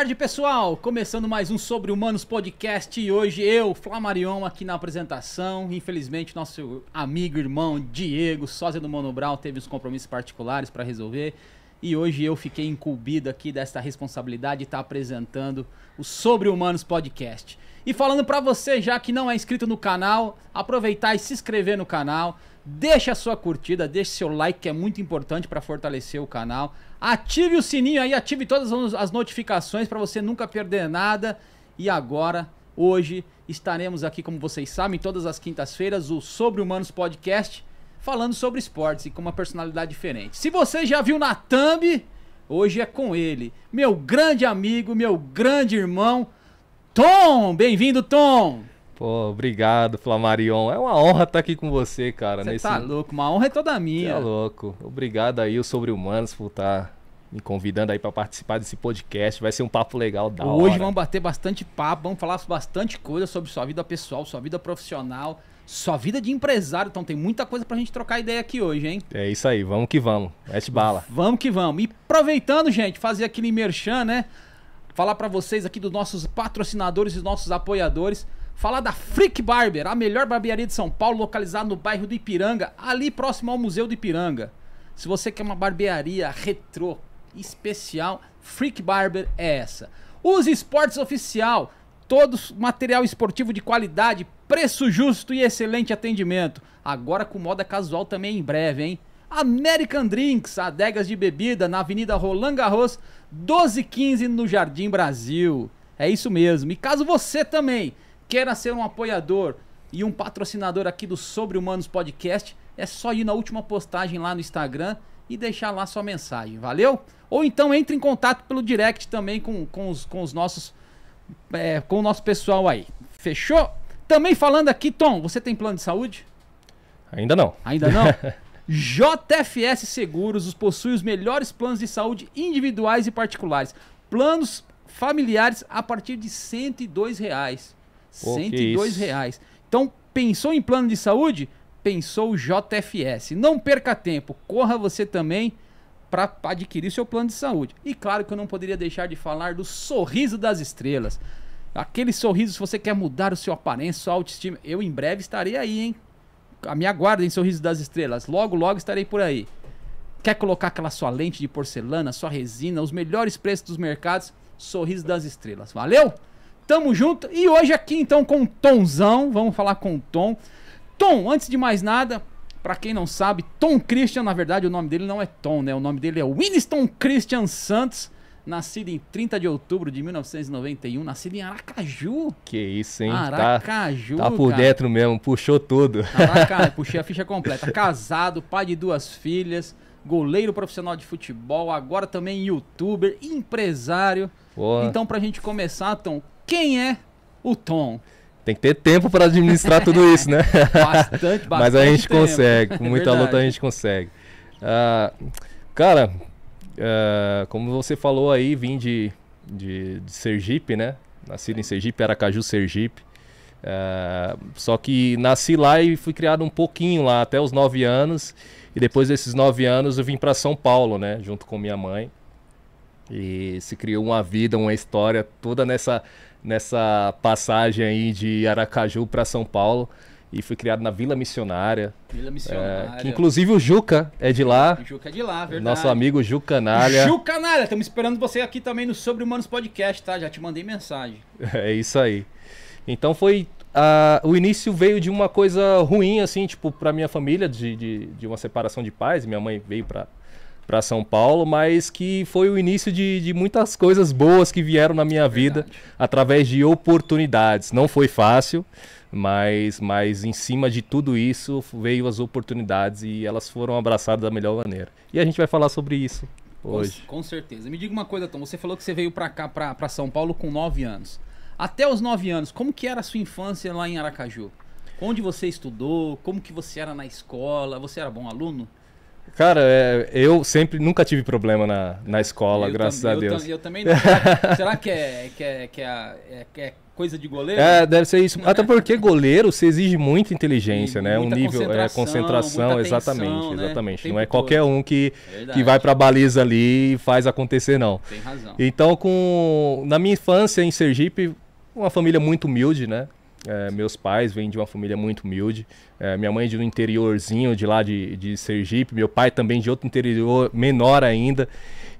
tarde, pessoal! Começando mais um Sobre Humanos Podcast e hoje eu, Flamarion, aqui na apresentação. Infelizmente, nosso amigo, irmão Diego, sósia do Mano teve os compromissos particulares para resolver. E hoje eu fiquei incumbido aqui desta responsabilidade de estar apresentando o Sobre Humanos Podcast. E falando para você já que não é inscrito no canal, aproveitar e se inscrever no canal. Deixa a sua curtida, deixe seu like que é muito importante para fortalecer o canal. Ative o sininho aí, ative todas as notificações para você nunca perder nada. E agora, hoje, estaremos aqui, como vocês sabem, todas as quintas-feiras, o Sobre Humanos Podcast, falando sobre esportes e com uma personalidade diferente. Se você já viu na thumb, hoje é com ele, meu grande amigo, meu grande irmão, Tom. Bem-vindo, Tom. Pô, obrigado, Flamarion. É uma honra estar aqui com você, cara. Você nesse... tá louco, uma honra é toda minha. Tá louco. Obrigado aí, o Sobre Humanos, por estar tá me convidando aí para participar desse podcast. Vai ser um papo legal da Hoje hora. Hoje vamos bater bastante papo, vamos falar bastante coisa sobre sua vida pessoal, sua vida profissional, sua vida de empresário. Então tem muita coisa pra gente trocar ideia aqui hoje, hein? É isso aí, vamos que vamos. Mete bala. Vamos que vamos. E aproveitando, gente, fazer aquele merchan, né? Falar para vocês aqui dos nossos patrocinadores e nossos apoiadores. Falar da Freak Barber, a melhor barbearia de São Paulo, localizada no bairro do Ipiranga, ali próximo ao Museu do Ipiranga. Se você quer uma barbearia retrô, especial, Freak Barber é essa. Use Esportes Oficial, todo material esportivo de qualidade, preço justo e excelente atendimento. Agora com moda casual também em breve, hein? American Drinks, adegas de bebida na Avenida Roland Garros, 1215 no Jardim Brasil. É isso mesmo. E caso você também queira ser um apoiador e um patrocinador aqui do Sobre Humanos Podcast, é só ir na última postagem lá no Instagram e deixar lá sua mensagem, valeu? Ou então entre em contato pelo direct também com, com, os, com os nossos. É, com o nosso pessoal aí. Fechou? Também falando aqui, Tom, você tem plano de saúde? Ainda não. Ainda não? JFS Seguros possui os melhores planos de saúde individuais e particulares. Planos familiares a partir de 102 reais. Pô, 102 reais. Então, pensou em plano de saúde? Pensou o JFS. Não perca tempo, corra você também para adquirir seu plano de saúde. E claro que eu não poderia deixar de falar do sorriso das estrelas. Aquele sorriso, se você quer mudar o seu aparência, sua autoestima, eu em breve estarei aí, hein? A me aguardem, sorriso das estrelas. Logo, logo estarei por aí. Quer colocar aquela sua lente de porcelana, sua resina, os melhores preços dos mercados? Sorriso das estrelas. Valeu? Tamo junto. E hoje aqui então com o Tomzão, vamos falar com o Tom. Tom, antes de mais nada, para quem não sabe, Tom Christian, na verdade o nome dele não é Tom, né? O nome dele é Winston Christian Santos, nascido em 30 de outubro de 1991, nascido em Aracaju. Que isso, hein? Tá- Aracaju. Tá, tá por cara. dentro mesmo, puxou tudo. Aracaju, puxei a ficha completa. Casado, pai de duas filhas, goleiro profissional de futebol, agora também youtuber, empresário. Porra. Então, pra gente começar, Tom, quem é o Tom? Tem que ter tempo para administrar tudo isso, né? Bastante, bastante. Mas a gente tempo. consegue, com muita luta a gente consegue. Uh, cara, uh, como você falou aí, vim de, de, de, Sergipe, né? Nascido em Sergipe, Aracaju, Sergipe. Uh, só que nasci lá e fui criado um pouquinho lá, até os nove anos. E depois desses nove anos eu vim para São Paulo, né? Junto com minha mãe. E se criou uma vida, uma história toda nessa, nessa passagem aí de Aracaju para São Paulo. E fui criado na Vila Missionária. Vila Missionária. É, que inclusive o Juca é de lá. O Juca é de lá, verdade. Nosso amigo Juca Canalha. Juca Canalha, estamos esperando você aqui também no Sobre Humanos Podcast, tá? Já te mandei mensagem. É isso aí. Então foi. Uh, o início veio de uma coisa ruim, assim, tipo, pra minha família, de, de, de uma separação de pais. Minha mãe veio pra, para São Paulo, mas que foi o início de, de muitas coisas boas que vieram na minha vida através de oportunidades. Não foi fácil, mas, mas em cima de tudo isso veio as oportunidades e elas foram abraçadas da melhor maneira. E a gente vai falar sobre isso hoje. Com, com certeza. Me diga uma coisa, Tom. Você falou que você veio para cá, para São Paulo, com 9 anos. Até os 9 anos, como que era a sua infância lá em Aracaju? Onde você estudou? Como que você era na escola? Você era bom aluno? Cara, é, eu sempre nunca tive problema na, na escola, eu graças a Deus. Eu, eu também não. Será que é, que é, que é, é, que é coisa de goleiro? É, deve ser isso. Até porque goleiro se exige muita inteligência, e né? Um nível, concentração, é, concentração, exatamente, né? exatamente. Não é qualquer um que, que vai pra baliza ali e faz acontecer, não. Tem razão. Então, com, na minha infância em Sergipe, uma família muito humilde, né? É, meus pais vêm de uma família muito humilde. É, minha mãe de um interiorzinho de lá de, de Sergipe. Meu pai também de outro interior menor ainda.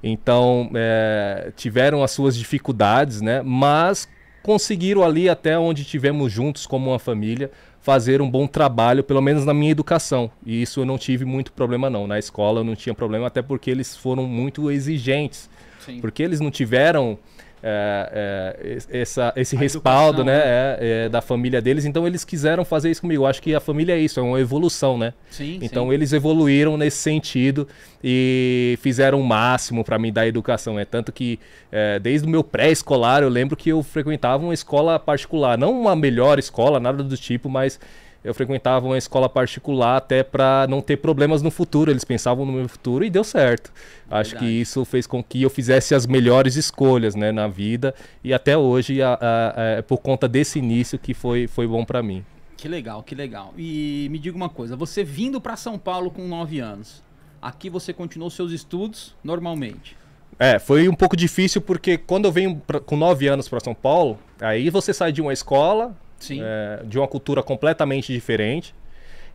Então, é, tiveram as suas dificuldades, né? Mas conseguiram ali, até onde tivemos juntos como uma família, fazer um bom trabalho, pelo menos na minha educação. E isso eu não tive muito problema não. Na escola eu não tinha problema, até porque eles foram muito exigentes. Sim. Porque eles não tiveram é, é, essa, esse a respaldo né, né? É, é, da família deles, então eles quiseram fazer isso comigo. Eu acho que a família é isso, é uma evolução, né? Sim, então sim. eles evoluíram nesse sentido e fizeram o máximo para me dar educação. É tanto que é, desde o meu pré-escolar eu lembro que eu frequentava uma escola particular, não uma melhor escola, nada do tipo, mas eu frequentava uma escola particular até para não ter problemas no futuro. Eles pensavam no meu futuro e deu certo. Acho que isso fez com que eu fizesse as melhores escolhas né, na vida e até hoje a, a, a, é por conta desse início que foi, foi bom para mim. Que legal, que legal. E me diga uma coisa, você vindo para São Paulo com 9 anos, aqui você continuou seus estudos normalmente? É, foi um pouco difícil porque quando eu venho pra, com 9 anos para São Paulo, aí você sai de uma escola, é, de uma cultura completamente diferente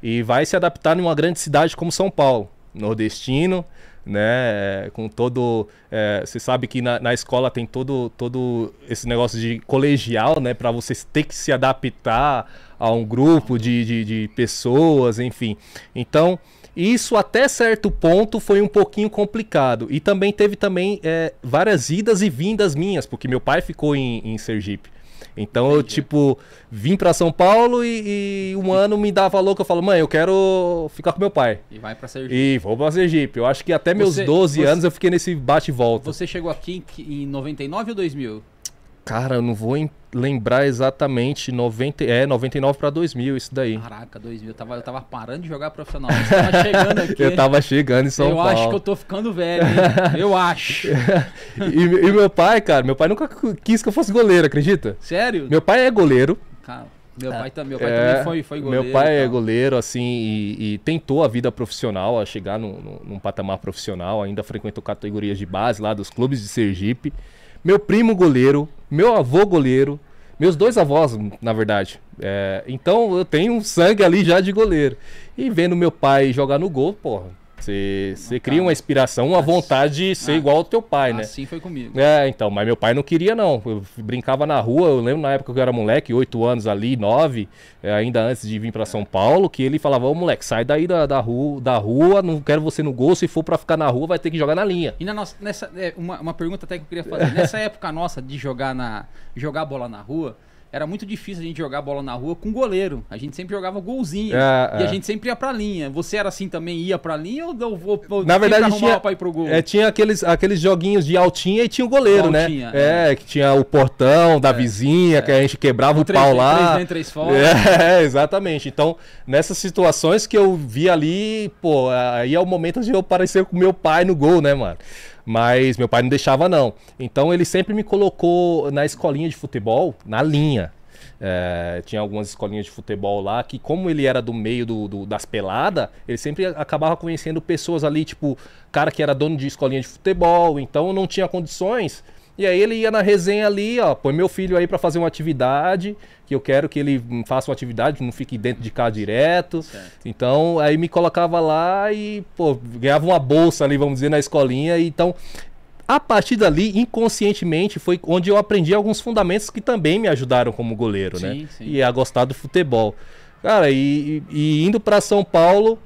e vai se adaptar numa grande cidade como São Paulo, nordestino, né? Com todo, é, você sabe que na, na, escola tem todo, todo esse negócio de colegial, né? Para você ter que se adaptar a um grupo de, de, de pessoas, enfim. Então isso até certo ponto foi um pouquinho complicado. E também teve também é, várias idas e vindas minhas, porque meu pai ficou em, em Sergipe. Então Entendi. eu, tipo, vim para São Paulo e, e, um ano me dava louco. Eu falo, mãe, eu quero ficar com meu pai. E vai pra Sergipe. E vou pra Sergipe. Eu acho que até meus você, 12 você, anos eu fiquei nesse bate e volta. Você chegou aqui em, em 99 ou 2000? Cara, eu não vou lembrar exatamente 90, é 99 para 2000 isso daí. Caraca, 2000, eu tava, eu tava parando de jogar profissional. Você tava chegando aqui. eu tava chegando em São eu Paulo. Eu acho que eu tô ficando velho, hein? eu acho. e, e, meu pai, cara, meu pai nunca quis que eu fosse goleiro, acredita? Sério? Meu pai é goleiro. Cara, meu pai, tá, meu pai é, também foi, foi goleiro. Meu pai é goleiro, assim, e, e, tentou a vida profissional, a chegar no, no, num patamar profissional, ainda frequentou categorias de base lá dos clubes de Sergipe meu primo goleiro, meu avô goleiro, meus dois avós, na verdade. É, então eu tenho um sangue ali já de goleiro. E vendo meu pai jogar no gol, porra, você cria uma inspiração, uma vontade de ser ah, igual ao teu pai, né? Assim foi comigo. É, então, mas meu pai não queria, não. Eu brincava na rua, eu lembro na época que eu era moleque, oito anos ali, nove, é, ainda antes de vir para São Paulo, que ele falava, ô moleque, sai daí da, da, rua, da rua, não quero você no gol, se for para ficar na rua, vai ter que jogar na linha. E na nossa, nessa, é, uma, uma pergunta até que eu queria fazer. Nessa época nossa de jogar na jogar bola na rua, era muito difícil a gente jogar bola na rua com goleiro. A gente sempre jogava golzinho. É, e é. a gente sempre ia pra linha. Você era assim também? Ia pra linha ou, na verdade tinha, pra ir pro gol? É, tinha aqueles, aqueles joguinhos de altinha e tinha o goleiro, né? altinha, né? É, é, que tinha o portão da é, vizinha, que a gente quebrava o, o pau lá. Três dentro, três fora. É, exatamente. Então, nessas situações que eu vi ali, pô, aí é o momento de eu parecer com meu pai no gol, né, mano? Mas meu pai não deixava, não. Então ele sempre me colocou na escolinha de futebol, na linha. É, tinha algumas escolinhas de futebol lá que, como ele era do meio do, do, das peladas, ele sempre acabava conhecendo pessoas ali, tipo, cara que era dono de escolinha de futebol, então não tinha condições. E aí ele ia na resenha ali, ó, põe meu filho aí para fazer uma atividade, que eu quero que ele faça uma atividade, não fique dentro de casa direto. Certo. Então, aí me colocava lá e, pô, ganhava uma bolsa ali, vamos dizer, na escolinha. Então, a partir dali, inconscientemente, foi onde eu aprendi alguns fundamentos que também me ajudaram como goleiro, né? sim, né? Sim. E a gostar do futebol. Cara, e, e indo para São Paulo,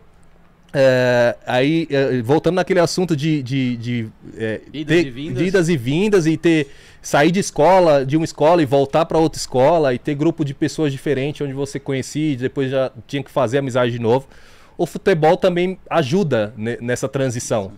é, aí, é, voltando naquele assunto de, de, de é, idas, ter, e vindas. idas e vindas e ter sair de escola, de uma escola e voltar para outra escola e ter grupo de pessoas diferentes onde você conhecia e depois já tinha que fazer amizade de novo. O futebol também ajuda nessa transição.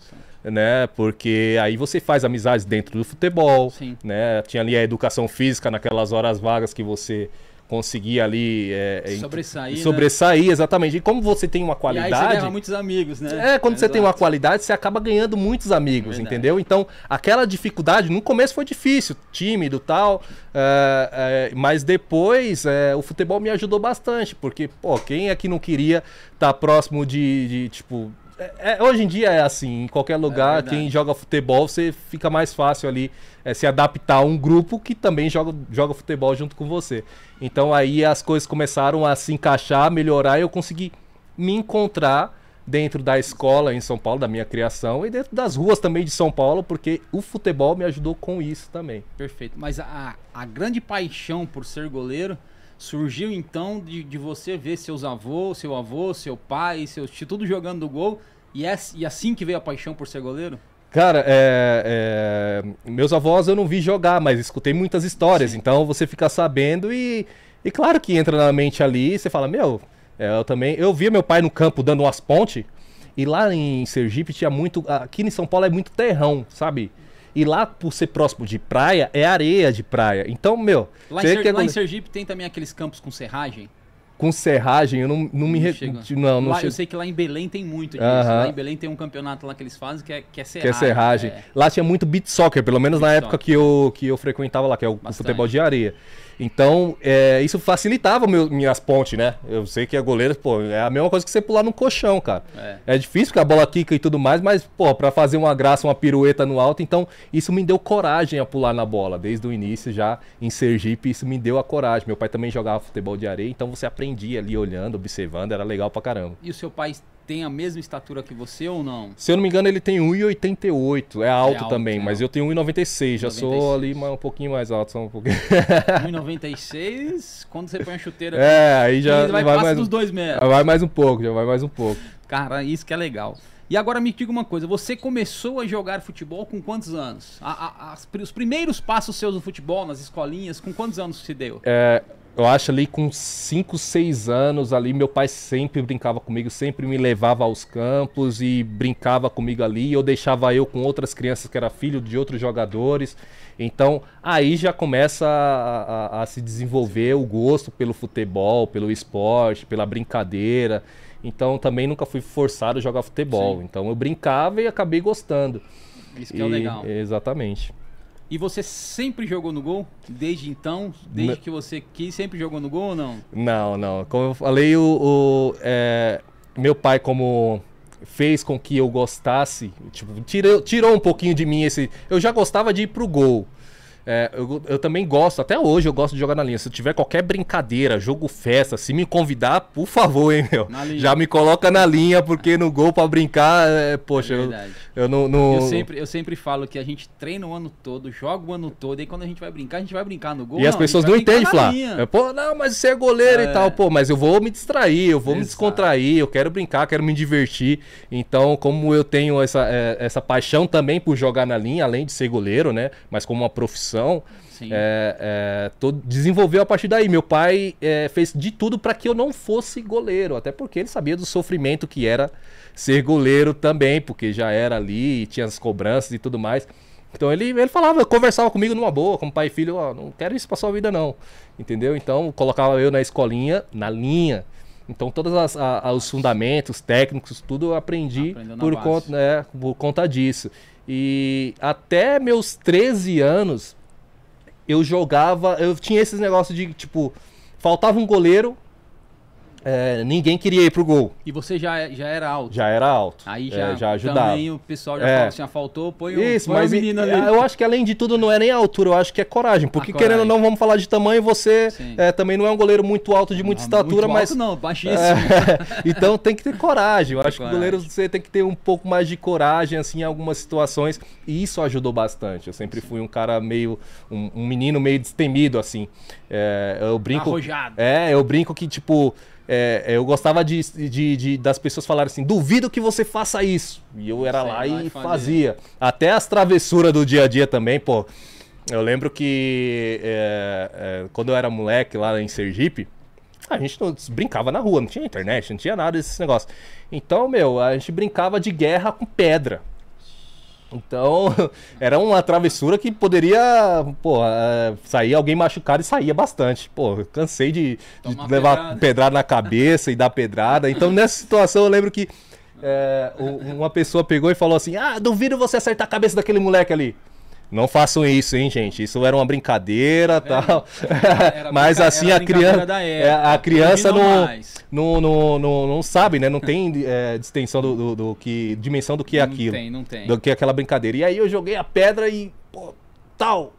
Né? Porque aí você faz amizades dentro do futebol, Sim. né? Tinha ali a educação física naquelas horas vagas que você conseguir ali é, sobressair, sobressair né? exatamente. E como você tem uma qualidade, e aí você leva muitos amigos, né? É, quando Exato. você tem uma qualidade, você acaba ganhando muitos amigos, Verdade. entendeu? Então, aquela dificuldade no começo foi difícil, tímido, tal, é, é, mas depois é, o futebol me ajudou bastante, porque pô, quem é que não queria estar tá próximo de, de tipo é, é, hoje em dia é assim, em qualquer lugar, é quem joga futebol, você fica mais fácil ali é, se adaptar a um grupo que também joga, joga futebol junto com você. Então aí as coisas começaram a se encaixar, melhorar e eu consegui me encontrar dentro da escola em São Paulo, da minha criação, e dentro das ruas também de São Paulo, porque o futebol me ajudou com isso também. Perfeito. Mas a, a grande paixão por ser goleiro surgiu então de, de você ver seus avôs, seu avô, seu pai, seus tudo jogando do gol e, é, e assim que veio a paixão por ser goleiro? Cara, é, é, meus avós eu não vi jogar, mas escutei muitas histórias, Sim. então você fica sabendo e, e claro que entra na mente ali, você fala, meu, é, eu também, eu via meu pai no campo dando umas pontes, e lá em Sergipe tinha muito, aqui em São Paulo é muito terrão, sabe? E lá, por ser próximo de praia, é areia de praia. Então, meu. Lá, em, Ser, lá em Sergipe tem também aqueles campos com serragem? com serragem, eu não, não me recordo. Não, não lá, Eu sei que lá em Belém tem muito disso. Uh -huh. Lá em Belém tem um campeonato lá que eles fazem que é, que é serragem. Que é serragem. É. Lá tinha muito beat soccer, pelo menos beat na época que eu, que eu frequentava lá, que é o, o futebol de areia. Então, é, isso facilitava meu, minhas pontes, né? Eu sei que a goleira, pô, é a mesma coisa que você pular no colchão, cara. É, é difícil porque a bola quica e tudo mais, mas, pô, pra fazer uma graça, uma pirueta no alto, então isso me deu coragem a pular na bola. Desde o início, já em Sergipe, isso me deu a coragem. Meu pai também jogava futebol de areia, então você aprendia ali olhando, observando, era legal pra caramba. E o seu pai tem a mesma estatura que você ou não? Se eu não me engano, ele tem 1,88. É alto, é alto também, é mas alto. eu tenho 1,96. Já sou ali um pouquinho mais alto, só um pouquinho. 1,96? Quando você põe a chuteira. É, aí já vai, vai mais dos dois metros. Vai mais um pouco, já vai mais um pouco. Cara, isso que é legal. E agora me diga uma coisa, você começou a jogar futebol com quantos anos? A, a, os primeiros passos seus no futebol, nas escolinhas, com quantos anos se deu? É, eu acho ali com 5, 6 anos ali, meu pai sempre brincava comigo, sempre me levava aos campos e brincava comigo ali. Eu deixava eu com outras crianças que era filho de outros jogadores. Então aí já começa a, a, a se desenvolver o gosto pelo futebol, pelo esporte, pela brincadeira. Então também nunca fui forçado a jogar futebol. Sim. Então eu brincava e acabei gostando. Isso que é e, é legal. Exatamente. E você sempre jogou no gol? Desde então? Desde que você quis, sempre jogou no gol ou não? Não, não. Como eu falei, o, o é, meu pai, como fez com que eu gostasse, tipo, tirou, tirou um pouquinho de mim esse. Eu já gostava de ir pro gol. É, eu, eu, também gosto, até hoje eu gosto de jogar na linha. Se tiver qualquer brincadeira, jogo festa, se me convidar, por favor, hein, meu. Já me coloca na linha, porque no gol pra brincar, é, poxa, é eu, eu não, não. Eu, sempre, eu sempre falo que a gente treina o ano todo, joga o ano todo, e quando a gente vai brincar, a gente vai brincar no gol. E não, as pessoas não entendem, Flá. Pô, não, mas você é goleiro e é. tal. Pô, mas eu vou me distrair, eu vou Exato. me descontrair, eu quero brincar, quero me divertir. Então, como eu tenho essa, é, essa paixão também por jogar na linha, além de ser goleiro, né? Mas como uma profissão profissão. É, é, todo, desenvolveu a partir daí. Meu pai é, fez de tudo para que eu não fosse goleiro, até porque ele sabia do sofrimento que era ser goleiro também, porque já era ali, tinha as cobranças e tudo mais. Então ele, ele falava, conversava comigo numa boa, como pai e filho, ó, não quero isso pra sua vida não, entendeu? Então colocava eu na escolinha, na linha. Então todos os fundamentos técnicos, tudo eu aprendi por conta, né, por conta disso. E até meus 13 anos, eu jogava. Eu tinha esses negócios de, tipo, faltava um goleiro, é, ninguém queria ir pro gol. E você já, já era alto? Já era alto. Aí é, já, é, já ajudava. Também o pessoal já é. falou assim, ah, faltou, põe o, Isso, põe mas o menino ali. Eu acho que além de tudo não é nem a altura, eu acho que é coragem. Porque coragem. querendo ou não, vamos falar de tamanho, você é, também não é um goleiro muito alto, de muita não, estatura, muito mas... Alto não, baixíssimo. É, então tem que ter coragem. Eu acho coragem. que o goleiro você tem que ter um pouco mais de coragem, assim, em algumas situações. E isso ajudou bastante. Eu sempre Sim. fui um cara meio... Um, um menino meio destemido, assim. É, eu brinco... Arrojado. É, eu brinco que, tipo... É, é, eu gostava de, de, de, das pessoas falarem assim: duvido que você faça isso. E eu era lá e fazia. Até as travessuras do dia a dia também, pô. Eu lembro que é, é, quando eu era moleque lá em Sergipe, a gente não, brincava na rua, não tinha internet, não tinha nada desses negócios. Então, meu, a gente brincava de guerra com pedra. Então, era uma travessura que poderia, pô, é, sair alguém machucado e saía bastante. Pô, cansei de, de levar pedrada. pedrada na cabeça e dar pedrada. Então, nessa situação, eu lembro que é, uma pessoa pegou e falou assim: Ah, duvido você acertar a cabeça daquele moleque ali. Não façam isso, hein, gente. Isso era uma brincadeira, é, tal. Era, Mas brinca... assim a criança, é, a criança não, não, não, não, não, sabe, né? Não tem é, distensão do, do, do, que dimensão do que é aquilo. Não tem, não tem. Do que é aquela brincadeira. E aí eu joguei a pedra e pô, tal.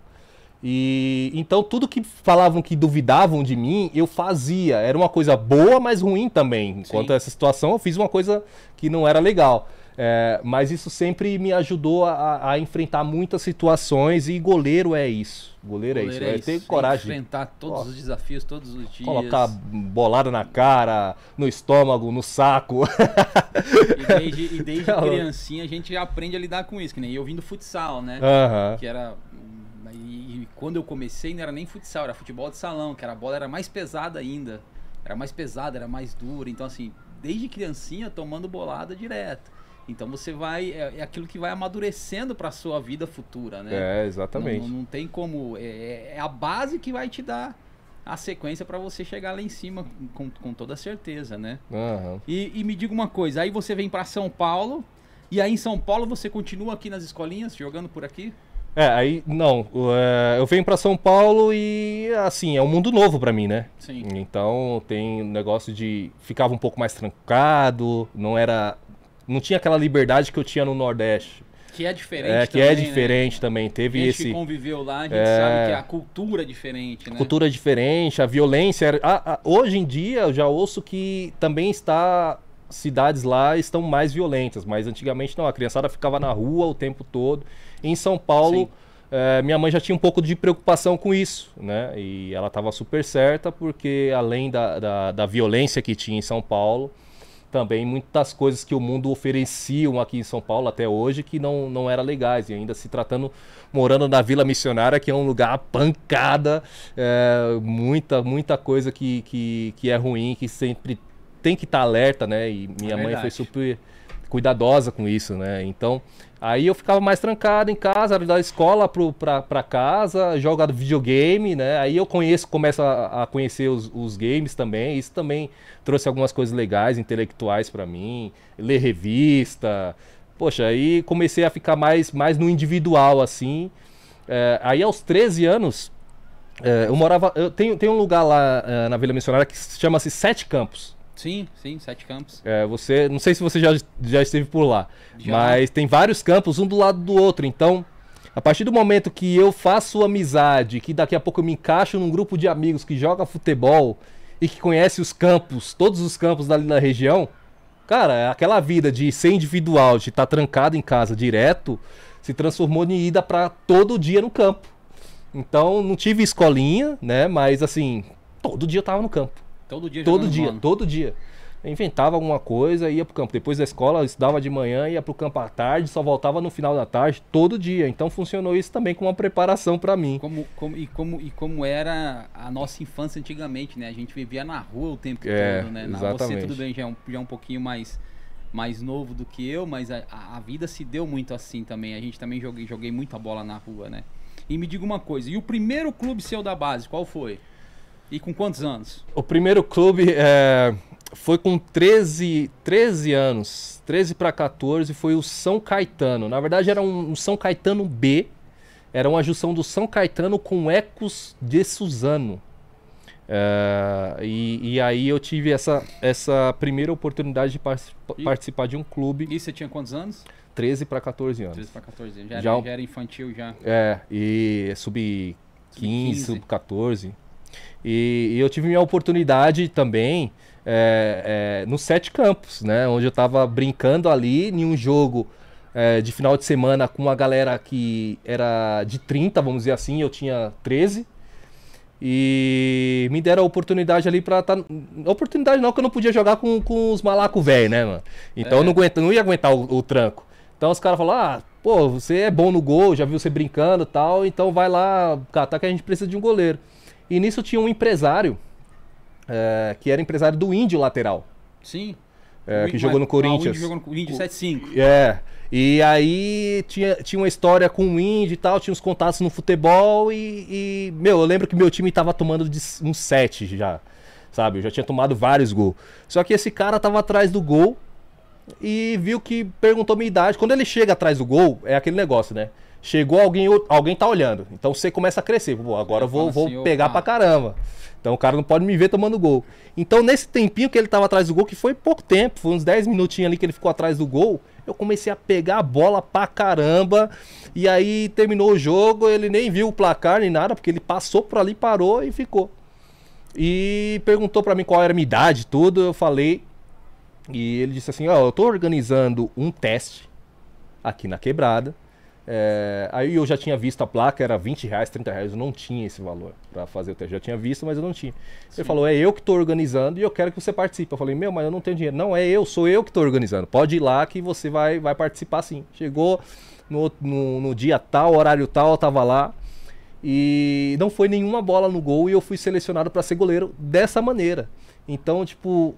E então tudo que falavam que duvidavam de mim, eu fazia. Era uma coisa boa, mas ruim também. Enquanto essa situação, eu fiz uma coisa que não era legal. É, mas isso sempre me ajudou a, a, enfrentar muitas situações e goleiro é isso. Goleiro, é goleiro é isso, é, é ter coragem. Enfrentar todos os desafios, todos os dias. Colocar bolada na cara, no estômago, no saco. E desde, e desde criancinha a gente aprende a lidar com isso, que nem eu vim do futsal, né? Uhum. Que era e, e, quando eu comecei não era nem futsal, era futebol de salão, que era a bola era mais pesada ainda. Era mais pesada, era mais dura. Então, assim, desde criancinha tomando bolada direto. Então você vai. É, é aquilo que vai amadurecendo para sua vida futura, né? É, exatamente. Não, não tem como. É, é, a base que vai te dar a sequência para você chegar lá em cima com, com toda certeza, né? Uhum. E, e me diga uma coisa: aí você vem para São Paulo. E aí em São Paulo você continua aqui nas escolinhas, jogando por aqui? É, aí não, é, eu venho para São Paulo e assim, é um mundo novo para mim, né? Sim. Então tem um negócio de ficava um pouco mais trancado, não era não tinha aquela liberdade que eu tinha no Nordeste. Que é diferente é, que é também, é diferente né? também. Teve a gente esse. que conviveu lá, a gente é... sabe que a cultura é diferente, né? A cultura é diferente, a violência. Era... Ah, ah, hoje em dia eu já ouço que também está. Cidades lá estão mais violentas, mas antigamente não. A criançada ficava na rua o tempo todo. Em São Paulo, é, minha mãe já tinha um pouco de preocupação com isso, né? E ela estava super certa, porque além da, da, da, violência que tinha em São Paulo, também muitas coisas que o mundo ofereciam aqui em São Paulo até hoje que não, não eram legais. E ainda se tratando, morando na Vila Missionária, que é um lugar pancada, é, muita, muita coisa que, que, que é ruim, que sempre tem que estar tá alerta, né? E minha é mãe foi super cuidadosa com isso, né? Então, aí eu ficava mais trancado em casa, da escola pra casa, joga videogame, né? Aí eu conheço, começo a, a conhecer os, os, games também. Isso também trouxe algumas coisas legais, intelectuais para mim, ler revista. Poxa, aí comecei a ficar mais, mais no individual, assim. É, aí aos 13 anos, é, eu morava. Eu tenho, tenho um lugar lá é, na Vila Missionária que chama-se Sete Campos. Sim, sim, sete campos. É, você, não sei se você já, já esteve por lá, já. mas tem vários campos um do lado do outro. Então, a partir do momento que eu faço amizade, que daqui a pouco eu me encaixo num grupo de amigos que joga futebol e que conhece os campos, todos os campos dali na região, cara, aquela vida de ser individual, de estar tá trancado em casa direto, se transformou em ida para todo dia no campo. Então, não tive escolinha, né? Mas assim, todo dia eu tava no campo. Todo dia Todo dia, bola. todo dia. inventava alguma coisa, ia pro campo. Depois da escola, estudava de manhã, ia pro campo à tarde, só voltava no final da tarde, todo dia. Então funcionou isso também como uma preparação para mim. Como, como, e, como, e como era a nossa infância antigamente, né? A gente vivia na rua o tempo é, todo, né? Exatamente. Você tudo bem, já é um, já é um pouquinho mais mais novo do que eu, mas a, a vida se deu muito assim também. A gente também joguei, joguei muita bola na rua, né? E me diga uma coisa, e o primeiro clube seu da base, qual foi? E com quantos anos? O primeiro clube é, foi com 13, 13 anos, 13 para 14, foi o São Caetano. Na verdade era um, um, São Caetano B, era uma junção do São Caetano com Ecos de Suzano. É, e, e, aí eu tive essa, essa primeira oportunidade de par e, participar de um clube. E você tinha quantos anos? 13 para 14 anos. 13 para 14 anos. Já, já, já, era infantil já. É, e sub 15, sub 14. E, e eu tive minha oportunidade também é, é, nos sete campos, né? Onde eu estava brincando ali em um jogo é, de final de semana com uma galera que era de 30, vamos dizer assim, eu tinha 13. E me deram a oportunidade ali pra tá. Oportunidade não, que eu não podia jogar com, com os malacos velho, né, mano? Então eu não, é. aguento, não ia aguentar o, o tranco. Então os caras falaram: ah, pô, você é bom no gol, já viu você brincando e tal, então vai lá catar que a gente precisa de um goleiro. E nisso tinha um empresário, é, que era empresário do Índio Lateral. Sim. é, que jogou no Corinthians. jogou no Corinthians 7-5. É. E aí tinha, tinha uma história com o Indy e tal, tinha uns contatos no futebol e, e, meu, eu lembro que meu time tava tomando de um 7 já, sabe? Eu já tinha tomado vários gols. Só que esse cara tava atrás do gol e viu que perguntou minha idade. Quando ele chega atrás do gol, é aquele negócio, né? Chegou alguém, alguém tá olhando. Então você começa a crescer. Pô, agora eu vou, vou assim, pegar opa. pra caramba. Então o cara não pode me ver tomando gol. Então nesse tempinho que ele tava atrás do gol, que foi pouco tempo, foi uns 10 minutinhos ali que ele ficou atrás do gol, eu comecei a pegar a bola pra caramba. E aí terminou o jogo, ele nem viu o placar nem nada, porque ele passou por ali, parou e ficou. E perguntou para mim qual era a minha idade, tudo. Eu falei. E ele disse assim: Ó, oh, eu tô organizando um teste aqui na quebrada é, aí eu já tinha visto a placa, era 20 reais, 30 reais, eu não tinha esse valor para fazer o teste. Já tinha visto, mas eu não tinha. Sim. Ele falou, é eu que estou organizando e eu quero que você participe. Eu falei, meu, mas eu não tenho dinheiro. Não, é eu, sou eu que estou organizando. Pode ir lá que você vai, vai participar sim. Chegou no, no, no dia tal, horário tal, eu tava lá. E não foi nenhuma bola no gol e eu fui selecionado para ser goleiro dessa maneira. Então, tipo,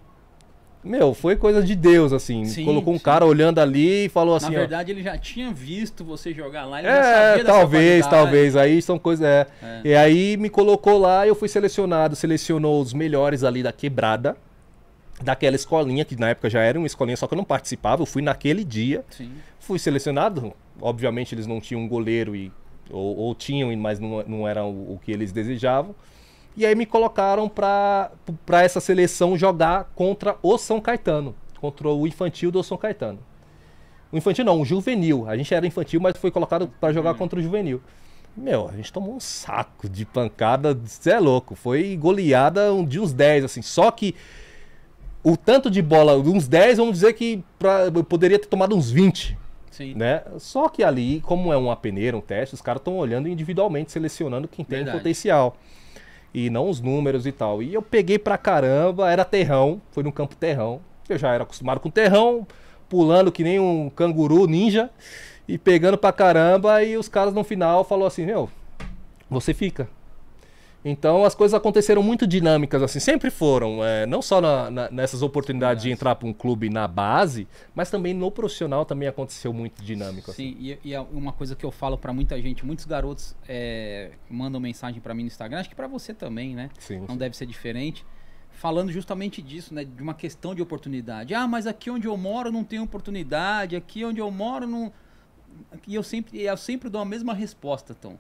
meu, foi coisa de Deus, assim. Sim, Colocou um sim. cara olhando ali e falou assim. Na verdade, ó, ele já tinha visto você jogar lá, ele é, já sabia talvez, talvez. Aí são coisas. É. é. E aí me colocou lá, eu fui selecionado, selecionou os melhores ali da quebrada. Daquela escolinha, que na época já era uma escolinha, só que eu não participava, eu fui naquele dia. Sim. Fui selecionado. Obviamente eles não tinham um goleiro e. Ou, ou tinham, mas não, não era o, o que eles desejavam. E aí me colocaram para essa seleção jogar contra o São Caetano, contra o infantil do São Caetano. O infantil não, o juvenil. A gente era infantil, mas foi colocado para jogar hum. contra o juvenil. Meu, a gente tomou um saco de pancada, você é louco. Foi goleada de uns 10, assim. Só que o tanto de bola, uns 10, vamos dizer que pra, eu poderia ter tomado uns 20. Sim. Né? Só que ali, como é uma peneira, um teste, os caras estão olhando individualmente, selecionando quem tem Verdade. potencial e não os números e tal. E eu peguei pra caramba, era terrão, foi no campo terrão. Eu já era acostumado com terrão, pulando que nem um canguru ninja e pegando pra caramba. E os caras no final falou assim: Meu, você fica. Então as coisas aconteceram muito dinâmicas, assim, sempre foram. É, não só na, na, nessas oportunidades de entrar para um clube na base, mas também no profissional também aconteceu muito dinâmico. Sim, assim. e, e, é uma coisa que eu falo para muita gente, muitos garotos é, mandam mensagem para mim no Instagram, acho que para você também, né? Sim, não sim. deve ser diferente. Falando justamente disso, né? De uma questão de oportunidade. Ah, mas aqui onde eu moro não tem oportunidade, aqui onde eu moro não. E eu sempre, eu sempre dou a mesma resposta, Tom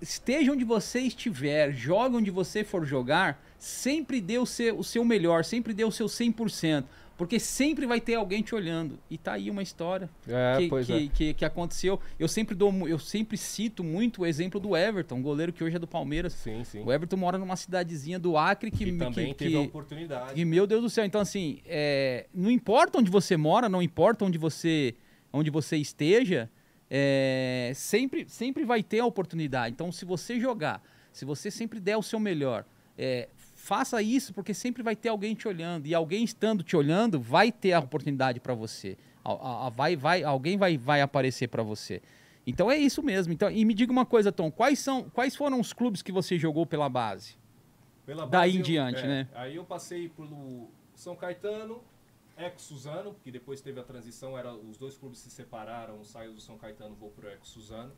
esteja onde você estiver, jogue onde você for jogar, sempre dê o seu, o seu melhor, sempre dê o seu 100%. Porque sempre vai ter alguém te olhando. E tá aí uma história é, que, que, é. que, que, aconteceu. Eu sempre dou, eu sempre cito muito o exemplo do Everton, um goleiro que hoje é do Palmeiras. Sim, sim. O Everton mora numa cidadezinha do Acre que, que também teve a oportunidade. E meu Deus do céu, então assim, é, não importa onde você mora, não importa onde você, onde você esteja, é, sempre, sempre vai ter a oportunidade. Então, se você jogar, se você sempre der o seu melhor, é, faça isso porque sempre vai ter alguém te olhando e alguém estando te olhando vai ter a oportunidade para você. A, a, vai, vai, alguém vai, vai aparecer para você. Então é isso mesmo. Então, e me diga uma coisa, Tom, quais são, quais foram os clubes que você jogou pela base? Pela base Daí em diante, é, né? Aí eu passei pelo São Caetano, ex-Suzano, que depois teve a transição, era, os dois clubes se separaram, saiu do São Caetano, vou pro ex-Suzano.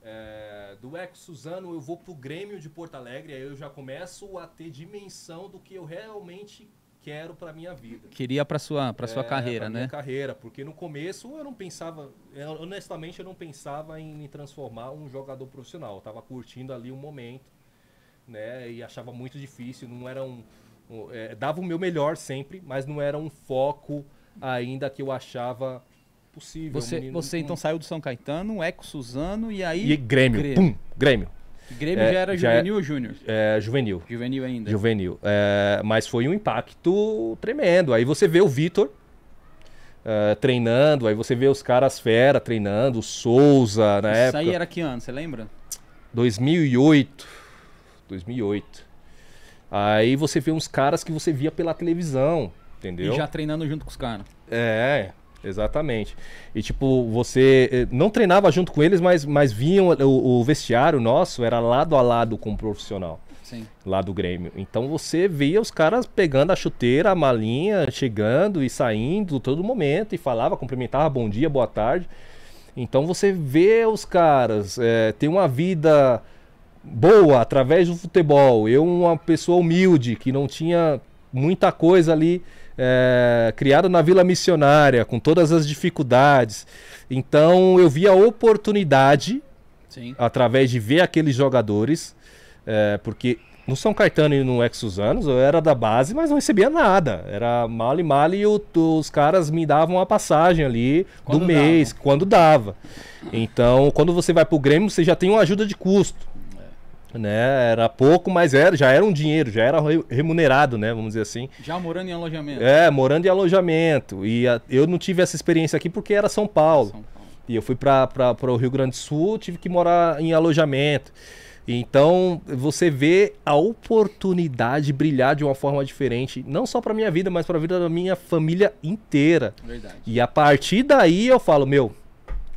É, do ex-Suzano eu vou pro Grêmio de Porto Alegre, aí eu já começo a ter dimensão do que eu realmente quero para minha vida. Queria para sua para sua é, carreira, né? Minha carreira, porque no começo eu não pensava, honestamente eu não pensava em me transformar um jogador profissional. Eu tava curtindo ali o um momento, né? E achava muito difícil, não era um é, dava o meu melhor sempre, mas não era um foco ainda que eu achava possível. Você, menino, você então saiu do São Caetano, Eco Suzano e aí. E Grêmio. Grêmio. Pum, Grêmio. Grêmio é, já era já é juvenil é, ou júnior? É, juvenil. Juvenil ainda. Juvenil. É, mas foi um impacto tremendo. Aí você vê o Vitor uh, treinando, aí você vê os caras fera treinando, o Souza na Isso época. Isso aí era que ano, você lembra? 2008. 2008. Aí você vê uns caras que você via pela televisão, entendeu? E já treinando junto com os caras. É, exatamente. E tipo, você eh, não treinava junto com eles, mas, mas vinham o, o, vestiário nosso era lado a lado com o profissional. Sim. lá do Grêmio. Então você via os caras pegando a chuteira, a malinha, chegando e saindo todo momento e falava, cumprimentava, bom dia, boa tarde. Então você vê os caras é, ter uma vida boa através do futebol. Eu, uma pessoa humilde que não tinha muita coisa ali é, criada na Vila Missionária, com todas as dificuldades. Então eu vi a oportunidade, Sim. através de ver aqueles jogadores, é, porque no São Caetano e no Exusanos eu era da base, mas não recebia nada. Era mal e mal e os caras me davam a passagem ali quando do mês, dava. quando dava. Então, quando você vai pro Grêmio, você já tem uma ajuda de custo. Né? Era pouco, mas era, já era um dinheiro, já era remunerado, né? Vamos dizer assim. Já morando em alojamento. É, morando em alojamento. E a, eu não tive essa experiência aqui porque era São Paulo. São Paulo. E eu fui para o Rio Grande do Sul, tive que morar em alojamento. Então, você vê a oportunidade brilhar de uma forma diferente, não só para minha vida, mas para a vida da minha família inteira. Verdade. E a partir daí eu falo, meu,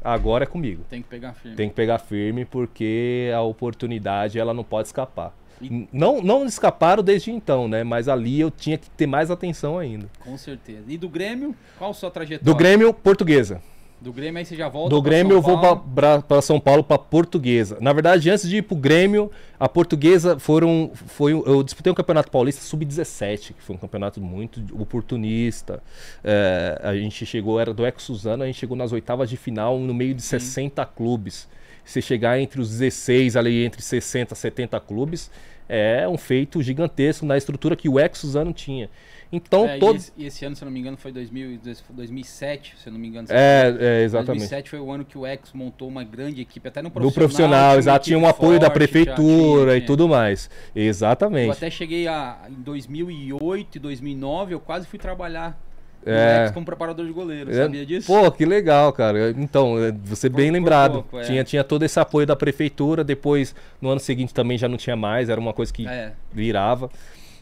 agora é comigo. Tem que pegar firme. Tem que pegar firme porque a oportunidade ela não pode escapar. E... Não, não escaparam desde então, né? Mas ali eu tinha que ter mais atenção ainda. Com certeza. E do Grêmio, qual a sua trajetória? Do Grêmio, portuguesa. Do Grêmio aí você já volta Do Grêmio eu vou para São Paulo para Portuguesa. Na verdade, antes de ir pro Grêmio, a Portuguesa foram foi eu disputei um campeonato paulista sub-17, que foi um campeonato muito oportunista. É, a gente chegou era do Ex Suzano, a gente chegou nas oitavas de final no meio de Sim. 60 clubes. Você chegar entre os 16 ali entre 60 70 clubes é um feito gigantesco na estrutura que o Ex Suzano tinha. Então, é, todo... e, esse, e, esse, ano, se eu não me engano, foi 2000, 2007, se eu não me engano. É, é, exatamente. 2007 foi o ano que o Ex montou uma grande equipe, até no profissional. No profissional, exato. Tinha um apoio forte, da prefeitura tinha, e tudo mais. Exatamente. Eu até cheguei a, em 2008 e 2009, eu quase fui trabalhar é. como preparador de goleiro, é. sabia disso? Pô, que legal, cara. Então, é, você bem lembrado. Pouco, é. tinha, tinha todo esse apoio da prefeitura, depois no ano seguinte também já não tinha mais, era uma coisa que é. virava.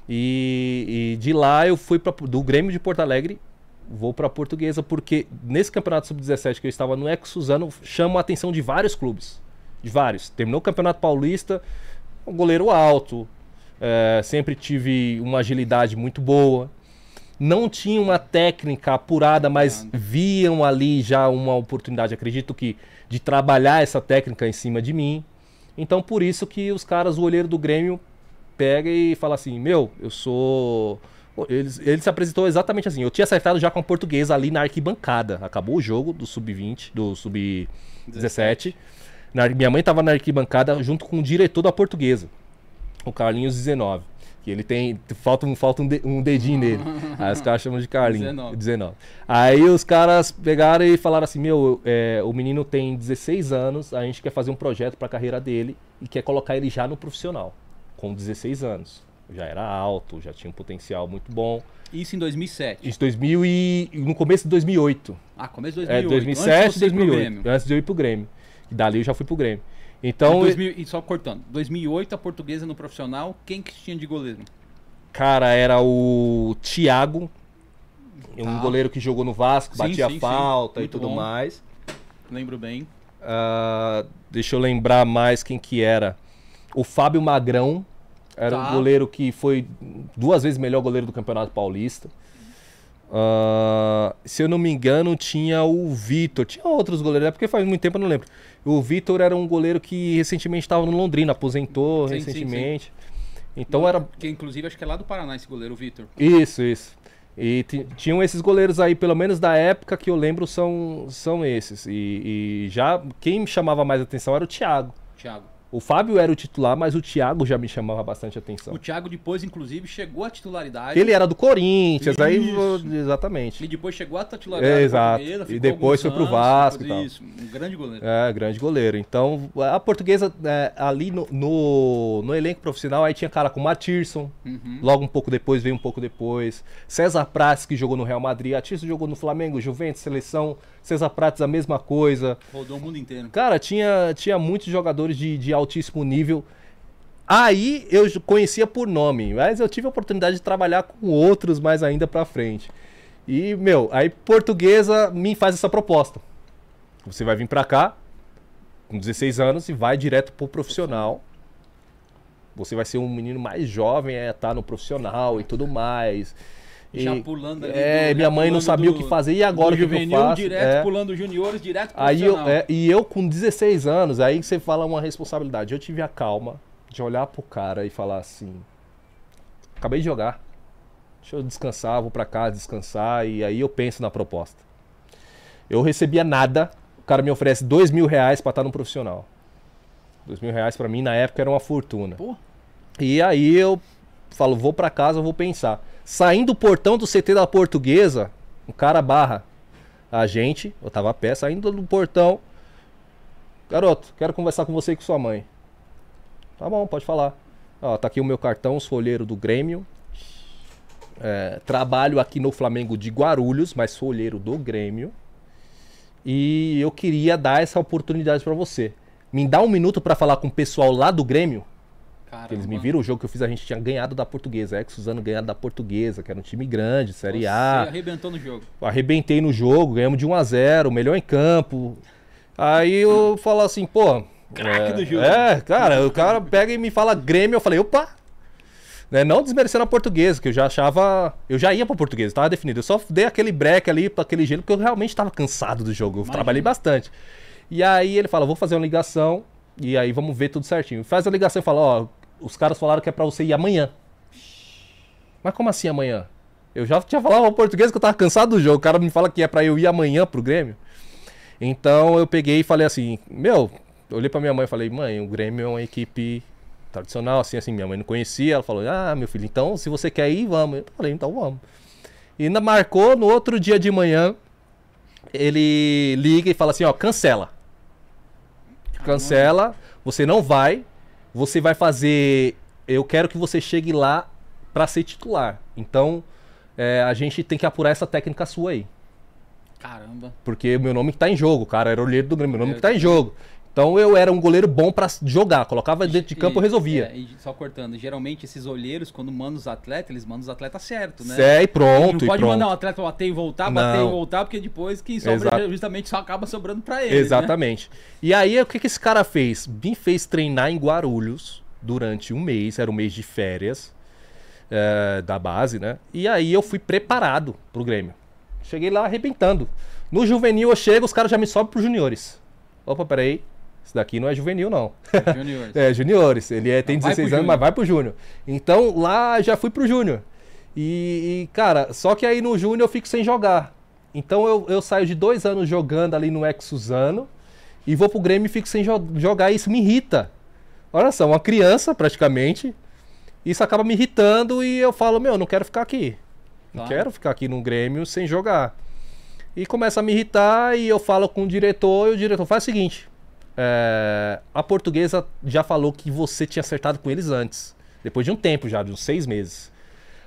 E, e, de lá eu fui para do Grêmio de Porto Alegre, vou para a Portuguesa porque nesse campeonato sub-17 que eu estava no Ex Suzano, chama a atenção de vários clubes, de vários. Terminou o Campeonato Paulista, um goleiro alto, é, sempre tive uma agilidade muito boa. Não tinha uma técnica apurada, mas viam ali já uma oportunidade, acredito que, de trabalhar essa técnica em cima de mim. Então, por isso que os caras, o olheiro do Grêmio, pega e fala assim: Meu, eu sou. Ele, ele se apresentou exatamente assim. Eu tinha acertado já com a portuguesa ali na arquibancada. Acabou o jogo do sub-20, do sub-17. Minha mãe estava na arquibancada junto com o diretor da portuguesa, o Carlinhos 19. Que ele tem. Falta, um, falta um, de, um dedinho nele. Aí os caras chamam de Carlinhos. 19. 19. Aí os caras pegaram e falaram assim: Meu, é, o menino tem 16 anos, a gente quer fazer um projeto para a carreira dele e quer colocar ele já no profissional com 16 anos. Já era alto, já tinha um potencial muito bom. Isso em 2007? Isso 2000 e no começo de 2008. Ah, começo de 2008. É, 2007 e 2008. Antes de eu ir pro Grêmio. E dali eu já fui pro Grêmio. Então, 2000, e só cortando. 2008 a portuguesa no profissional, quem que tinha de goleiro? Cara, era o Thiago, um ah. goleiro que jogou no Vasco, sim, batia sim, falta sim. e tudo bom. mais. Lembro bem. Uh, deixa eu lembrar mais quem que era. O Fábio Magrão, era tá. um goleiro que foi duas vezes melhor goleiro do Campeonato Paulista. Uh, se eu não me engano, tinha o Vitor. Tinha outros goleiros, é porque faz muito tempo eu não lembro. O Vitor era um goleiro que recentemente estava no Londrina, aposentou sim, recentemente. Sim, sim. Então era. Que inclusive acho que é lá do Paraná esse goleiro, o Vitor. Isso, isso. E tinham esses goleiros aí, pelo menos da época que eu lembro, são, são esses. E, e já quem me chamava mais atenção era o Thiago. Thiago. O Fábio era o titular, mas o Thiago já me chamava bastante atenção. O Thiago depois, inclusive, chegou à titularidade. Ele era do Corinthians, isso. aí exatamente. E depois chegou à titularidade. É, exato. E depois foi pro Vasco e tal. Isso, um grande goleiro. É, grande goleiro. Então, a portuguesa é, ali no, no, no, elenco profissional, aí tinha cara com Matirson, uhum. logo um pouco depois, veio um pouco depois. César Prates, que jogou no Real Madrid. Atirson jogou no Flamengo, Juventus, Seleção. César Prates, a mesma coisa. Rodou o mundo inteiro. Cara, tinha, tinha muitos jogadores de, de altíssimo nível. Aí eu conhecia por nome, mas eu tive a oportunidade de trabalhar com outros mais ainda pra frente. E, meu, aí portuguesa me faz essa proposta. Você vai vir pra cá, com 16 anos, e vai direto pro profissional. você vai ser um menino mais jovem, é tá no profissional e tudo mais. Já pulando ali. É, do, minha mãe não sabia do, o que fazer. E agora o que eu faço? direto, é. pulando juniores, direto aí eu, é, E eu com 16 anos, aí você fala uma responsabilidade. Eu tive a calma de olhar pro cara e falar assim... Acabei de jogar. Deixa eu descansar, vou para casa descansar. E aí eu penso na proposta. Eu recebia nada. O cara me oferece dois mil reais pra estar no profissional. Dois mil reais pra mim na época era uma fortuna. Pô. E aí eu falo, vou para casa, vou pensar. Saindo do portão do CT da Portuguesa, um cara barra a gente, eu tava a pé, saindo do portão. Garoto, quero conversar com você e com sua mãe. Tá bom, pode falar. Ó, tá aqui o meu cartão, os folheiro do Grêmio. É, trabalho aqui no Flamengo de Guarulhos, mas sou olheiro do Grêmio. E eu queria dar essa oportunidade para você. Me dá um minuto para falar com o pessoal lá do Grêmio. Eles me viram o jogo que eu fiz, a gente tinha ganhado da Portuguesa. Ex Suzano ganhado da Portuguesa, que era um time grande, Série Você A. Você arrebentou no jogo. Arrebentei no jogo, ganhamos de 1 a 0 melhor em campo. Aí eu falo assim, pô. Craque é, do jogo. É, cara, o cara pega e me fala Grêmio, eu falei, opa, né? Não desmerecendo a portuguesa, que eu já achava. Eu já ia pra portuguesa, tava definido. Eu só dei aquele break ali para aquele gelo, porque eu realmente tava cansado do jogo. Eu Imagina. trabalhei bastante. E aí ele fala: vou fazer uma ligação e aí vamos ver tudo certinho. Faz a ligação e fala: ó, os caras falaram que é pra você ir amanhã. Mas como assim amanhã? Eu já tinha falado português que eu tava cansado do jogo. O cara me fala que é pra eu ir amanhã pro Grêmio. Então eu peguei e falei assim: meu, eu olhei pra minha mãe e falei: mãe, o Grêmio é uma equipe tradicional, assim, assim, minha mãe não conhecia, ela falou, ah, meu filho, então se você quer ir, vamos. Eu falei, então vamos. E ainda marcou, no outro dia de manhã, ele liga e fala assim, ó, cancela. Cancela, você não vai, você vai fazer, eu quero que você chegue lá para ser titular. Então, é, a gente tem que apurar essa técnica sua aí. Caramba. Porque o meu nome que tá em jogo, cara, era o líder do Grêmio, meu nome que tá em jogo. Então eu era um goleiro bom para jogar, colocava dentro de campo e resolvia. É, e só cortando, geralmente esses olheiros, quando mandam os atletas, eles mandam os atletas certo, né? É, e pronto. não pode pronto. mandar o um atleta bater e voltar, bater não. e voltar, porque depois quem sobra Exato. justamente só acaba sobrando para ele. Né? Exatamente. Né? E aí o que, que esse cara fez? Me fez treinar em Guarulhos durante um mês, era um mês de férias é, da base, né? E aí eu fui preparado pro Grêmio. Cheguei lá arrebentando. No juvenil eu chego, os caras já me sobem pros juniores. Opa, peraí esse daqui não é juvenil, não. Juniores. é, juniores. Ele é, tem 16 anos, mas vai pro júnior. Então lá já fui pro júnior. E, e, cara, só que aí no júnior eu fico sem jogar. Então eu, eu saio de dois anos jogando ali no ex Suzano e vou pro Grêmio e fico sem jo jogar. E isso me irrita. Olha só, uma criança praticamente. Isso acaba me irritando e eu falo, meu, não quero ficar aqui. Não quero ficar aqui no Grêmio sem jogar. E começa a me irritar e eu falo com o diretor e o diretor faz o seguinte: é, a portuguesa já falou que você tinha acertado com eles antes. Depois de um tempo já, de uns seis meses.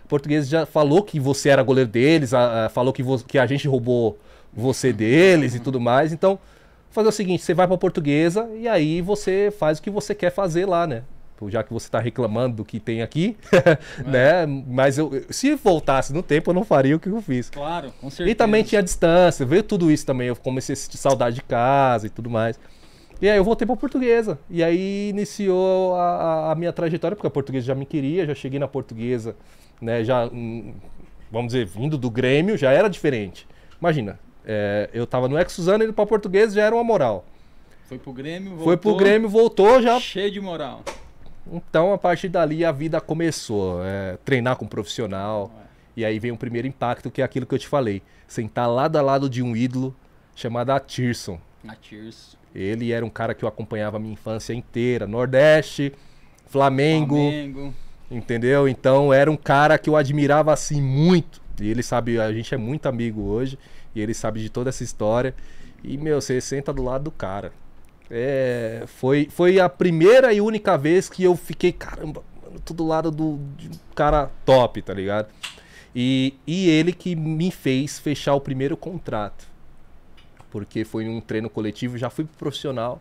A portuguesa já falou que você era goleiro deles, a, a, falou que, que a gente roubou você deles e tudo mais. Então, fazer o seguinte: você vai pra portuguesa e aí você faz o que você quer fazer lá, né? Já que você está reclamando do que tem aqui, né? Mas eu, se voltasse no tempo, eu não faria o que eu fiz. Claro, com certeza. E também tinha distância, veio tudo isso também. Eu comecei a sentir saudade de casa e tudo mais. E aí eu voltei para portuguesa. E aí iniciou a, a, minha trajetória, porque a portuguesa já me queria, já cheguei na portuguesa, né? Já, hum, vamos dizer, vindo do Grêmio, já era diferente. Imagina, é, eu tava no ex-Suzano indo pra portuguesa, já era uma moral. Foi pro Grêmio, voltou. Foi pro Grêmio, voltou já. Cheio de moral. Então, a partir dali, a vida começou. É, treinar com um profissional. É. E aí vem o primeiro impacto, que é aquilo que eu te falei. Sentar lado a lado de um ídolo chamado Atirson. Atirson. Ele era um cara que eu acompanhava a minha infância inteira. Nordeste, Flamengo, Flamengo. Entendeu? Então era um cara que eu admirava assim muito. E ele sabe, a gente é muito amigo hoje. E ele sabe de toda essa história. E, meu, você senta do lado do cara. É, foi, foi a primeira e única vez que eu fiquei, caramba, mano, tô do lado do, de um cara top, tá ligado? E, e ele que me fez fechar o primeiro contrato porque foi em um treino coletivo, já fui pro profissional.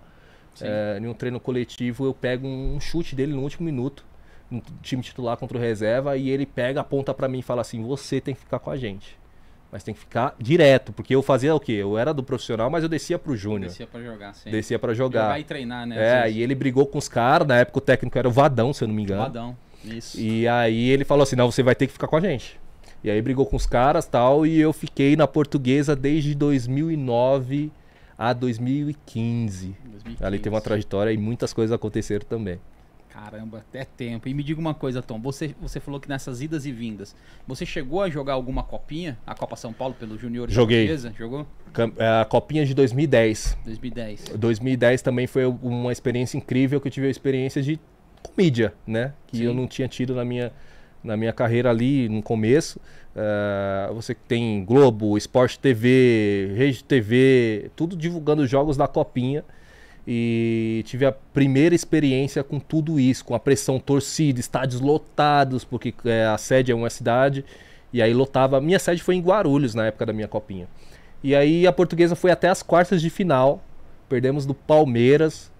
É, em um treino coletivo eu pego um chute dele no último minuto, no time titular contra o reserva, e ele pega, aponta para mim e fala assim: você tem que ficar com a gente. mas tem que ficar direto, porque eu fazia o quê? Eu era do profissional, mas eu descia pro júnior. Descia pra jogar, sim. Descia pra jogar. Jogar e treinar, né? É, e ele brigou com os caras, na época o técnico era o Vadão, se eu não me engano. Vadão, isso. E aí ele falou assim, não, você vai ter que ficar com a gente. E aí brigou com os caras tal, e eu fiquei na portuguesa desde 2009 a 2015. 2015. Ali tem uma trajetória e muitas coisas aconteceram também. Caramba, até tempo. E me diga uma coisa, Tom. Você, você falou que nessas idas e vindas, você chegou a jogar alguma copinha? A Copa São Paulo pelo Júnior Joguei. Jogou? É, a copinha de 2010. 2010. 2010 também foi uma experiência incrível que eu tive a experiência de mídia, né? Que Sim. eu não tinha tido na minha, na minha carreira ali no começo. Uh, você tem Globo, Esporte TV, Rede TV, tudo divulgando jogos da Copinha e tive a primeira experiência com tudo isso, com a pressão torcida, estádios lotados, porque é, a sede é uma cidade, e aí lotava. Minha sede foi em Guarulhos na época da minha copinha. E aí a portuguesa foi até as quartas de final, perdemos do Palmeiras.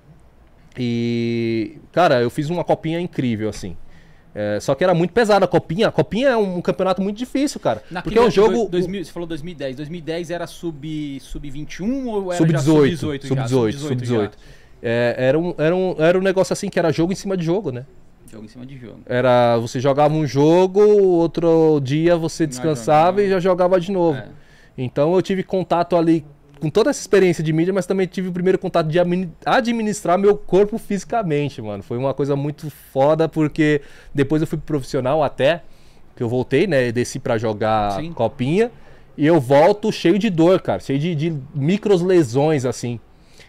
E, cara, eu fiz uma copinha incrível, assim. É, só que era muito pesada a copinha. A copinha é um, campeonato muito difícil, cara. Naquele porque é um jogo. 2000, você falou 2010. 2010 era sub, sub 21 ou era sub 18, sub 18? Sub 18, sub 18. É, era, um, era, um, era um negócio assim que era jogo em cima de jogo, né? Jogo em cima de jogo. Era. Você jogava um jogo, outro dia você descansava e já jogava de novo. É. Então eu tive contato ali com toda essa experiência de mídia, mas também tive o primeiro contato de administrar meu corpo fisicamente, mano. Foi uma coisa muito foda, porque depois eu fui profissional até, que eu voltei, né? Desci para jogar Sim. copinha. E eu volto cheio de dor, cara. Cheio de, de micros lesões, assim.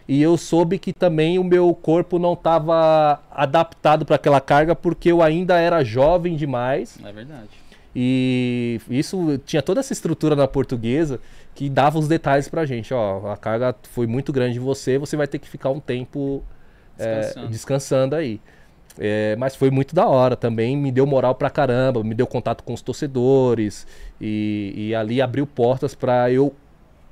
E eu soube que também o meu corpo não estava adaptado para aquela carga, porque eu ainda era jovem demais. É verdade. E isso tinha toda essa estrutura na portuguesa que dava os detalhes pra gente. Ó, a carga foi muito grande em você, você vai ter que ficar um tempo descansando, é, descansando aí. É, mas foi muito da hora também, me deu moral pra caramba, me deu contato com os torcedores e, e ali abriu portas para eu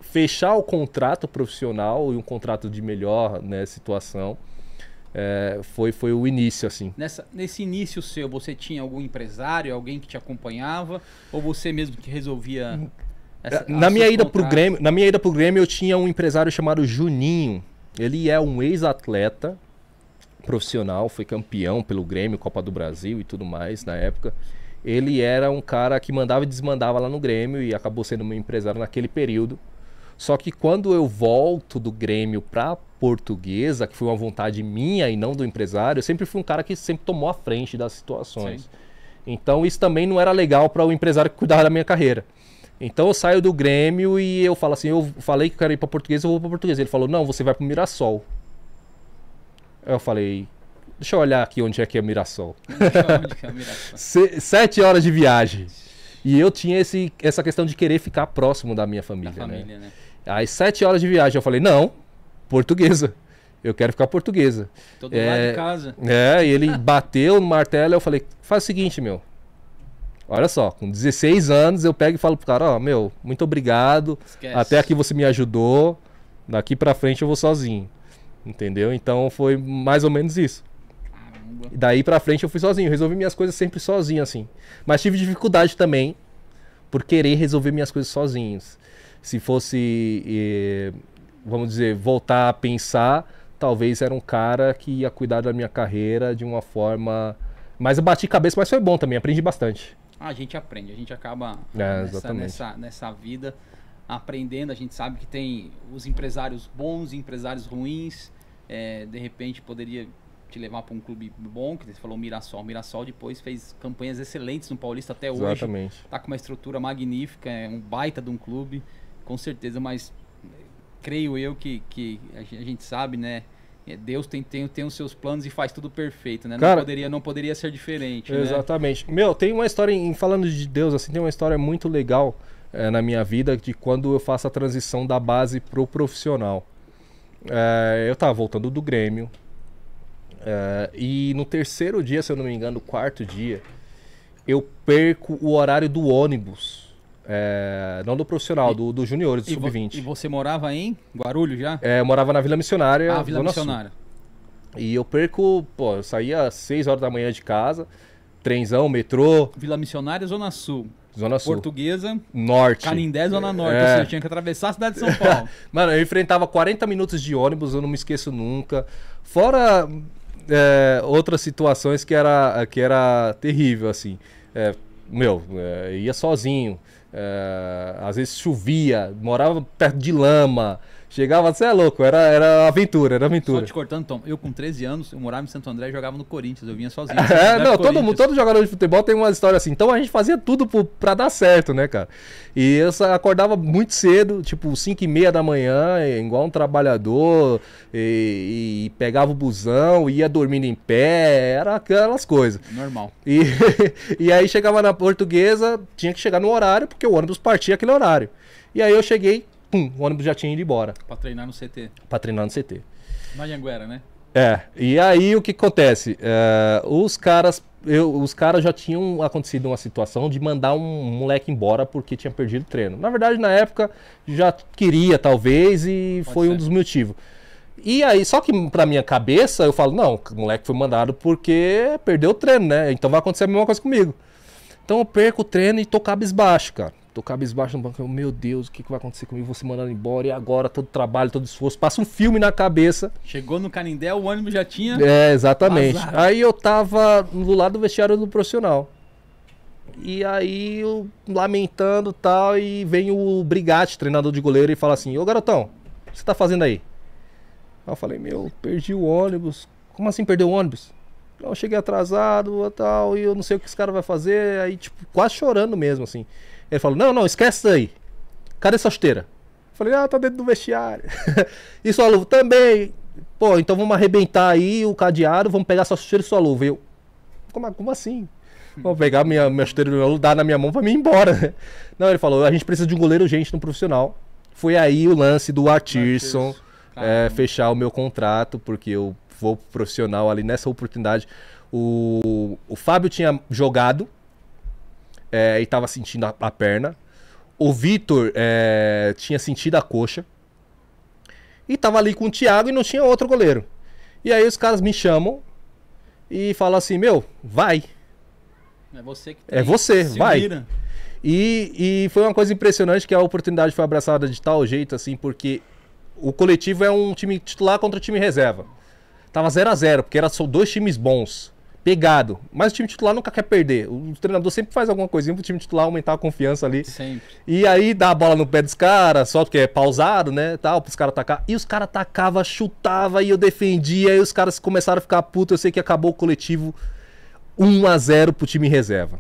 fechar o contrato profissional e um contrato de melhor né, situação. É, foi, foi o início, assim. Nessa, nesse início seu, você tinha algum empresário, alguém que te acompanhava? Ou você mesmo que resolvia essa, na minha ida pro Grêmio, na minha ida pro Grêmio eu tinha um empresário chamado Juninho. Ele é um ex-atleta profissional, foi campeão pelo Grêmio, Copa do Brasil e tudo mais na época. Ele era um cara que mandava e desmandava lá no Grêmio e acabou sendo meu empresário naquele período. Só que quando eu volto do Grêmio pra Portuguesa, que foi uma vontade minha e não do empresário, eu sempre fui um cara que sempre tomou a frente das situações. Sim. Então isso também não era legal para o empresário que cuidava da minha carreira. Então eu saio do Grêmio e eu falo assim, eu falei que eu quero ir para português, eu vou para português. Ele falou, não, você vai para Mirassol. Eu falei, deixa eu olhar aqui onde é que é Mirassol. que é Mirassol? Sete horas de viagem. E eu tinha esse, essa questão de querer ficar próximo da minha família. Da família né? né? Aí sete horas de viagem eu falei, não, portuguesa. Eu quero ficar portuguesa. Todo é, lado de casa. É, e ele bateu no martelo, eu falei, faz o seguinte, meu. Olha só, com 16 anos eu pego e falo pro cara, ó, oh, meu, muito obrigado. Esquece. Até aqui você me ajudou. Daqui pra frente eu vou sozinho. Entendeu? Então foi mais ou menos isso. Caramba. E daí pra frente eu fui sozinho. Resolvi minhas coisas sempre sozinho, assim. Mas tive dificuldade também por querer resolver minhas coisas sozinhos. Se fosse, eh, vamos dizer, voltar a pensar, talvez era um cara que ia cuidar da minha carreira de uma forma. Mas eu bati cabeça, mas foi bom também, aprendi bastante a gente aprende, a gente acaba é, nessa, nessa, nessa vida aprendendo. A gente sabe que tem os empresários bons e empresários ruins. É, de repente poderia te levar para um clube bom, que você falou Mirassol. O Mirassol depois fez campanhas excelentes no Paulista até hoje. Exatamente. Tá com uma estrutura magnífica, é um baita de um clube, com certeza, mas creio eu que, que a gente sabe, né? É, Deus tem, tem, tem os seus planos e faz tudo perfeito, né? Cara, não, poderia, não poderia ser diferente. Né? Exatamente. Né? Meu, tem uma história, em falando de Deus, assim, tem uma história muito legal é, na minha vida de quando eu faço a transição da base pro profissional. É, eu tava voltando do Grêmio. É, e no terceiro dia, se eu não me engano, no quarto dia, eu perco o horário do ônibus é, não do profissional, e, do, do juniores, do sub-20. E você morava em Guarulhos já? É, eu morava na Vila Missionária. Ah, Vila Missionária. Sul. E eu perco, pô, eu saía às 6 horas da manhã de casa, trenzão, metrô. Vila Missionária, Zona Sul. Zona Sul. Portuguesa. Norte. Canindé, Zona Norte. É. Seja, tinha que atravessar a cidade de São Paulo. Mano, eu enfrentava 40 minutos de ônibus, eu não me esqueço nunca. Fora é, outras situações que era, que era terrível, assim. É, meu, é, ia sozinho. É, às vezes chovia, morava perto de lama. Chegava, você é louco, era, era aventura, era aventura. Só te cortando, Tom, eu com 13 anos, eu morava em Santo André e jogava no Corinthians, eu vinha sozinho. é, não, todo, mundo, todo jogador de futebol tem uma história assim. Então a gente fazia tudo pro, pra dar certo, né, cara? E eu acordava muito cedo, tipo 5 e meia da manhã, igual um trabalhador, e, e, pegava o busão, ia dormindo em pé, era aquelas coisas. Normal. E, e aí chegava na portuguesa, tinha que chegar no horário, porque o ônibus partia aquele horário. E aí eu cheguei pum, o ônibus já tinha ido embora. Pra treinar no CT. Pra treinar no CT. Na Anguera, né? É, e aí o que acontece? É, os caras eu, os caras já tinham acontecido uma situação de mandar um moleque embora porque tinha perdido o treino. Na verdade, na época, já queria, talvez, e Pode foi ser. um dos motivos. E aí, só que pra minha cabeça, eu falo, não, o moleque foi mandado porque perdeu o treino, né? Então vai acontecer a mesma coisa comigo. Então eu perco o treino e tô cabisbaixo, cara. Tô cabisbaixo no banco, meu Deus, o que, que vai acontecer comigo? Vou ser mandado embora e agora todo trabalho, todo esforço. Passa um filme na cabeça. Chegou no Canindé, o ônibus já tinha. É, exatamente. Vazado. Aí eu tava do lado do vestiário do profissional. E aí eu lamentando tal, e vem o Brigatti, treinador de goleiro, e fala assim: Ô garotão, o que você tá fazendo aí? Aí eu falei: Meu, perdi o ônibus. Como assim perdeu o ônibus? Eu cheguei atrasado tal, e eu não sei o que esse cara vai fazer. Aí, tipo, quase chorando mesmo, assim. Ele falou: Não, não, esquece isso aí. Cadê sua chuteira? Eu falei: Ah, tá dentro do vestiário. e sua luva também. Pô, então vamos arrebentar aí o cadeado, vamos pegar sua chuteira e sua luva. Eu, como, como assim? Vou pegar minha, minha chuteira e dar na minha mão pra mim ir embora. Não, ele falou: A gente precisa de um goleiro urgente no profissional. Foi aí o lance do Artirson é, fechar o meu contrato, porque eu vou pro profissional ali nessa oportunidade. O, o Fábio tinha jogado é, e tava sentindo a, a perna. O Vitor é, tinha sentido a coxa. E tava ali com o Thiago e não tinha outro goleiro. E aí os caras me chamam e falam assim: Meu, vai. É você que tem. É você, Se vai. E, e foi uma coisa impressionante que a oportunidade foi abraçada de tal jeito, assim, porque o coletivo é um time titular contra o time reserva. Tava 0 a 0 porque eram só dois times bons pegado. Mas o time titular nunca quer perder. O treinador sempre faz alguma coisinha pro time titular aumentar a confiança ali. Sempre. E aí dá a bola no pé dos caras, só porque é pausado, né? Tal, pros caras atacar. E os caras atacavam, chutava e eu defendia. E os caras começaram a ficar putos. Eu sei que acabou o coletivo 1 a 0 pro time reserva.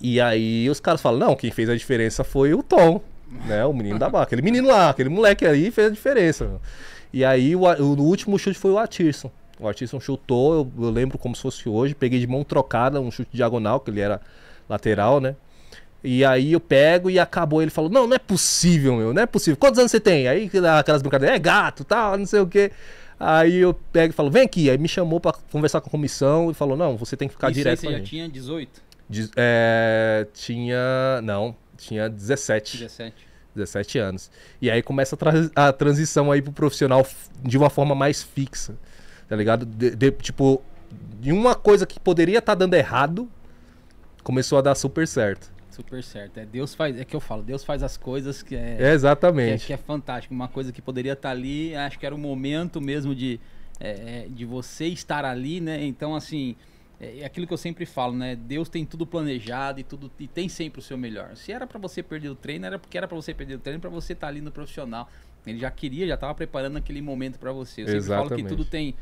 E aí os caras falam: não, quem fez a diferença foi o Tom. Né, o menino da barra, aquele menino lá, aquele moleque aí fez a diferença. E aí o, o, o último chute foi o Atirson. O Artisson chutou, eu, eu, lembro como se fosse hoje, peguei de mão trocada um chute diagonal, que ele era lateral, né? E aí eu pego e acabou. Ele falou: Não, não é possível, meu, não é possível. Quantos anos você tem? Aí aquelas brincadeiras, é gato, tal, não sei o quê. Aí eu pego e falo: Vem aqui. Aí me chamou para conversar com a comissão e falou: Não, você tem que ficar Isso direto. Aí você já tinha 18? De, é, tinha. Não, tinha 17. 17. 17 anos. E aí começa a, tra a transição aí pro profissional de uma forma mais fixa tá ligado? De, de, tipo, de uma coisa que poderia estar tá dando errado, começou a dar super certo. Super certo. É Deus faz, é que eu falo, Deus faz as coisas que é, é exatamente. Que é, que é, fantástico. Uma coisa que poderia estar tá ali, acho que era o momento mesmo de, é, é, de você estar ali, né? Então, assim, é, é aquilo que eu sempre falo, né? Deus tem tudo planejado e tudo e tem sempre o seu melhor. Se era para você perder o treino, era porque era para você perder o treino, para você estar tá ali no profissional. Ele já queria, já estava preparando aquele momento para você. Eu sempre Exatamente. falo que tudo tem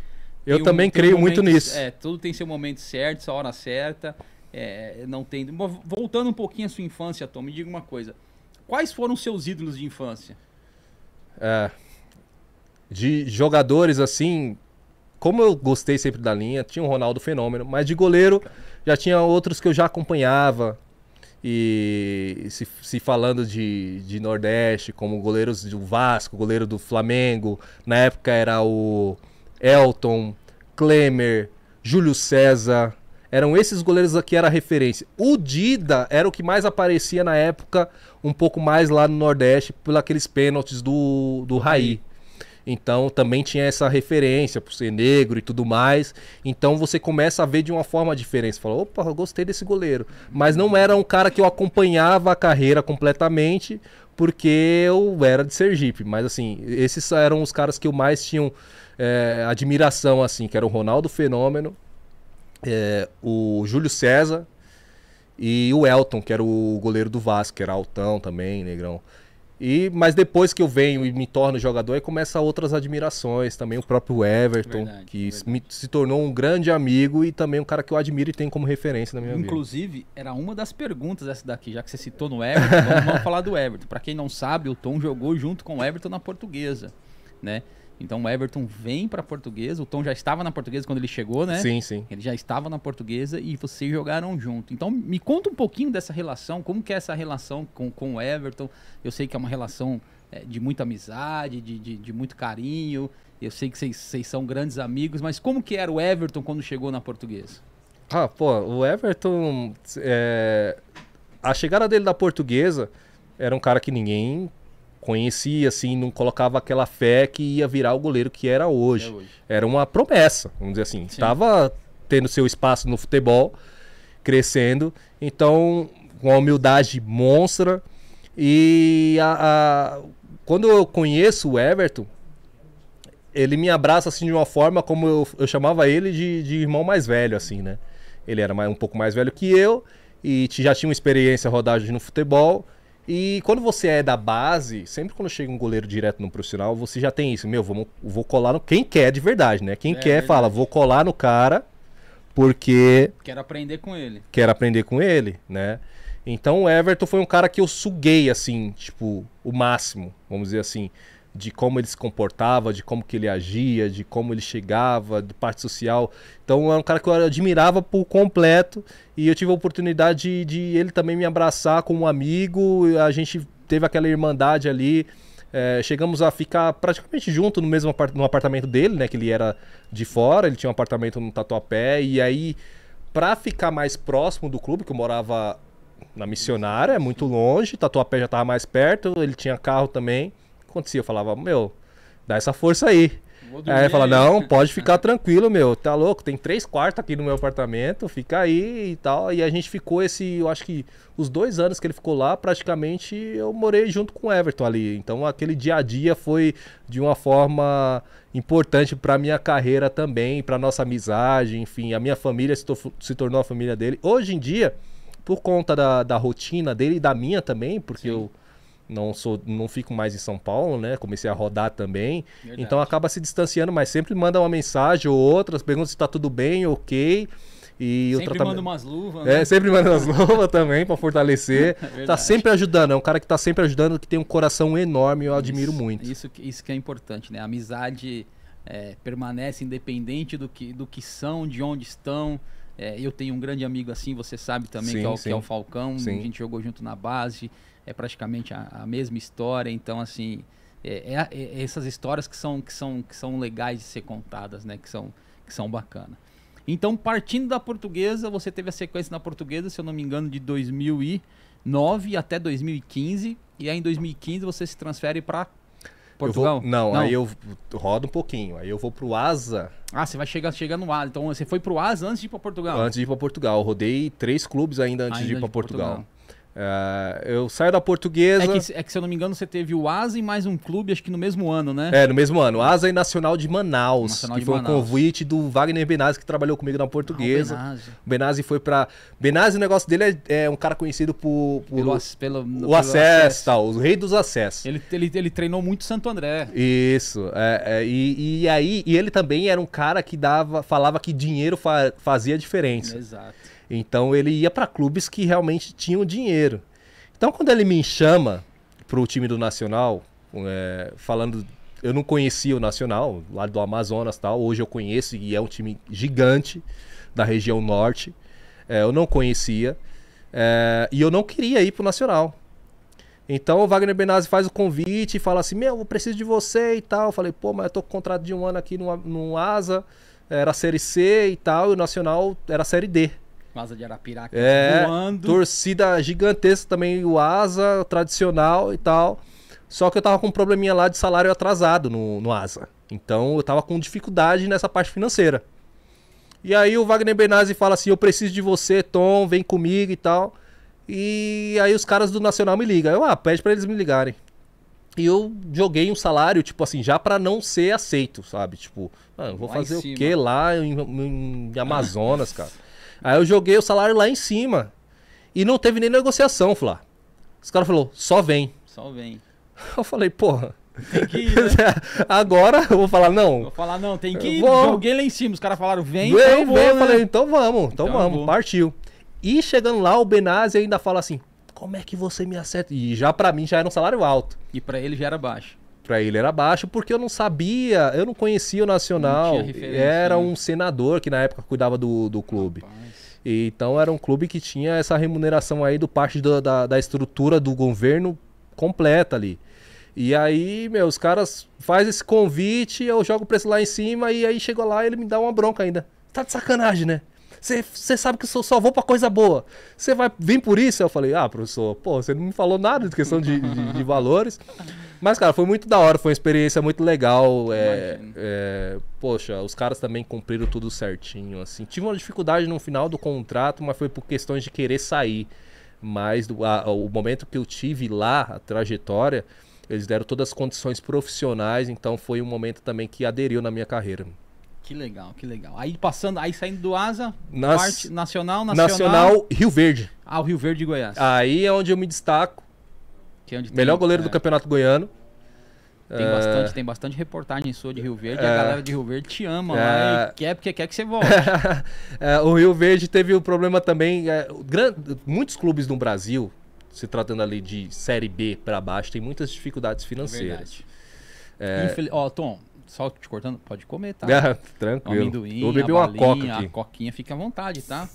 eu tem também um, creio um muito nisso. É, tudo tem seu momento certo, sua hora certa. É, não tem. Voltando um pouquinho à sua infância, Tom, me diga uma coisa. Quais foram seus ídolos de infância? É, de jogadores assim, como eu gostei sempre da linha, tinha o Ronaldo Fenômeno, mas de goleiro já tinha outros que eu já acompanhava. E se, se falando de, de Nordeste, como goleiros do Vasco, goleiro do Flamengo, na época era o Elton, Klemer, Júlio César. Eram esses goleiros que era a referência. O Dida era o que mais aparecia na época, um pouco mais lá no Nordeste, por aqueles pênaltis do, do Raí. Então também tinha essa referência por ser negro e tudo mais. Então você começa a ver de uma forma diferente. Você fala, opa, eu gostei desse goleiro. Mas não era um cara que eu acompanhava a carreira completamente, porque eu era de Sergipe. Mas assim, esses eram os caras que eu mais tinham é, admiração, assim, que era o Ronaldo Fenômeno, é, o Júlio César e o Elton, que era o goleiro do Vasco, que era altão também, negrão. E, mas depois que eu venho e me torno jogador, aí começa outras admirações. Também o próprio Everton, verdade, que verdade. Me, se tornou um grande amigo e também um cara que eu admiro e tenho como referência na minha Inclusive, vida. era uma das perguntas essa daqui, já que você citou no Everton, vamos, vamos falar do Everton. Para quem não sabe, o Tom jogou junto com o Everton na portuguesa, né? Então o Everton vem para a portuguesa, o Tom já estava na portuguesa quando ele chegou, né? Sim, sim. Ele já estava na portuguesa e vocês jogaram junto. Então me conta um pouquinho dessa relação, como que é essa relação com, com o Everton. Eu sei que é uma relação é, de muita amizade, de, de, de, muito carinho. Eu sei que vocês são grandes amigos, mas como que era o Everton quando chegou na portuguesa? Ah, pô, o Everton. É... A chegada dele da portuguesa era um cara que ninguém conhecia, assim, não colocava aquela fé que ia virar o goleiro que era hoje. É hoje. Era uma promessa, vamos dizer assim. Estava tendo seu espaço no futebol, crescendo. Então, com uma humildade monstra. E a, a, quando eu conheço o Everton, ele me abraça assim de uma forma como eu, eu chamava ele de, de irmão mais velho, assim, né? Ele era mais, um pouco mais velho que eu e já tinha uma experiência rodagem no futebol. E quando você é da base, sempre quando chega um goleiro direto no profissional, você já tem isso. Meu, vamos, vou colar no. Quem quer de verdade, né? Quem é, quer verdade. fala, vou colar no cara porque. Quero aprender com ele. Quero aprender com ele, né? Então o Everton foi um cara que eu suguei, assim, tipo, o máximo, vamos dizer assim de como ele se comportava, de como que ele agia, de como ele chegava, de parte social. Então é um cara que eu admirava por completo e eu tive a oportunidade de, de ele também me abraçar como um amigo. A gente teve aquela irmandade ali. É, chegamos a ficar praticamente junto no mesmo apart no apartamento dele, né? Que ele era de fora, ele tinha um apartamento no Tatuapé. E aí, para ficar mais próximo do clube, que eu morava na missionária, muito longe, Tatuapé já estava mais perto, ele tinha carro também acontecia? Eu falava, meu, dá essa força aí. Aí ele fala, não, pode ficar tranquilo, meu, tá louco, tem três quartos aqui no meu apartamento, fica aí e tal. E a gente ficou esse, eu acho que os dois anos que ele ficou lá, praticamente eu morei junto com o Everton ali. Então aquele dia a dia foi de uma forma importante para minha carreira também, para nossa amizade, enfim, a minha família se, to se, tornou a família dele. Hoje em dia, por conta da, da rotina dele e da minha também, porque Sim. eu não sou não fico mais em São Paulo, né? Comecei a rodar também. Verdade. Então acaba se distanciando, mas sempre manda uma mensagem ou outra, pergunta se está tudo bem, ok. E sempre tratamento... manda umas luvas. Né? É, sempre manda umas luvas também para fortalecer. É tá sempre ajudando, é um cara que tá sempre ajudando, que tem um coração enorme, eu admiro isso, muito. Isso, isso que é importante, né? A amizade é, permanece independente do que, do que são, de onde estão. É, eu tenho um grande amigo assim, você sabe também, sim, que, é o, que, é o, Falcão. Sim. A gente jogou junto na base é praticamente a, a mesma história. Então, assim, é, é, é, essas histórias que são, que, são, que são legais de ser contadas, né? Que são, que são bacanas. Então, partindo da portuguesa, você teve a sequência na portuguesa, se eu não me engano, de 2009 até 2015. E aí, em 2015, você se transfere para Portugal? Vou, não, não, aí eu rodo um pouquinho. Aí eu vou pro Asa. Ah, você vai chegar, chegar no Asa. Então você foi pro Asa antes de ir para Portugal? Antes de ir para Portugal. Eu rodei três clubes ainda antes ainda de ir para Portugal. Portugal. Uh, eu saio da portuguesa. É que, é que, se eu não me engano, você teve o Asa e mais um clube, acho que no mesmo ano, né? É, no mesmo ano. Asa e Nacional de Manaus, Nacional que de foi Manaus. um convite do Wagner Benazzi, que trabalhou comigo na portuguesa. Ah, o Benazzi. Benazzi foi pra. Benazzi, o negócio dele é, é um cara conhecido por. por pelo, pelo, o pelo acesso, acesso, tal, o rei dos acessos. Ele, ele, ele treinou muito Santo André. Isso. É, é, e, e aí, e ele também era um cara que dava, falava que dinheiro fa, fazia diferença. Exato. Então ele ia para clubes que realmente tinham dinheiro. Então, quando ele me chama para o time do Nacional, é, falando, eu não conhecia o Nacional, lá do Amazonas tal, hoje eu conheço e é um time gigante da região norte. É, eu não conhecia é, e eu não queria ir para o Nacional. Então o Wagner Benazzi faz o convite e fala assim: Meu, eu preciso de você e tal. Eu falei: Pô, mas eu tô com contrato de um ano aqui no, no ASA, era Série C e tal, e o Nacional era Série D. Asa de Arapiraca é, voando. Torcida gigantesca também, o Asa tradicional e tal. Só que eu tava com um probleminha lá de salário atrasado no, no ASA. Então eu tava com dificuldade nessa parte financeira. E aí o Wagner Benazzi fala assim: Eu preciso de você, Tom, vem comigo e tal. E aí os caras do Nacional me ligam. Eu, ah, pede para eles me ligarem. E eu joguei um salário, tipo assim, já para não ser aceito, sabe? Tipo, ah, vou lá fazer o quê lá em, em Amazonas, cara? Aí eu joguei o salário lá em cima. E não teve nem negociação, Flá. Os caras falaram, só vem. Só vem. Eu falei, porra. Tem que ir, né? Agora eu vou falar, não. Vou falar, não, tem que ir. Vou... Joguei lá em cima. Os caras falaram, vem, vem, então vou, vem. Né? Eu falei, então vamos, então, então vamos, partiu. E chegando lá, o Benazzi ainda fala assim: como é que você me acerta? E já para mim já era um salário alto. E para ele já era baixo. Para ele era baixo porque eu não sabia, eu não conhecia o Nacional. Era né? um senador que na época cuidava do, do clube. Rapaz. Então era um clube que tinha essa remuneração aí do parte do, da, da estrutura do governo completa ali. E aí, meu, os caras faz esse convite, eu jogo o preço lá em cima e aí chegou lá e ele me dá uma bronca ainda. Tá de sacanagem, né? Você sabe que eu só vou pra coisa boa. Você vai vir por isso? Eu falei, ah, professor, pô, você não me falou nada de questão de, de, de valores. Mas, cara, foi muito da hora, foi uma experiência muito legal. É, é, poxa, os caras também cumpriram tudo certinho, assim. Tive uma dificuldade no final do contrato, mas foi por questões de querer sair. Mas do, a, o momento que eu tive lá, a trajetória, eles deram todas as condições profissionais, então foi um momento também que aderiu na minha carreira. Que legal, que legal. Aí passando, aí saindo do Asa, Nas... parte nacional, nacional. Nacional Rio Verde. Ah, o Rio Verde de Goiás. Aí é onde eu me destaco. Que é onde Melhor tem, goleiro é... do Campeonato Goiano. Tem, é... bastante, tem bastante reportagem sua de Rio Verde. É... A galera de Rio Verde te ama é... lá e quer porque quer que você volte. É, o Rio Verde teve o um problema também. É, gran... Muitos clubes no Brasil, se tratando ali de Série B para baixo, tem muitas dificuldades financeiras. É. Ó, Tom, só te cortando, pode comer, tá? É, tranquilo. O amendoim, Vou beber uma coca aqui. a coquinha, fica à vontade, tá?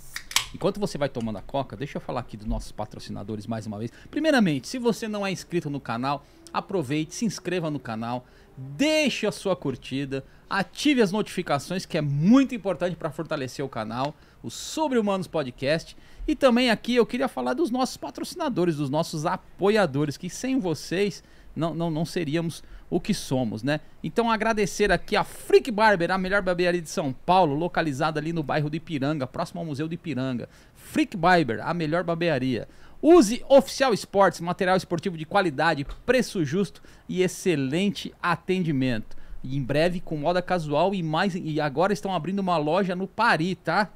Enquanto você vai tomando a coca, deixa eu falar aqui dos nossos patrocinadores mais uma vez. Primeiramente, se você não é inscrito no canal, aproveite, se inscreva no canal, deixe a sua curtida, ative as notificações, que é muito importante para fortalecer o canal, o Sobre Humanos Podcast. E também aqui eu queria falar dos nossos patrocinadores, dos nossos apoiadores, que sem vocês não, não, não seríamos o que somos, né? Então agradecer aqui a Freak Barber, a melhor barbearia de São Paulo, localizada ali no bairro de Ipiranga, próximo ao Museu de Ipiranga. Freak Barber, a melhor barbearia. Use Oficial Esportes, material esportivo de qualidade, preço justo e excelente atendimento. E em breve com moda casual e mais e agora estão abrindo uma loja no Paris, tá?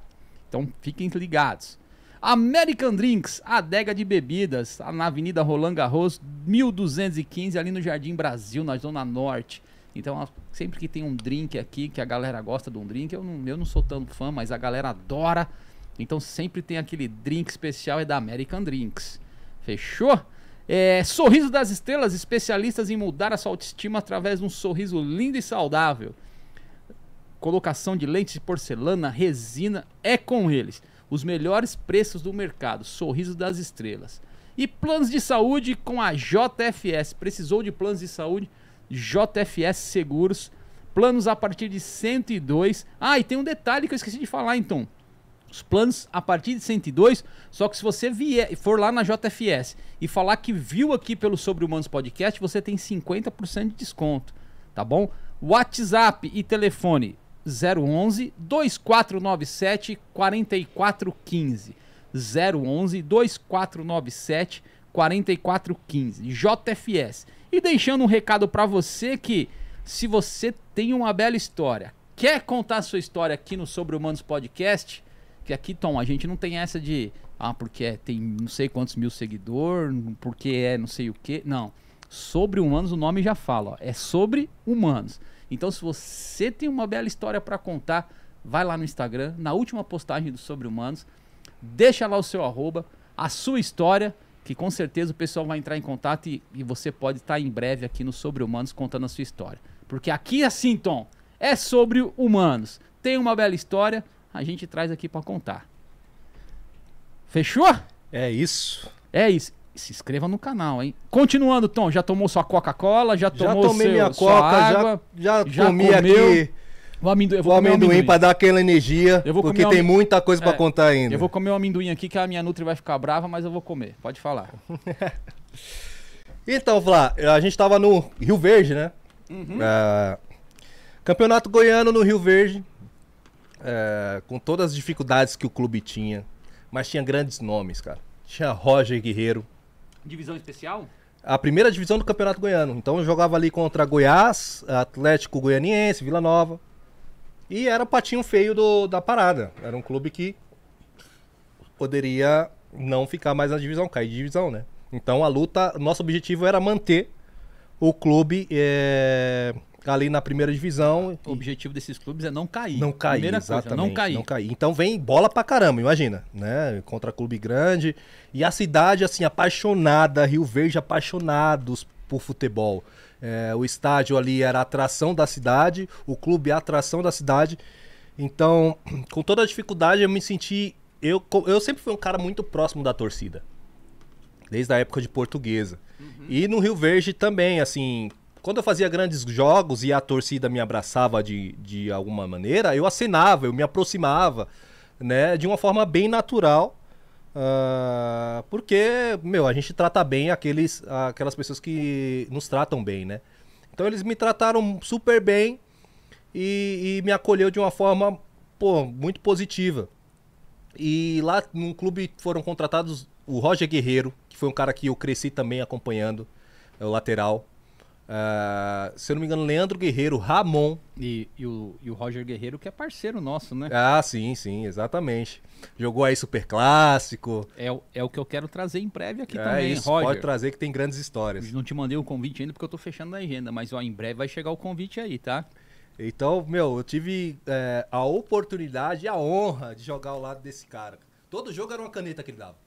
Então fiquem ligados. American Drinks, adega de bebidas, tá na Avenida Roland Garros, 1215, ali no Jardim Brasil, na Zona Norte. Então, sempre que tem um drink aqui, que a galera gosta de um drink, eu não, eu não sou tão fã, mas a galera adora. Então, sempre tem aquele drink especial, é da American Drinks. Fechou? É, sorriso das Estrelas, especialistas em mudar a sua autoestima através de um sorriso lindo e saudável. Colocação de lentes de porcelana, resina, é com eles os melhores preços do mercado, sorriso das estrelas. E planos de saúde com a JFS. Precisou de planos de saúde? JFS Seguros. Planos a partir de 102. Ah, e tem um detalhe que eu esqueci de falar então. Os planos a partir de 102, só que se você vier, for lá na JFS e falar que viu aqui pelo Sobre Humanos Podcast, você tem 50% de desconto, tá bom? WhatsApp e telefone 011 2497 4415. 011 2497 4415. JFS. E deixando um recado para você que se você tem uma bela história, quer contar sua história aqui no Sobre Humanos Podcast, que aqui, Tom, a gente não tem essa de ah, porque é, tem não sei quantos mil seguidores, porque é não sei o que. Não. Sobre humanos o nome já fala, ó, é sobre humanos. Então, se você tem uma bela história para contar, vai lá no Instagram, na última postagem do Sobre Humanos, deixa lá o seu arroba, a sua história, que com certeza o pessoal vai entrar em contato e, e você pode estar em breve aqui no Sobre Humanos contando a sua história. Porque aqui, assim, Tom, é sobre humanos. Tem uma bela história, a gente traz aqui para contar. Fechou? É isso. É isso se inscreva no canal, hein? Continuando, Tom, já tomou sua Coca-Cola, já tomou já tomei seu, minha Coca, água, já, já, já comi comeu. aqui o amendoim, eu vou o amendoim, amendoim. para dar aquela energia, porque tem muita coisa é, para contar ainda. Eu vou comer o amendoim aqui que a minha Nutri vai ficar brava, mas eu vou comer. Pode falar. Então, Flá, a gente tava no Rio Verde, né? Uhum. É, campeonato Goiano no Rio Verde. É, com todas as dificuldades que o clube tinha. Mas tinha grandes nomes, cara. Tinha Roger Guerreiro. Divisão especial? A primeira divisão do Campeonato Goiano. Então eu jogava ali contra Goiás, Atlético Goianiense, Vila Nova. E era o patinho feio do, da parada. Era um clube que poderia não ficar mais na divisão, cair de divisão, né? Então a luta, nosso objetivo era manter o clube é, ali na primeira divisão. O objetivo desses clubes é não cair. Não cair, Primeira exatamente. Coisa, não cair. Não cair. Então vem bola pra caramba, imagina, né? Contra clube grande. E a cidade, assim, apaixonada, Rio Verde apaixonados por futebol. É, o estádio ali era a atração da cidade, o clube é a atração da cidade. Então, com toda a dificuldade, eu me senti. Eu, eu sempre fui um cara muito próximo da torcida desde a época de portuguesa. Uhum. E no Rio Verde também, assim, quando eu fazia grandes jogos e a torcida me abraçava de, de alguma maneira, eu acenava, eu me aproximava, né, de uma forma bem natural. Uh, porque, meu, a gente trata bem aqueles, aquelas pessoas que nos tratam bem, né? Então eles me trataram super bem e, e me acolheu de uma forma, pô, muito positiva. E lá no clube foram contratados o Roger Guerreiro, que foi um cara que eu cresci também acompanhando, é o lateral. Uh, se eu não me engano, Leandro Guerreiro, Ramon. E, e, o, e o Roger Guerreiro, que é parceiro nosso, né? Ah, sim, sim, exatamente. Jogou aí Super Clássico. É, é o que eu quero trazer em breve aqui é também, isso, Roger. Pode trazer que tem grandes histórias. Não te mandei o convite ainda porque eu tô fechando a agenda, mas ó, em breve vai chegar o convite aí, tá? Então, meu, eu tive é, a oportunidade e a honra de jogar ao lado desse cara. Todo jogo era uma caneta que ele dava.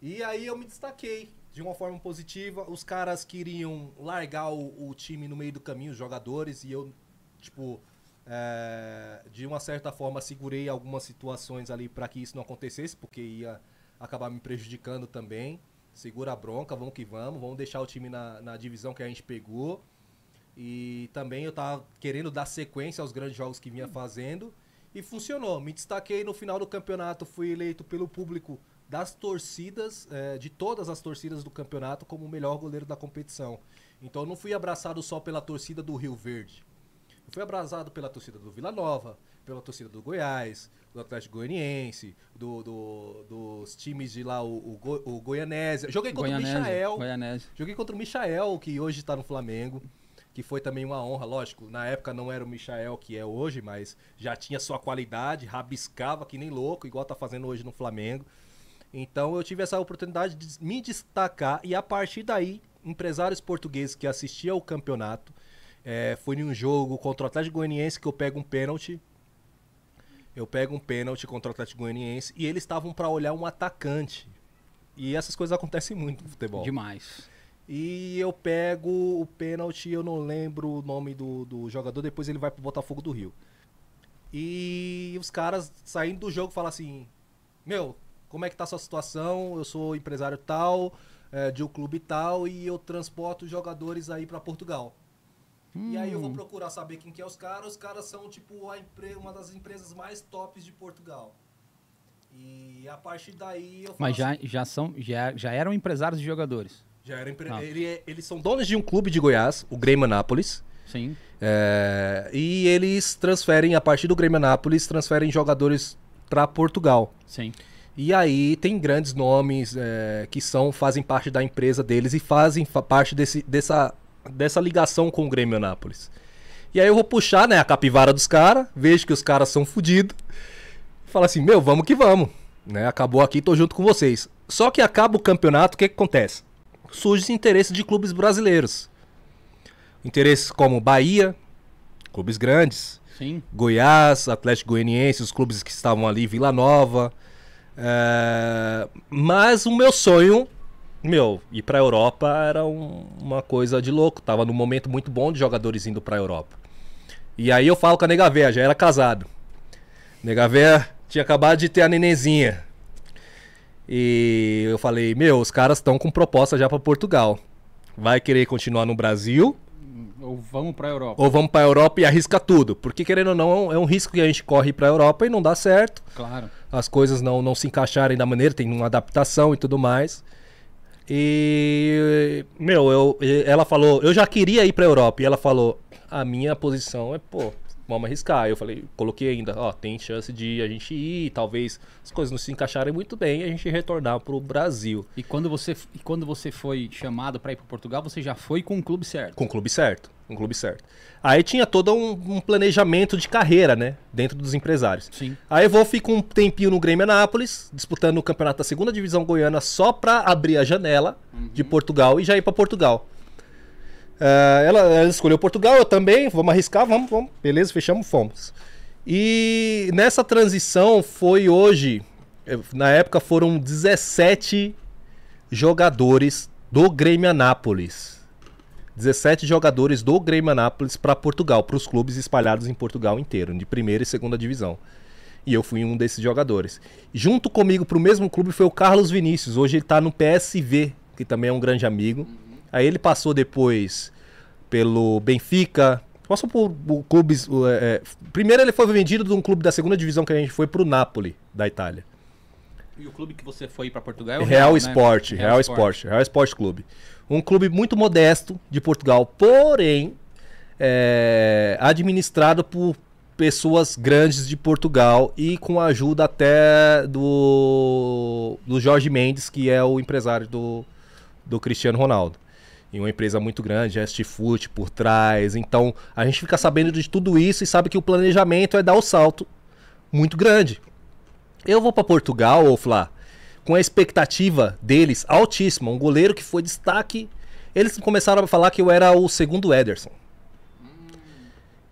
E aí eu me destaquei de uma forma positiva. Os caras queriam largar o, o time no meio do caminho, os jogadores, e eu, tipo, é, de uma certa forma segurei algumas situações ali para que isso não acontecesse, porque ia acabar me prejudicando também. Segura a bronca, vamos que vamos, vamos deixar o time na, na divisão que a gente pegou. E também eu tava querendo dar sequência aos grandes jogos que vinha fazendo. E funcionou. Me destaquei no final do campeonato, fui eleito pelo público das torcidas, é, de todas as torcidas do campeonato, como o melhor goleiro da competição. Então eu não fui abraçado só pela torcida do Rio Verde. Eu fui abraçado pela torcida do Vila Nova, pela torcida do Goiás, do Atlético Goianiense, do, do, dos times de lá, o, o, Go, o Goianésia. Joguei contra Goianésia, o Michael. Goianésia. Joguei contra o Michael, que hoje está no Flamengo. Que foi também uma honra, lógico. Na época não era o Michael que é hoje, mas já tinha sua qualidade, rabiscava que nem louco, igual tá fazendo hoje no Flamengo. Então eu tive essa oportunidade de me destacar e a partir daí, empresários portugueses que assistiam ao campeonato, é, foi em um jogo contra o Atlético Goianiense que eu pego um pênalti. Eu pego um pênalti contra o Atlético Goianiense e eles estavam para olhar um atacante. E essas coisas acontecem muito no futebol. Demais. E eu pego o pênalti, eu não lembro o nome do, do jogador, depois ele vai pro Botafogo do Rio. E os caras saindo do jogo falam assim: Meu, como é que tá a sua situação? Eu sou empresário tal, é, de um clube tal, e eu transporto jogadores aí para Portugal. Hum. E aí eu vou hum. procurar saber quem que é os caras. Os caras são, tipo, a empre... uma das empresas mais tops de Portugal. E a partir daí eu Mas já, já, são, já, já eram empresários de jogadores? Já eram empre... ah. Ele, é, eles são donos de um clube de Goiás, o Grêmio Anápolis. Sim. É, e eles transferem, a partir do Grêmio Anápolis, transferem jogadores para Portugal. Sim. E aí tem grandes nomes é, que são fazem parte da empresa deles e fazem fa parte desse, dessa, dessa ligação com o Grêmio Anápolis. E aí eu vou puxar né, a capivara dos caras, vejo que os caras são fodidos. Fala assim, meu, vamos que vamos. Né, acabou aqui, tô junto com vocês. Só que acaba o campeonato, o que, que acontece? Surge interesse de clubes brasileiros. Interesses como Bahia, clubes grandes. Sim. Goiás, Atlético Goianiense, os clubes que estavam ali, Vila Nova. É, mas o meu sonho, meu, ir pra Europa era um, uma coisa de louco. Tava num momento muito bom de jogadores indo pra Europa. E aí eu falo com a Nega Véia, já era casado. Nega Véia tinha acabado de ter a nenenzinha. E eu falei, meu, os caras estão com proposta já para Portugal. Vai querer continuar no Brasil ou vamos para Europa. Ou vamos para a Europa e arrisca tudo. Porque, querendo ou não, é um risco que a gente corre para a Europa e não dá certo. Claro. As coisas não, não se encaixarem da maneira, tem uma adaptação e tudo mais. E, meu, eu, ela falou, eu já queria ir pra Europa. E ela falou, a minha posição é, pô, vamos arriscar. Eu falei, coloquei ainda, ó, tem chance de a gente ir, talvez as coisas não se encaixarem muito bem e a gente retornar pro Brasil. E quando você, e quando você foi chamado para ir para Portugal, você já foi com o clube certo? Com o clube certo, com o clube certo. Aí tinha todo um, um, planejamento de carreira, né, dentro dos empresários. Sim. Aí eu vou ficar um tempinho no Grêmio Anápolis, disputando o campeonato da segunda divisão goiana só para abrir a janela uhum. de Portugal e já ir para Portugal. Uh, ela, ela, escolheu Portugal, eu também, vamos arriscar, vamos, vamos. Beleza, fechamos, fomos. E nessa transição foi hoje, eh, na época foram 17 jogadores do Grêmio Anápolis. 17 jogadores do Grêmio Anápolis para Portugal, para os clubes espalhados em Portugal inteiro, de primeira e segunda divisão. E eu fui um desses jogadores. Junto comigo para o mesmo clube foi o Carlos Vinícius. Hoje ele está no PSV, que também é um grande amigo. Aí ele passou depois pelo Benfica, passou por, clubes. É, primeiro ele foi vendido de um clube da segunda divisão que a gente foi pro Napoli, da Itália. E o clube que você foi para Portugal é o Real, Real Sport, né? Real, Real Sport. Sport, Real Sport Clube. Um clube muito modesto de Portugal, porém é, administrado por pessoas grandes de Portugal e com a ajuda até do, do Jorge Mendes, que é o empresário do, do Cristiano Ronaldo em uma empresa muito grande, Est Food por trás. Então a gente fica sabendo de tudo isso e sabe que o planejamento é dar o salto muito grande. Eu vou para Portugal, ou Flá, com a expectativa deles altíssima, um goleiro que foi destaque. Eles começaram a falar que eu era o segundo Ederson.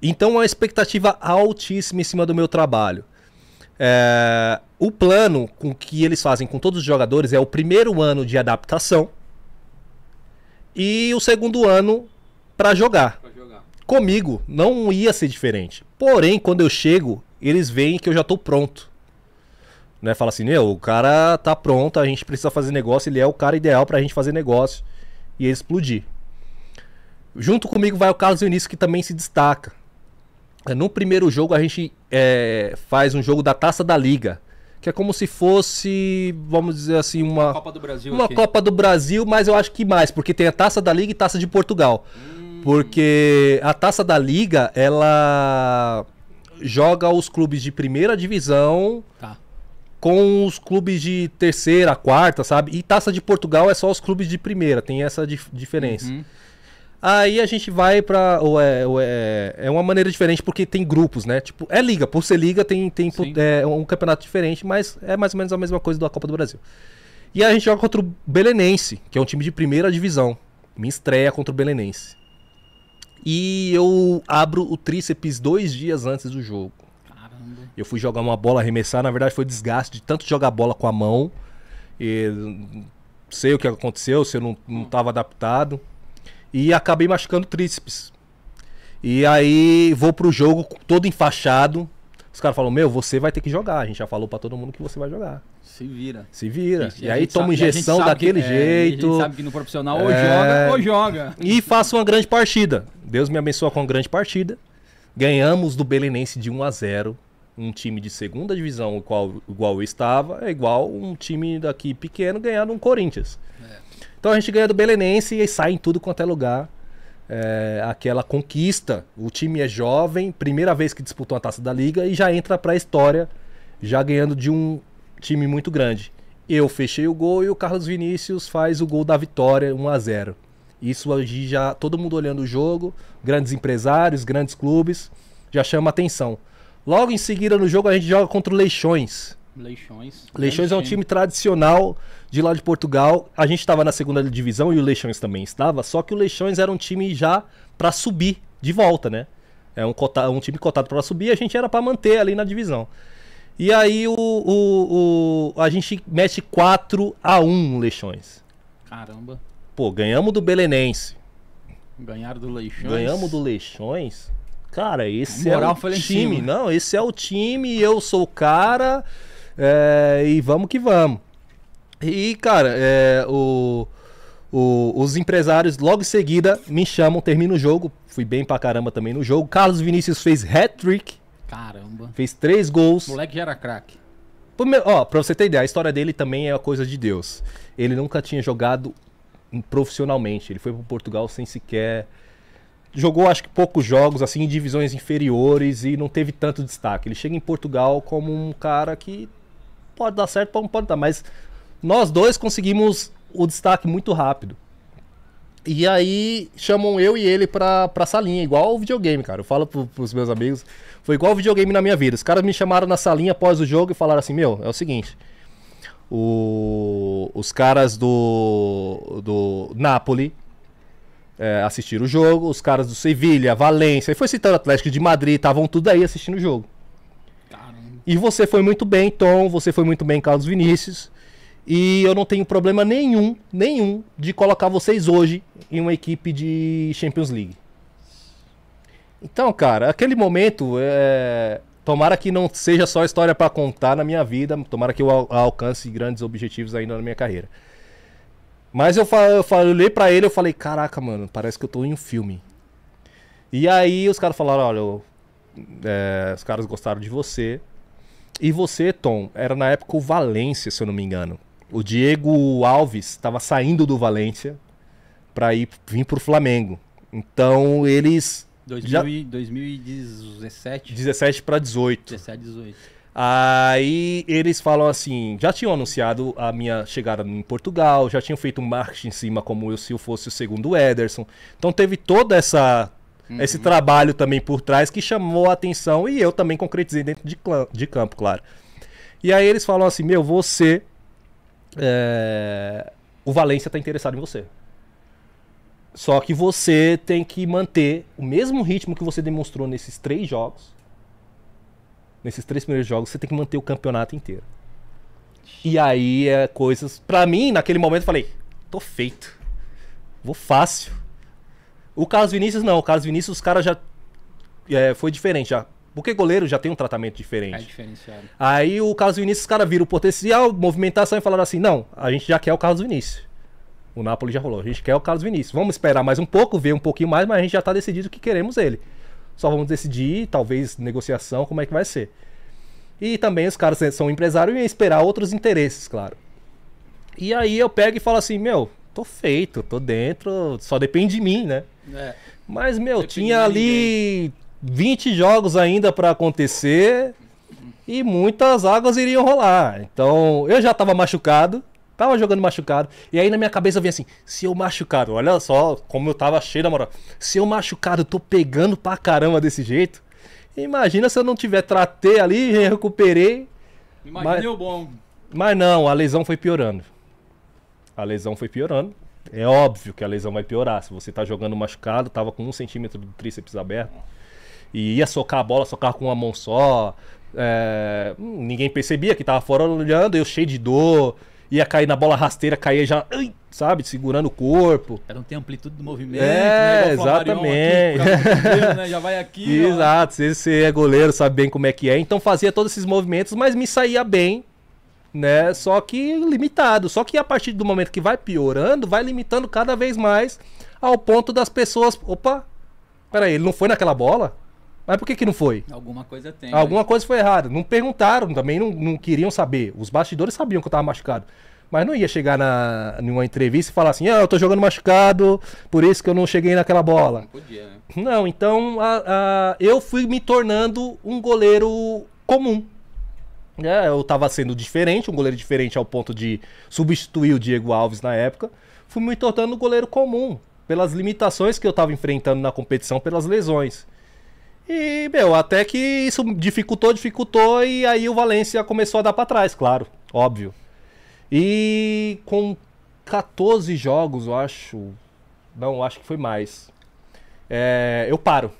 Então, uma expectativa altíssima em cima do meu trabalho. É, o plano com que eles fazem com todos os jogadores é o primeiro ano de adaptação e o segundo ano para jogar. jogar. Comigo não ia ser diferente. Porém, quando eu chego, eles veem que eu já tô pronto. Né? Fala assim, meu, o cara tá pronto, a gente precisa fazer negócio, ele é o cara ideal pra gente fazer negócio e explodir. Junto comigo vai o Carlos Vinícius, que também se destaca. No primeiro jogo a gente é, faz um jogo da Taça da Liga que é como se fosse, vamos dizer assim, uma Copa do Brasil, uma aqui. Copa do Brasil, mas eu acho que mais, porque tem a Taça da Liga e Taça de Portugal. Hum. Porque a Taça da Liga, ela joga os clubes de primeira divisão tá. com os clubes de terceira, quarta, sabe? E Taça de Portugal é só os clubes de primeira, tem essa dif diferença. Uhum. Aí a gente vai pra. Ou é, ou é, é uma maneira diferente porque tem grupos, né? Tipo, é liga. Por ser liga, tem, tem é, um campeonato diferente, mas é mais ou menos a mesma coisa da Copa do Brasil. E a gente joga contra o Belenense, que é um time de primeira divisão. Minha estreia contra o Belenense. E eu abro o tríceps dois dias antes do jogo. Caramba. Eu fui jogar uma bola, arremessar. Na verdade, foi desgaste de tanto jogar bola com a mão. E sei o que aconteceu, se eu não, não tava adaptado. E acabei machucando tríceps. E aí vou pro jogo todo enfaixado. Os caras falam, meu, você vai ter que jogar. A gente já falou para todo mundo que você vai jogar. Se vira. Se vira. E, e aí toma injeção daquele que, jeito. É, a gente sabe que no profissional ou é... joga ou joga. E faço uma grande partida. Deus me abençoa com uma grande partida. Ganhamos do Belenense de 1 a 0 um time de segunda divisão, igual, igual eu estava, é igual um time daqui pequeno ganhar um Corinthians. Então a gente ganha do Belenense e sai em tudo quanto é lugar. É, aquela conquista. O time é jovem, primeira vez que disputou a taça da liga e já entra para a história, já ganhando de um time muito grande. Eu fechei o gol e o Carlos Vinícius faz o gol da vitória, 1 a 0. Isso já todo mundo olhando o jogo, grandes empresários, grandes clubes, já chama atenção. Logo em seguida no jogo a gente joga contra o Leixões. Leixões. Leixões é um time tradicional de lá de Portugal. A gente estava na segunda divisão e o Leixões também estava, só que o Leixões era um time já para subir de volta, né? É um, cota, um time cotado para subir, a gente era para manter ali na divisão. E aí o, o, o, a gente mete 4 a 1 Leixões. Caramba. Pô, ganhamos do Belenense. Ganharam do Leixões. Ganhamos do Leixões. Cara, esse é o time. Não, esse é o time, eu sou o cara. É, e vamos que vamos. E, cara, é, o, o, os empresários logo em seguida me chamam, termina o jogo. Fui bem pra caramba também no jogo. Carlos Vinícius fez hat-trick. Caramba. Fez três gols. O moleque já era craque. Ó, pra você ter ideia, a história dele também é a coisa de Deus. Ele nunca tinha jogado profissionalmente. Ele foi para Portugal sem sequer jogou acho que poucos jogos assim em divisões inferiores e não teve tanto destaque. Ele chega em Portugal como um cara que pode dar certo, pode, dar, mas nós dois conseguimos o destaque muito rápido. E aí chamam eu e ele pra, pra salinha, igual o videogame, cara. Eu falo pro, pros meus amigos, foi igual o videogame na minha vida. Os caras me chamaram na salinha após o jogo e falaram assim, meu, é o seguinte. O, os caras do, do Napoli é, assistiram o jogo, os caras do Sevilha, Valência, e foi citando Atlético de Madrid, estavam tudo aí assistindo o jogo. E você foi muito bem, Tom, você foi muito bem, Carlos Vinícius. E eu não tenho problema nenhum, nenhum, de colocar vocês hoje em uma equipe de Champions League. Então, cara, aquele momento, é... tomara que não seja só história para contar na minha vida, tomara que eu alcance grandes objetivos ainda na minha carreira. Mas eu, eu falei pra ele, eu falei, caraca, mano, parece que eu tô em um filme. E aí os caras falaram, olha, eu, é, os caras gostaram de você. E você, Tom, era na época o Valência, se eu não me engano. O Diego Alves estava saindo do Valência para ir vir pro Flamengo. Então eles 2000 já... 2017 17 para 18. 17 18. Aí eles falam assim: já tinham anunciado a minha chegada em Portugal, já tinham feito um marketing em cima como eu se eu fosse o segundo Ederson. Então teve toda essa uhum. esse trabalho também por trás que chamou a atenção e eu também concretizei dentro de, de campo, claro. E aí eles falam assim: meu, você. É... O Valência está interessado em você. Só que você tem que manter o mesmo ritmo que você demonstrou nesses três jogos nesses três primeiros jogos, você tem que manter o campeonato inteiro. E aí é coisas. Pra mim, naquele momento, eu falei: tô feito. Vou fácil. O Carlos Vinícius não. O Carlos Vinícius, os caras já. É, foi diferente já. Porque goleiro já tem um tratamento diferente. É diferenciado. Aí o Carlos Vinícius, os caras viram o potencial, movimentação e falaram assim: não, a gente já quer o Carlos Vinícius. O Napoli já rolou. A gente quer o Carlos Vinícius. Vamos esperar mais um pouco, ver um pouquinho mais, mas a gente já tá decidido que queremos ele. Só vamos decidir, talvez, negociação, como é que vai ser. E também os caras são empresários e esperar outros interesses, claro. E aí eu pego e falo assim, meu, tô feito, tô dentro, só depende de mim, né? É. Mas, meu, depende tinha ali 20 jogos ainda para acontecer e muitas águas iriam rolar. Então, eu já tava machucado, Tava jogando machucado. E aí na minha cabeça vinha assim: se eu machucado, olha só como eu tava cheio da moral. Se eu machucado, eu tô pegando pra caramba desse jeito. Imagina se eu não tiver tratei ali, recuperei. Imagina o bom. Mas não, a lesão foi piorando. A lesão foi piorando. É óbvio que a lesão vai piorar. Se você tá jogando machucado, tava com um centímetro do tríceps aberto. E ia socar a bola, socar com uma mão só. É... Ninguém percebia que tava fora olhando, eu cheio de dor ia cair na bola rasteira, caía já, sabe, segurando o corpo. Era não tem amplitude do movimento, é, né? exatamente. Aqui, né? Já vai aqui. Exato, se você é goleiro, sabe bem como é que é. Então fazia todos esses movimentos, mas me saía bem, né? Só que limitado. Só que a partir do momento que vai piorando, vai limitando cada vez mais ao ponto das pessoas. Opa, peraí, ele não foi naquela bola? Mas por que, que não foi? Alguma coisa tem. Alguma né? coisa foi errada. Não perguntaram, também não, não queriam saber. Os bastidores sabiam que eu tava machucado. Mas não ia chegar na, numa entrevista e falar assim: ah, eu tô jogando machucado, por isso que eu não cheguei naquela bola. Não podia, né? Não, então a, a, eu fui me tornando um goleiro comum. É, eu tava sendo diferente, um goleiro diferente ao ponto de substituir o Diego Alves na época. Fui me tornando um goleiro comum, pelas limitações que eu tava enfrentando na competição, pelas lesões. E, meu, até que isso dificultou, dificultou, e aí o Valência começou a dar para trás, claro, óbvio. E com 14 jogos, eu acho. Não, acho que foi mais. É, eu paro.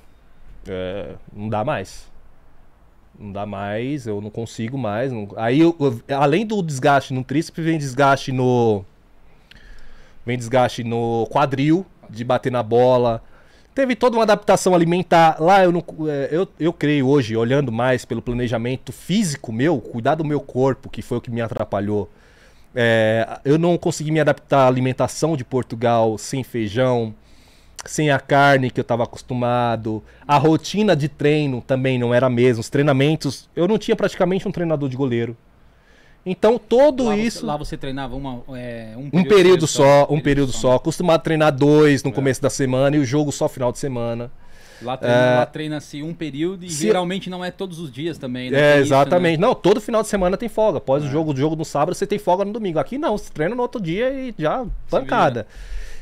É, não dá mais. Não dá mais, eu não consigo mais. Não... Aí, eu, eu, além do desgaste no tríceps, vem desgaste no. Vem desgaste no quadril, de bater na bola. Teve toda uma adaptação alimentar. Lá eu não. É, eu, eu creio hoje, olhando mais pelo planejamento físico meu, cuidar do meu corpo, que foi o que me atrapalhou. É, eu não consegui me adaptar à alimentação de Portugal sem feijão, sem a carne que eu estava acostumado. A rotina de treino também não era a mesma. Os treinamentos. Eu não tinha praticamente um treinador de goleiro. Então, todo lá isso. Você, lá você treinava uma, é, um período, um período só, um período só. só. Acostumado a treinar dois no é. começo da semana e o jogo só final de semana. Lá treina-se é... treina um período e Se... geralmente não é todos os dias também. Né? É, exatamente. Isso, né? Não, todo final de semana tem folga. Após é. o jogo, o jogo no sábado, você tem folga no domingo. Aqui não, você treina no outro dia e já pancada.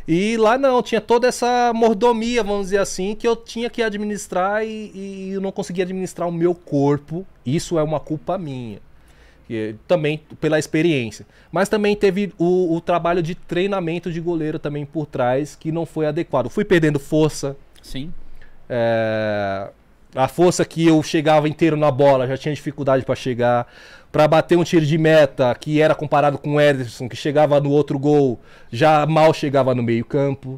E lá não, tinha toda essa mordomia, vamos dizer assim, que eu tinha que administrar e, e eu não conseguia administrar o meu corpo. Isso é uma culpa minha. E, também pela experiência. Mas também teve o, o, trabalho de treinamento de goleiro também por trás que não foi adequado. Fui perdendo força. Sim. É, a força que eu chegava inteiro na bola, já tinha dificuldade para chegar. Para bater um tiro de meta, que era comparado com o Ederson, que chegava no outro gol, já mal chegava no meio-campo.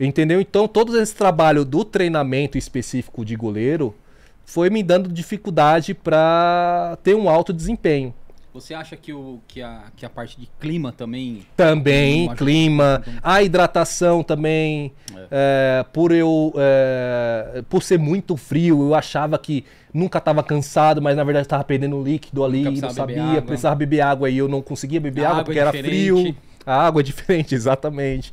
Entendeu? Então, todo esse trabalho do treinamento específico de goleiro foi me dando dificuldade para ter um alto desempenho. Você acha que, o, que, a, que a parte de clima também. Também, clima. A hidratação também. É. É, por eu. É, por ser muito frio, eu achava que nunca estava cansado, mas na verdade estava perdendo líquido ali não sabia. Precisava beber água e eu não conseguia beber água, água porque era frio. A água é diferente, exatamente.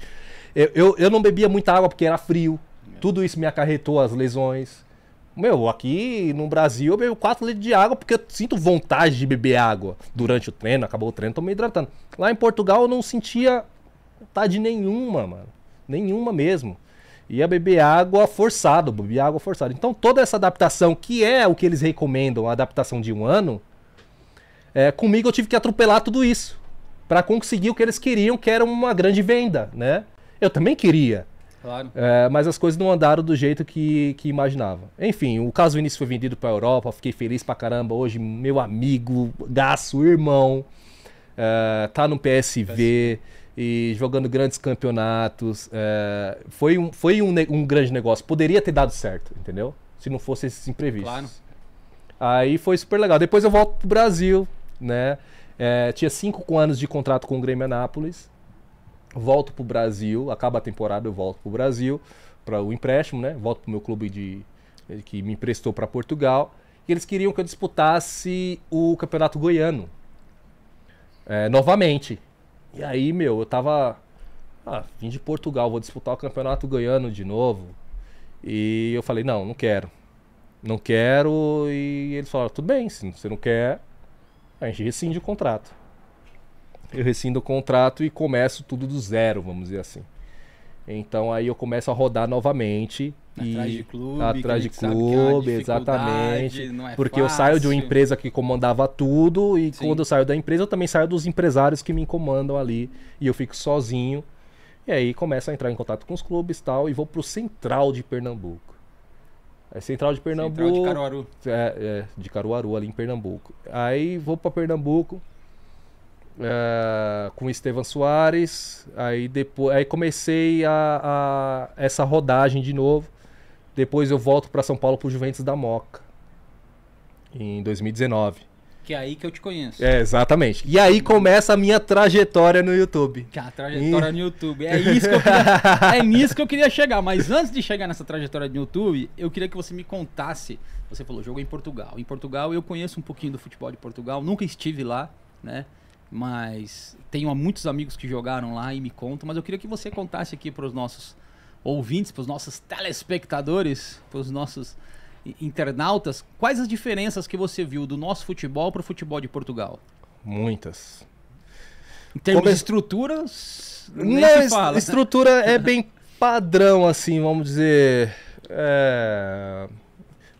Eu, eu, eu não bebia muita água porque era frio. É. Tudo isso me acarretou as lesões. Meu, aqui no Brasil eu bebo 4 litros de água porque eu sinto vontade de beber água durante o treino, acabou o treino, tô me hidratando. Lá em Portugal eu não sentia vontade nenhuma, mano. Nenhuma mesmo. Ia beber água forçado, beber água forçada. Então toda essa adaptação, que é o que eles recomendam, a adaptação de um ano, é, comigo eu tive que atropelar tudo isso para conseguir o que eles queriam, que era uma grande venda, né? Eu também queria. Claro. É, mas as coisas não andaram do jeito que, que imaginava. Enfim, o caso Vinícius foi vendido para a Europa, fiquei feliz pra caramba. Hoje, meu amigo, gaço, irmão, é, tá no PSV, PSV, e jogando grandes campeonatos. É, foi um, foi um, um grande negócio. Poderia ter dado certo, entendeu? Se não fosse esses imprevistos. Claro. Aí foi super legal. Depois eu volto pro Brasil, né? É, tinha cinco anos de contrato com o Grêmio Anápolis volto pro Brasil, acaba a temporada, eu volto pro Brasil para o empréstimo, né? Volto pro meu clube de que me emprestou para Portugal. E eles queriam que eu disputasse o Campeonato Goiano. É, novamente. E aí, meu, eu tava. Ah, vim de Portugal, vou disputar o Campeonato Goiano de novo. E eu falei, não, não quero. Não quero. E eles falaram, tudo bem, se você não quer, a gente rescinde o contrato eu rescindo o contrato e começo tudo do zero, vamos dizer assim. Então aí eu começo a rodar novamente. Atrás e de clube. Atrás de clube, é exatamente. É porque fácil. eu saio de uma empresa que comandava tudo e Sim. quando eu saio da empresa eu também saio dos empresários que me comandam ali e eu fico sozinho. E aí começo a entrar em contato com os clubes tal e vou pro Central de Pernambuco. É Central de Pernambuco. Central de Caruaru. É, é, de Caruaru ali em Pernambuco. Aí vou para Pernambuco é, com Estevam Soares. Aí depois, aí comecei a, a, essa rodagem de novo. Depois eu volto para São Paulo pro Juventus da Moca em 2019. Que é aí que eu te conheço. É, exatamente. E aí começa a minha trajetória no YouTube. Que a trajetória e... no YouTube. É, isso que eu queria, é nisso que eu queria chegar. Mas antes de chegar nessa trajetória no YouTube, eu queria que você me contasse. Você falou, jogo em Portugal. Em Portugal eu conheço um pouquinho do futebol de Portugal. Nunca estive lá, né? Mas tenho muitos amigos que jogaram lá e me contam. Mas eu queria que você contasse aqui para os nossos ouvintes, para os nossos telespectadores, para os nossos internautas, quais as diferenças que você viu do nosso futebol para o futebol de Portugal? Muitas. Em termos Come... de estruturas, não, fala. estrutura é bem padrão, assim, vamos dizer. É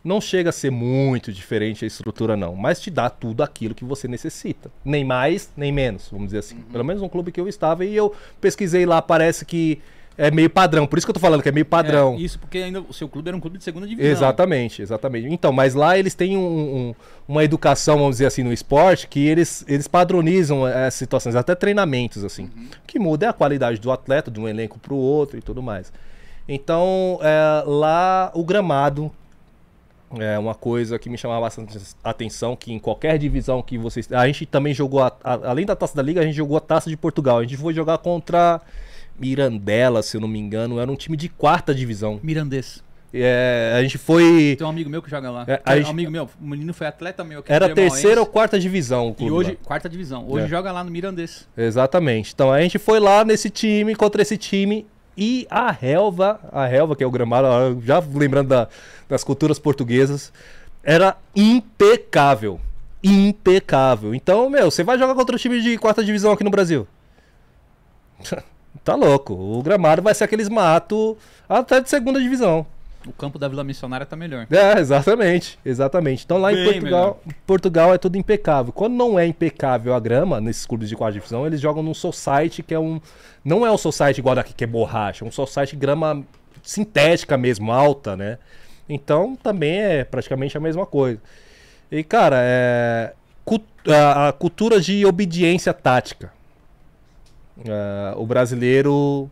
não chega a ser muito diferente a estrutura, não, mas te dá tudo aquilo que você necessita. Nem mais, nem menos, vamos dizer assim. Uhum. Pelo menos um clube que eu estava e eu pesquisei lá, parece que é meio padrão. Por isso que eu tô falando que é meio padrão. É, isso porque ainda o seu clube era um clube de segunda divisão. Exatamente, exatamente. Então, mas lá eles têm um, um, uma educação, vamos dizer assim, no esporte, que eles, eles padronizam as situações, até treinamentos, assim. Uhum. O que muda é a qualidade do atleta, de um elenco para o outro e tudo mais. Então, é, lá o gramado é uma coisa que me chamava bastante atenção, que em qualquer divisão que vocês... A gente também jogou, a, a, além da Taça da Liga, a gente jogou a Taça de Portugal. A gente foi jogar contra Mirandela, se eu não me engano. Era um time de quarta divisão. Mirandês. É, a gente foi. Tem um amigo meu que joga lá. É, a gente... Um amigo meu, o menino foi atleta meu. Era terceira ou quarta divisão. e hoje, lá. quarta divisão. Hoje é. joga lá no Mirandês. Exatamente. Então a gente foi lá nesse time, contra esse time. E a relva, a relva, que é o gramado, já lembrando da, das culturas portuguesas, era impecável. Impecável. Então, meu, você vai jogar contra o time de quarta divisão aqui no Brasil. tá louco. O gramado vai ser aqueles mato até de segunda divisão. O campo da Vila Missionária tá melhor. É, exatamente. Exatamente. Então lá Bem em Portugal, Portugal é tudo impecável. Quando não é impecável a grama, nesses clubes de quarta divisão, eles jogam num society que é um. Não é um society igual daqui que é borracha, é um society grama sintética mesmo, alta, né? Então também é praticamente a mesma coisa. E, cara, é. A, a cultura de obediência tática. É, o brasileiro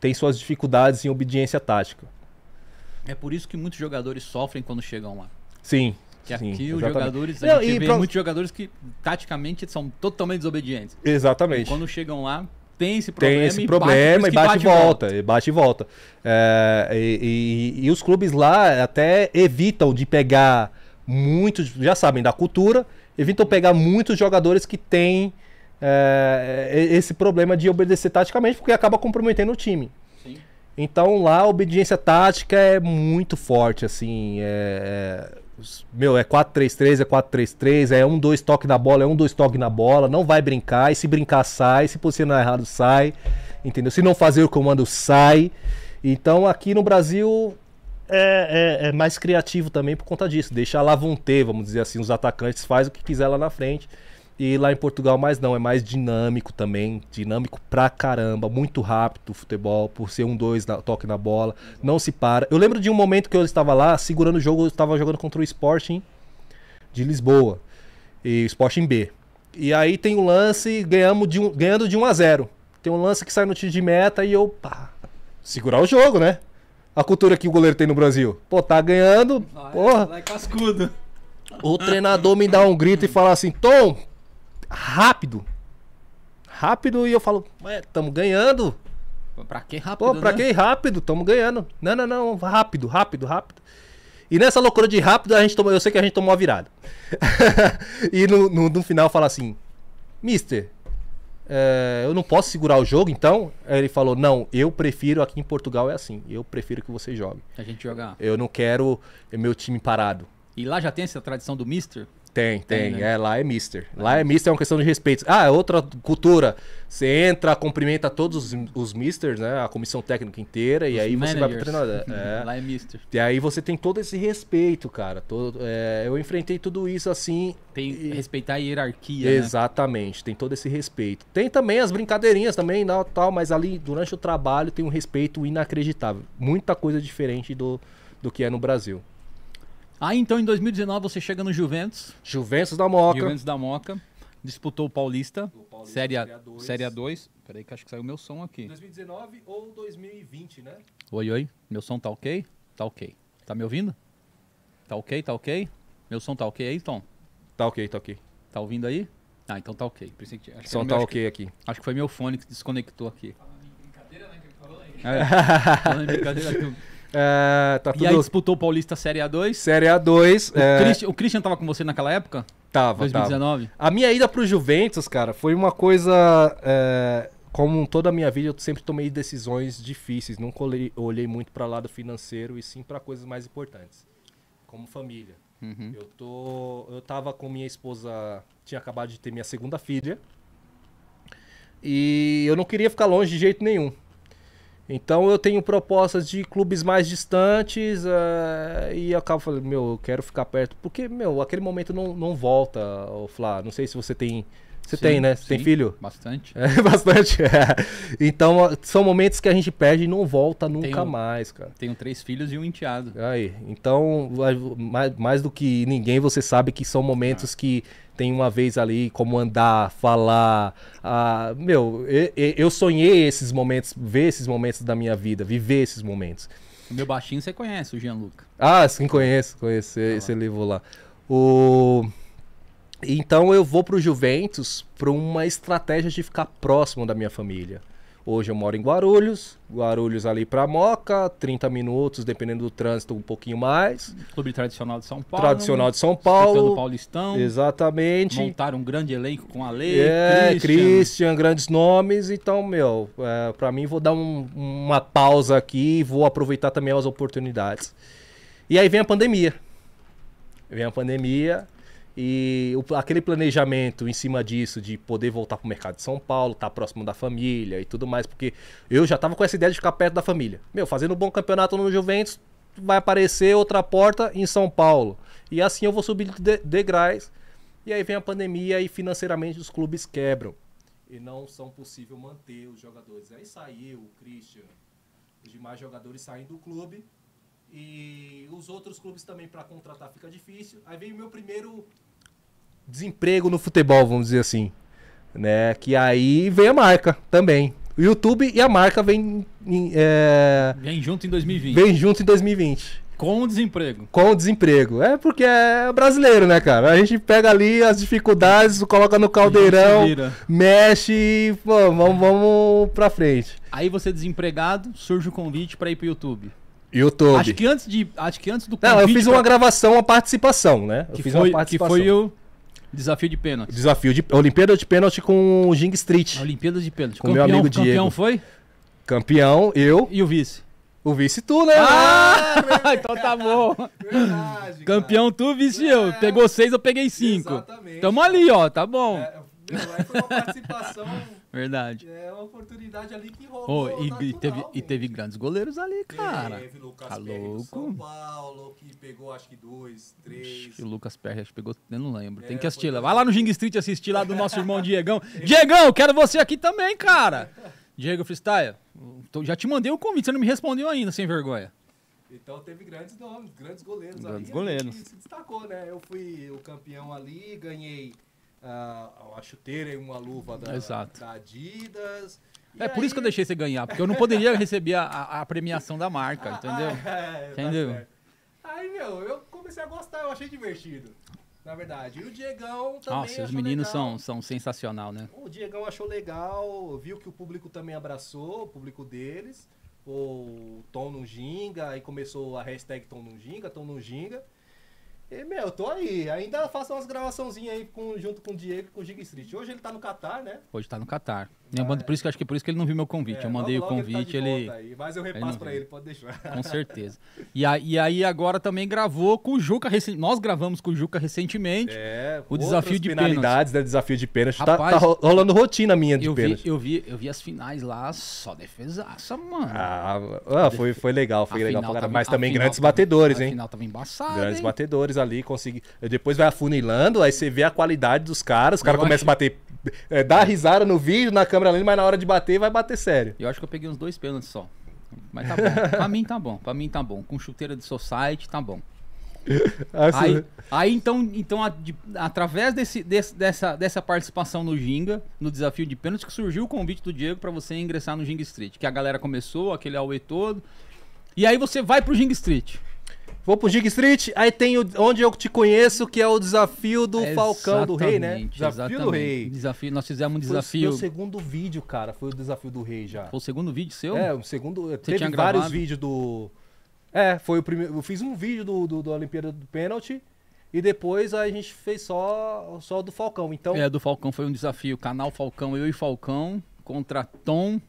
tem suas dificuldades em obediência tática. É por isso que muitos jogadores sofrem quando chegam lá. Sim. Que sim, aqui os jogadores, a Não, gente vê pra... muitos jogadores que taticamente são totalmente desobedientes. Exatamente. E quando chegam lá, tem esse problema. Tem esse e problema bate, e bate, e volta, volta. E bate e volta. É, e, e, e, os clubes lá até evitam de pegar muitos, já sabem, da cultura, evitam pegar muitos jogadores que têm é, esse problema de obedecer taticamente, porque acaba comprometendo o time. Então lá a obediência tática é muito forte, assim. É, é, meu, é 4-3-3, é 4-3-3, é um, dois toque na bola, é um, dois toque na bola, não vai brincar, e se brincar sai, se posicionar errado sai, entendeu? Se não fazer o comando sai. Então aqui no Brasil é, é, é mais criativo também por conta disso. Deixa lá vão ter, vamos dizer assim, os atacantes faz o que quiser lá na frente. E lá em Portugal mais não, é mais dinâmico também, dinâmico pra caramba, muito rápido o futebol, por ser um dois na, toque na bola, não se para. Eu lembro de um momento que eu estava lá, segurando o jogo, eu estava jogando contra o Sporting de Lisboa, e o Sporting B. E aí tem um lance, ganhamos de um, ganhando de 1 a 0. Tem um lance que sai no tiro de meta e eu, pá, segurar o jogo, né? A cultura que o goleiro tem no Brasil. Pô, tá ganhando, ah, porra. É, cascudo. O treinador me dá um grito e fala assim: Tom, rápido. Rápido e eu falo, ué, tamo ganhando. Pra que rápido? Pô, pra né? que rápido? Tamo ganhando. Não, não, não, rápido, rápido, rápido. E nessa loucura de rápido, a gente tomou, eu sei que a gente tomou a virada. e no, no, no, final fala assim: Mister, é, eu não posso segurar o jogo, então? Aí ele falou: Não, eu prefiro aqui em Portugal é assim. Eu prefiro que você jogue. A gente jogar. Eu não quero meu time parado. E lá já tem essa tradição do Mister? Tem, tem. tem né? É, lá é Mister. Lá é Mister, é uma questão de respeito. Ah, é outra cultura. Você entra, cumprimenta todos os, os Misters, né? A comissão técnica inteira, os e aí managers. você vai pro treinador. É. Lá é Mister. E aí você tem todo esse respeito, cara. Todo, é, eu enfrentei tudo isso assim. Tem e... respeitar a hierarquia. Né? Exatamente, né? tem todo esse respeito. Tem também as brincadeirinhas também, não, tal, mas ali durante o trabalho tem um respeito inacreditável. Muita coisa diferente do, do que é no Brasil. Aí então em 2019 você chega no Juventus. Juventus da Moca. Juventus da Moca. Disputou o Paulista. O Paulista série, a, série A2. Peraí que acho que saiu meu som aqui. 2019 ou 2020, né? Oi, oi. Meu som tá ok? Tá ok. Tá me ouvindo? Tá ok, tá ok? Meu som tá ok aí, Tom? Tá ok, tá ok. Tá ouvindo aí? Ah, então tá ok. Pensei que, acho som tá ok que, aqui. Acho que foi meu fone que desconectou aqui. Falando em brincadeira, né? Que ele falou aí. É, falando em brincadeira. É, tá tudo... E aí disputou o Paulista Série A2? Série A2. O, é... Christian, o Christian tava com você naquela época? Tava, 2019? Tava. A minha ida pro Juventus, cara, foi uma coisa... É... Como toda a minha vida, eu sempre tomei decisões difíceis. Nunca olhei, olhei muito para lado financeiro e sim para coisas mais importantes. Como família. Uhum. Eu, tô, eu tava com minha esposa... Tinha acabado de ter minha segunda filha. E eu não queria ficar longe de jeito nenhum. Então eu tenho propostas de clubes mais distantes uh, e eu acabo falando, meu, eu quero ficar perto. Porque, meu, aquele momento não, não volta, Flá. Não sei se você tem. Você sim, tem, né? Você sim, tem filho? Bastante. É, bastante. É. Então, são momentos que a gente perde e não volta nunca tenho, mais, cara. Tenho três filhos e um enteado. Aí, então, mais, mais do que ninguém, você sabe que são momentos ah. que tem uma vez ali como andar, falar. Ah, meu, eu, eu sonhei esses momentos, ver esses momentos da minha vida, viver esses momentos. O meu baixinho você conhece, o Gianluca. Ah, sim, conheço, conheço ah, esse livro lá. O... Então eu vou pro Juventus por uma estratégia de ficar próximo da minha família. Hoje eu moro em Guarulhos, Guarulhos ali para Moca, 30 minutos, dependendo do trânsito, um pouquinho mais. Clube tradicional de São Paulo. Tradicional de São Paulo. Paulistão. Exatamente. Montaram um grande elenco com a Lei, é, Christian. Christian, grandes nomes. Então, meu, é, para mim vou dar um, uma pausa aqui e vou aproveitar também as oportunidades. E aí vem a pandemia. Vem a pandemia e o, aquele planejamento em cima disso, de poder voltar para o mercado de São Paulo, estar tá próximo da família e tudo mais, porque eu já estava com essa ideia de ficar perto da família. Meu, fazendo um bom campeonato no Juventus, vai aparecer outra porta em São Paulo. E assim eu vou subir de degraus. E aí vem a pandemia e financeiramente os clubes quebram. E não são possível manter os jogadores. Aí saiu o Christian, os demais jogadores saem do clube. E os outros clubes também para contratar fica difícil. Aí vem o meu primeiro desemprego no futebol, vamos dizer assim. Né? Que aí vem a marca também. O YouTube e a marca vem. É... Vem junto em 2020. Vem junto em 2020. Com o desemprego. Com o desemprego. É porque é brasileiro, né, cara? A gente pega ali as dificuldades, coloca no caldeirão, mexe e pô, vamos, vamos pra frente. Aí você desempregado, surge o convite para ir pro YouTube. YouTube. Acho que antes de, acho que antes do Não, eu fiz uma gravação, uma participação, né? Eu que fiz foi, uma participação. Que foi o Desafio de pênalti. Desafio de Olimpíada de pênalti com o Jing Street. Olimpíada de pênalti. Com campeão, meu amigo Diego. Campeão foi? Campeão, eu. E o vice? O vice tu, né? Ah, ah então tá bom. Verdade, campeão tu, vice é. eu. Pegou seis, eu peguei cinco. Exatamente. Tamo ali, ó, tá bom. É, foi uma participação Verdade. É uma oportunidade ali que rolou. Oh, e, natural, e, teve, e teve grandes goleiros ali, cara. Teve Lucas tá louco. São Paulo, que pegou acho que dois, três. o Lucas Perry acho que pegou, eu não lembro. É, Tem que assistir lá. Vai lá no Jing Street assistir lá do nosso irmão Diegão. Diegão, quero você aqui também, cara. Diego Freestyle, já te mandei o um convite, você não me respondeu ainda, sem vergonha. Então teve grandes nomes, grandes goleiros grandes ali. goleiros. se destacou, né? Eu fui o campeão ali, ganhei uh, uma chuteira e uma luva da, da Adidas. É por isso que eu deixei você ganhar, porque eu não poderia receber a, a, premiação da marca, entendeu? Ah, é, tá entendeu? Tá aí, meu, eu comecei a gostar, eu achei divertido. Na verdade. E o Diegão também. Nossa, os meninos são, são sensacional, né? O Diegão achou legal, viu que o público também abraçou, o público deles. O Tom no Ginga, aí começou a hashtag Tom no Ginga, Tom no Ginga. E, meu, eu tô aí. Ainda faço umas gravaçãozinhas aí com, junto com o Diego com o Giga Street. Hoje ele tá no Catar, né? Hoje tá no Catar. Mando, por isso que acho que é por isso que ele não viu meu convite. É, eu mandei logo, o convite, ele. Tá ele... Mas eu repasso pra ele, pode deixar. Com certeza. E, a, e aí agora também gravou com o Juca. Nós gravamos com o Juca recentemente. É, o desafio de penalidades, né? Desafio de pênalti. Tá, tá rolando rotina minha de eu pênalti. Vi, eu, vi, eu vi as finais lá, só defesaça, mano. Ah, ah foi, foi legal, foi a legal pra Mas também grandes batedores, hein? A final tava embaçado. Grandes hein? batedores ali, consegui. Depois vai afunilando, aí você vê a qualidade dos caras. Os caras começam a bater é, dá risada no vídeo, na câmera ali, mas na hora de bater, vai bater sério. Eu acho que eu peguei uns dois pênaltis só. Mas tá bom. pra mim tá bom. Pra mim tá bom. Com chuteira de society, tá bom. Assim. Aí, aí, então, então a, de, através desse, desse, dessa, dessa participação no Ginga, no desafio de pênaltis, que surgiu o convite do Diego para você ingressar no Ginga Street. Que a galera começou, aquele auê todo. E aí você vai pro Ginga Street. Vou pro Gig Street, aí tem o, onde eu te conheço, que é o desafio do é Falcão do Rei, né? Desafio exatamente. do Rei. Desafio, nós fizemos um desafio. Foi o segundo vídeo, cara, foi o desafio do Rei já. Foi o segundo vídeo seu? É, o segundo. Você teve tinha vários gravado? vídeos do. É, foi o primeiro. Eu fiz um vídeo do, do, do Olimpíada do Pênalti. E depois a gente fez só, só do Falcão. Então... É, do Falcão foi um desafio. Canal Falcão, eu e Falcão, contra Tom,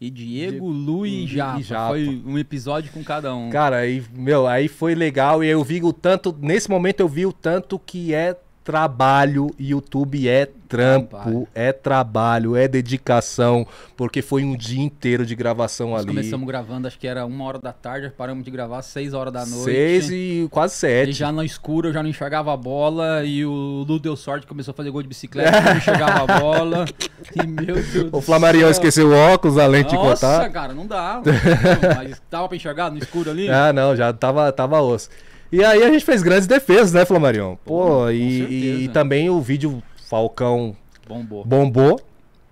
e Diego, Lu e Japa. Japa. Foi um episódio com cada um. Cara, aí, meu, aí foi legal. E eu vi o tanto. Nesse momento eu vi o tanto que é trabalho. YouTube é trampo, trabalho. é trabalho, é dedicação, porque foi um dia inteiro de gravação Nós ali. Começamos gravando, acho que era uma hora da tarde, paramos de gravar seis horas da noite. Seis e quase sete. E já no escuro, eu já não enxergava a bola, e o Lu deu sorte, começou a fazer gol de bicicleta, não enxergava a bola. E meu Deus O Flamarião esqueceu o óculos, além de contar. Nossa, cara, não dá. Mas tava pra enxergar no escuro ali? Ah, não, já tava, tava osso. E aí a gente fez grandes defesas, né, Flamarion? Pô, Pô e, e, também o vídeo Falcão bombou. bombou.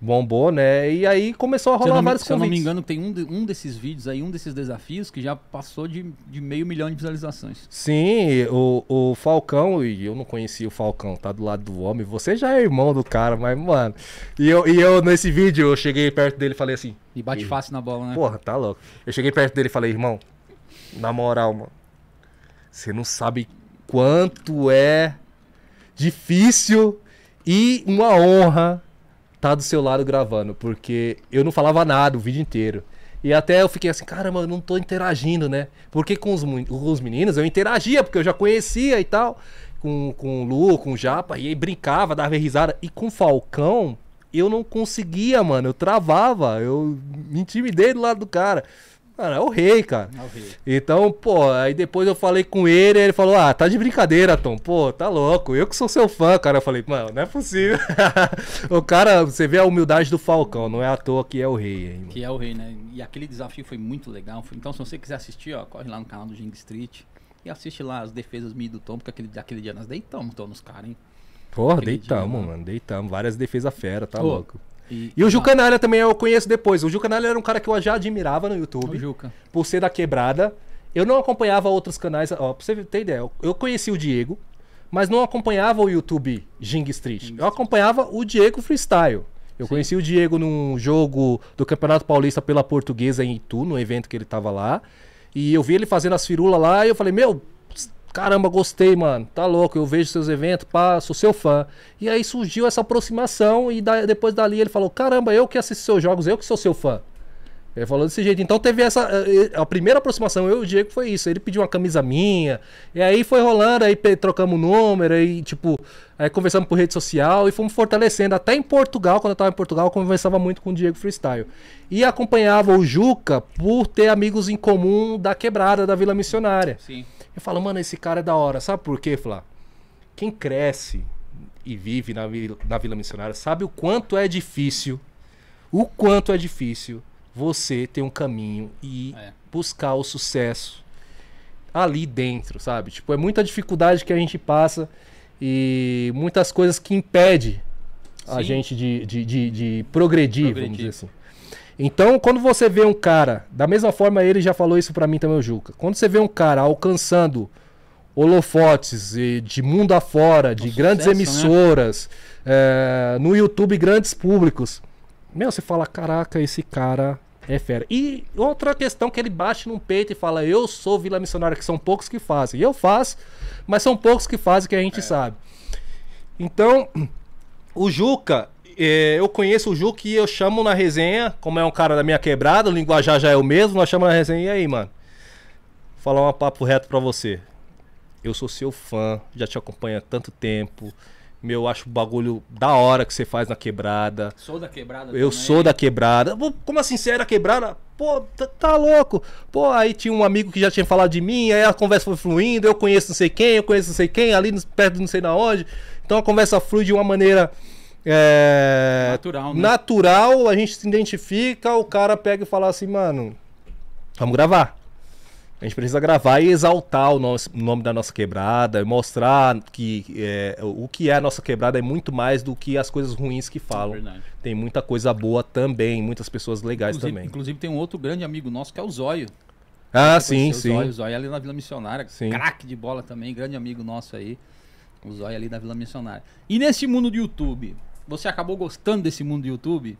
bombou, né? E aí começou a rolar vários se convites. Se eu não me engano, tem um, de, um desses vídeos aí, um desses desafios que já passou de, de meio milhão de visualizações. Sim, o, o Falcão, e eu não conhecia o Falcão, tá do lado do homem. Você já é irmão do cara, mas, mano. E eu, e eu nesse vídeo, eu cheguei perto dele e falei assim. E bate fácil na bola, né? Porra, tá louco. Eu cheguei perto dele e falei, irmão, na moral, mano. Você não sabe quanto é difícil e uma honra tá do seu lado gravando, porque eu não falava nada o vídeo inteiro. E até eu fiquei assim, caramba, eu não tô interagindo, né? Porque com os, com os meninos eu interagia, porque eu já conhecia e tal. Com, com o Lu, com o Japa, e aí brincava, dava risada. E com o Falcão, eu não conseguia, mano. Eu travava, eu me intimidei do lado do cara. Cara, é o rei, cara. É o rei. Então, pô, aí depois eu falei com ele, ele falou: Ah, tá de brincadeira, Tom. Pô, tá louco. Eu que sou seu fã, cara. Eu falei, mano, não é possível. o cara, você vê a humildade do Falcão, não é à toa que é o rei, hein, Que é o rei, né? E aquele desafio foi muito legal. Então, se você quiser assistir, ó, corre lá no canal do Jing Street e assiste lá as defesas minhas do Tom, porque aquele, aquele dia nós deitamos, Tom, nos caras, hein? Porra, deitamos, dia, mano, deitamos. Várias defesas fera, tá louco. E, e o Ju Canalha também eu conheço depois. O Ju Canalha era um cara que eu já admirava no YouTube. O Juca. Por ser da quebrada. Eu não acompanhava outros canais. Ó, pra você ter ideia, eu conheci o Diego, mas não acompanhava o YouTube Jing Street. Eu acompanhava o Diego Freestyle. Eu Sim. conheci o Diego num jogo do Campeonato Paulista pela Portuguesa em Itu, no evento que ele tava lá. E eu vi ele fazendo as firulas lá e eu falei, meu, Caramba, gostei, mano. Tá louco, eu vejo seus eventos, pá, sou seu fã. E aí surgiu essa aproximação e da, depois dali ele falou: Caramba, eu que assisto seus jogos, eu que sou seu fã. Ele falou desse jeito. Então teve essa. Eh, a primeira aproximação, eu e o Diego, foi isso. Ele pediu uma camisa minha. E aí foi rolando, aí trocamos número, aí, tipo, aí conversamos por rede social e fomos fortalecendo. Até em Portugal, quando eu tava em Portugal, eu conversava muito com o Diego Freestyle. E acompanhava o Juca por ter amigos em comum da quebrada da Vila Missionária. Sim. Eu falo, mano, esse cara é da hora. Sabe por quê, Flá? Quem cresce e vive na Vila, na Vila Missionária sabe o quanto é difícil, o quanto é difícil você ter um caminho e é. buscar o sucesso ali dentro, sabe? Tipo, é muita dificuldade que a gente passa e muitas coisas que impede a gente de, de, de, de progredir, progredir, vamos dizer assim. Então, quando você vê um cara, da mesma forma ele já falou isso para mim também, o Juca. Quando você vê um cara alcançando holofotes de mundo afora, de grandes sucesso, né? emissoras, né? é, no YouTube grandes públicos, meu, você fala, caraca, esse cara é fera. E outra questão que ele bate no peito e fala, eu sou Vila Missionária, que são poucos que fazem. Eu faço, mas são poucos que fazem que a gente é. sabe. Então, o Juca, é, eu conheço o Ju que eu chamo na resenha, como é um cara da minha quebrada, o linguajar já é o mesmo, nós chamamos na resenha. E aí, mano? Vou falar um papo reto pra você. Eu sou seu fã, já te acompanho há tanto tempo. Meu, acho o bagulho da hora que você faz na quebrada. Sou da quebrada Eu também. sou da quebrada. Como assim, você era quebrada? Pô, tá, tá, louco. Pô, aí tinha um amigo que já tinha falado de mim, aí a conversa foi fluindo, eu conheço não sei quem, eu conheço não sei quem, ali perto de não sei na onde. Então a conversa flui de uma maneira é, natural, né? natural, a gente se identifica, o cara pega e fala assim, mano, vamos gravar. A gente precisa gravar e exaltar o, nosso, nome da nossa quebrada, mostrar que é, o que é a nossa quebrada é muito mais do que as coisas ruins que falam. É tem muita coisa boa também, muitas pessoas legais inclusive, também. Inclusive tem um outro grande amigo nosso que é o Zóio. Ah, sim, sim. O Zóio, o Zóio ali na Vila Missionária, craque de bola também, grande amigo nosso aí. O Zóio ali da Vila Missionária. E nesse mundo do YouTube, você acabou gostando desse mundo do YouTube?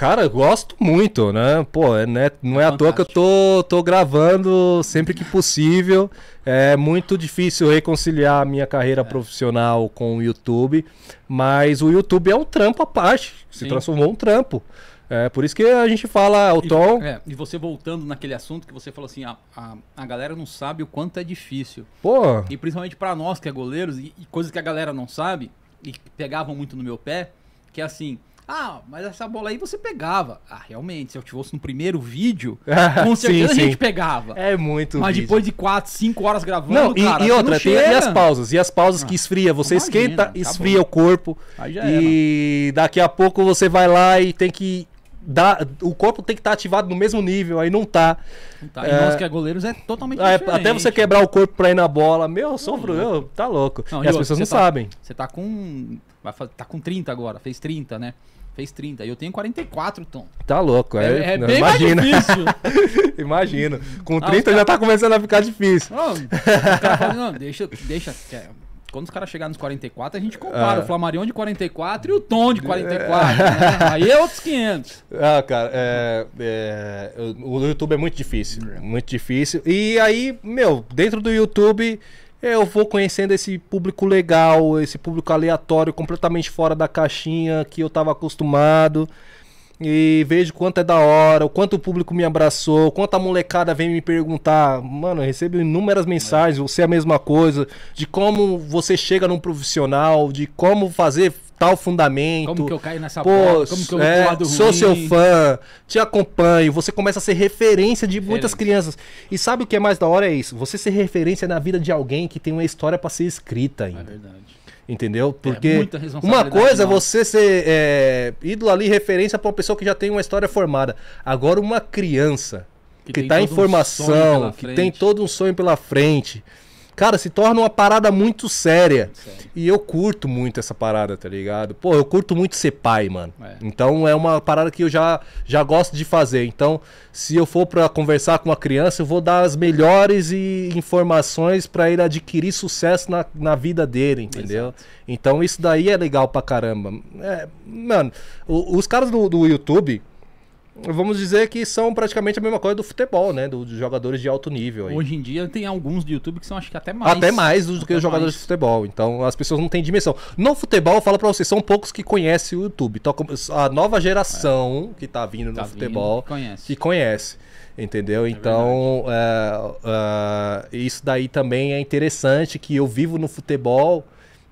Cara, eu gosto muito, né? Pô, é, né? não é, é à toa que eu tô, tô gravando sempre que possível. É muito difícil reconciliar a minha carreira é. profissional com o YouTube, mas o YouTube é um trampo à parte, se Sim. transformou um trampo. É por isso que a gente fala o tom. É, e você voltando naquele assunto que você falou assim, a, a, a galera não sabe o quanto é difícil. Pô. E principalmente para nós que é goleiros, e, e coisas que a galera não sabe, e pegavam muito no meu pé, que é assim, ah, mas essa bola aí você pegava. Ah, realmente, se eu tivesse no primeiro vídeo, com certeza sim, a gente pegava. É muito Mas vídeo. depois de 4, 5 horas gravando, não, e, cara, e outra, não tem, e as pausas? E as pausas ah, que esfria, você imagina, esquenta, esfria o corpo. e daqui a pouco você vai lá e tem que dá, o corpo tem que estar tá ativado no mesmo nível, aí não tá. tá. E é, nós que é goleiros é totalmente é, diferente. Até você quebrar o corpo pra ir na bola, meu, sofro, eu, tá louco. Não, e, as pessoas não tá, sabem. Você tá com. Vai tá com 30 agora, fez 30, né? Fez 30. E eu tenho 44, Tom. Tá louco, é. É, é bem imagina. mais difícil. Imagino. Com 30 ah, já tá começando a ficar difícil. Não, o cara fala, não, deixa, deixa. Quando os caras chegarem nos 44, a gente compara ah. o Flamarion de 44 e o Tom de 44. né? Aí é outros 500. Ah, cara, é, é, o YouTube é muito difícil. É. Muito difícil. E aí, meu, dentro do YouTube eu vou conhecendo esse público legal, esse público aleatório, completamente fora da caixinha que eu estava acostumado. E vejo quanto é da hora, o quanto o público me abraçou, quanto a molecada vem me perguntar. Mano, eu recebo inúmeras mensagens, você é a mesma coisa, de como você chega num profissional, de como fazer tal fundamento. Como que eu caio nessa Pô, bola, como que eu é, lado Sou ruim. seu fã, te acompanho, você começa a ser referência de referência. muitas crianças. E sabe o que é mais da hora é isso? Você ser referência na vida de alguém que tem uma história para ser escrita ainda. É verdade. Entendeu? É, Porque é uma coisa é você ser é, ídolo ali, referência para uma pessoa que já tem uma história formada. Agora, uma criança que, que tá em formação, um que tem todo um sonho pela frente, cara, se torna uma parada muito séria. Sério. E eu curto muito essa parada, tá ligado? Pô, eu curto muito ser pai, mano. É. Então é uma parada que eu já, já gosto de fazer. Então, se eu for para conversar com uma criança, eu vou dar as melhores e informações para ele adquirir sucesso na, na vida dele, entendeu? Exato. Então isso daí é legal pra caramba. É, mano, o, os caras do, do YouTube vamos dizer que são praticamente a mesma coisa do futebol, né? Dos jogadores de alto nível. Aí. Hoje em dia tem alguns do YouTube que são acho que até mais. Até mais do que os jogadores mais. de futebol. Então as pessoas não têm dimensão. No futebol, falo pra vocês, são poucos que conhecem o YouTube. Então, a nova geração é. que tá vindo tá no futebol que conhece. que conhece. Entendeu? É então, é, isso daí também é interessante que eu vivo no futebol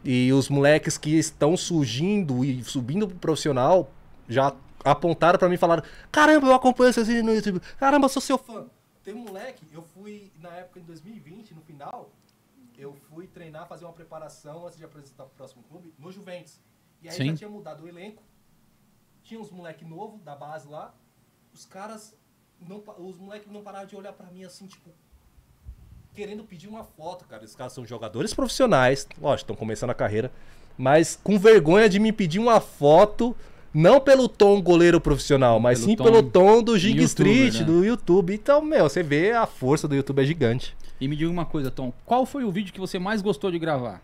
e os moleques que estão surgindo e subindo pro profissional já apontaram para mim e falaram: Caramba, eu acompanho vocês no YouTube. Caramba, eu sou seu fã. Tem um moleque, eu fui na época em 2020, no final, eu fui treinar, fazer uma preparação antes de apresentar pro próximo clube no Juventus. E aí Sim. já tinha mudado o elenco. Tinha uns moleque novo da base lá. Os caras não os moleques não pararam de olhar para mim assim, tipo, querendo pedir uma foto, cara. Esses caras são jogadores profissionais, lógico, estão começando a carreira, mas com vergonha de me pedir uma foto não pelo tom goleiro profissional, mas pelo sim tom pelo tom do Jig Street, né? do YouTube. Então, meu, você vê a força do YouTube é gigante. E me diga uma coisa, Tom, qual foi o vídeo que você mais gostou de gravar?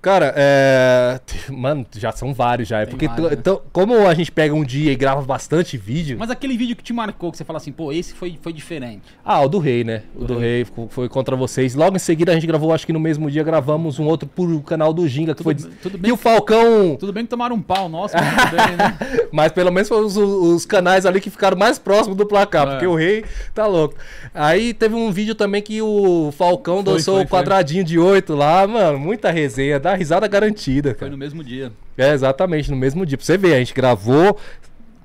Cara, é. Mano, já são vários já. É porque, vários, né? então, como a gente pega um dia e grava bastante vídeo. Mas aquele vídeo que te marcou, que você fala assim, pô, esse foi, foi diferente. Ah, o do Rei, né? O do, do Rei. Rei foi contra vocês. Logo em seguida a gente gravou, acho que no mesmo dia gravamos um outro por canal do Ginga, que tudo, foi. Tudo bem e o Falcão. Tudo bem que tomaram um pau, nossa, mas bem, né? mas pelo menos foram os, os, canais ali que ficaram mais próximos do placar, é. porque o Rei tá louco. Aí teve um vídeo também que o Falcão foi, dançou o quadradinho foi. de oito lá, mano. Muita resenha, risada garantida cara. Foi no mesmo dia. É, exatamente, no mesmo dia. Pra você ver, a gente gravou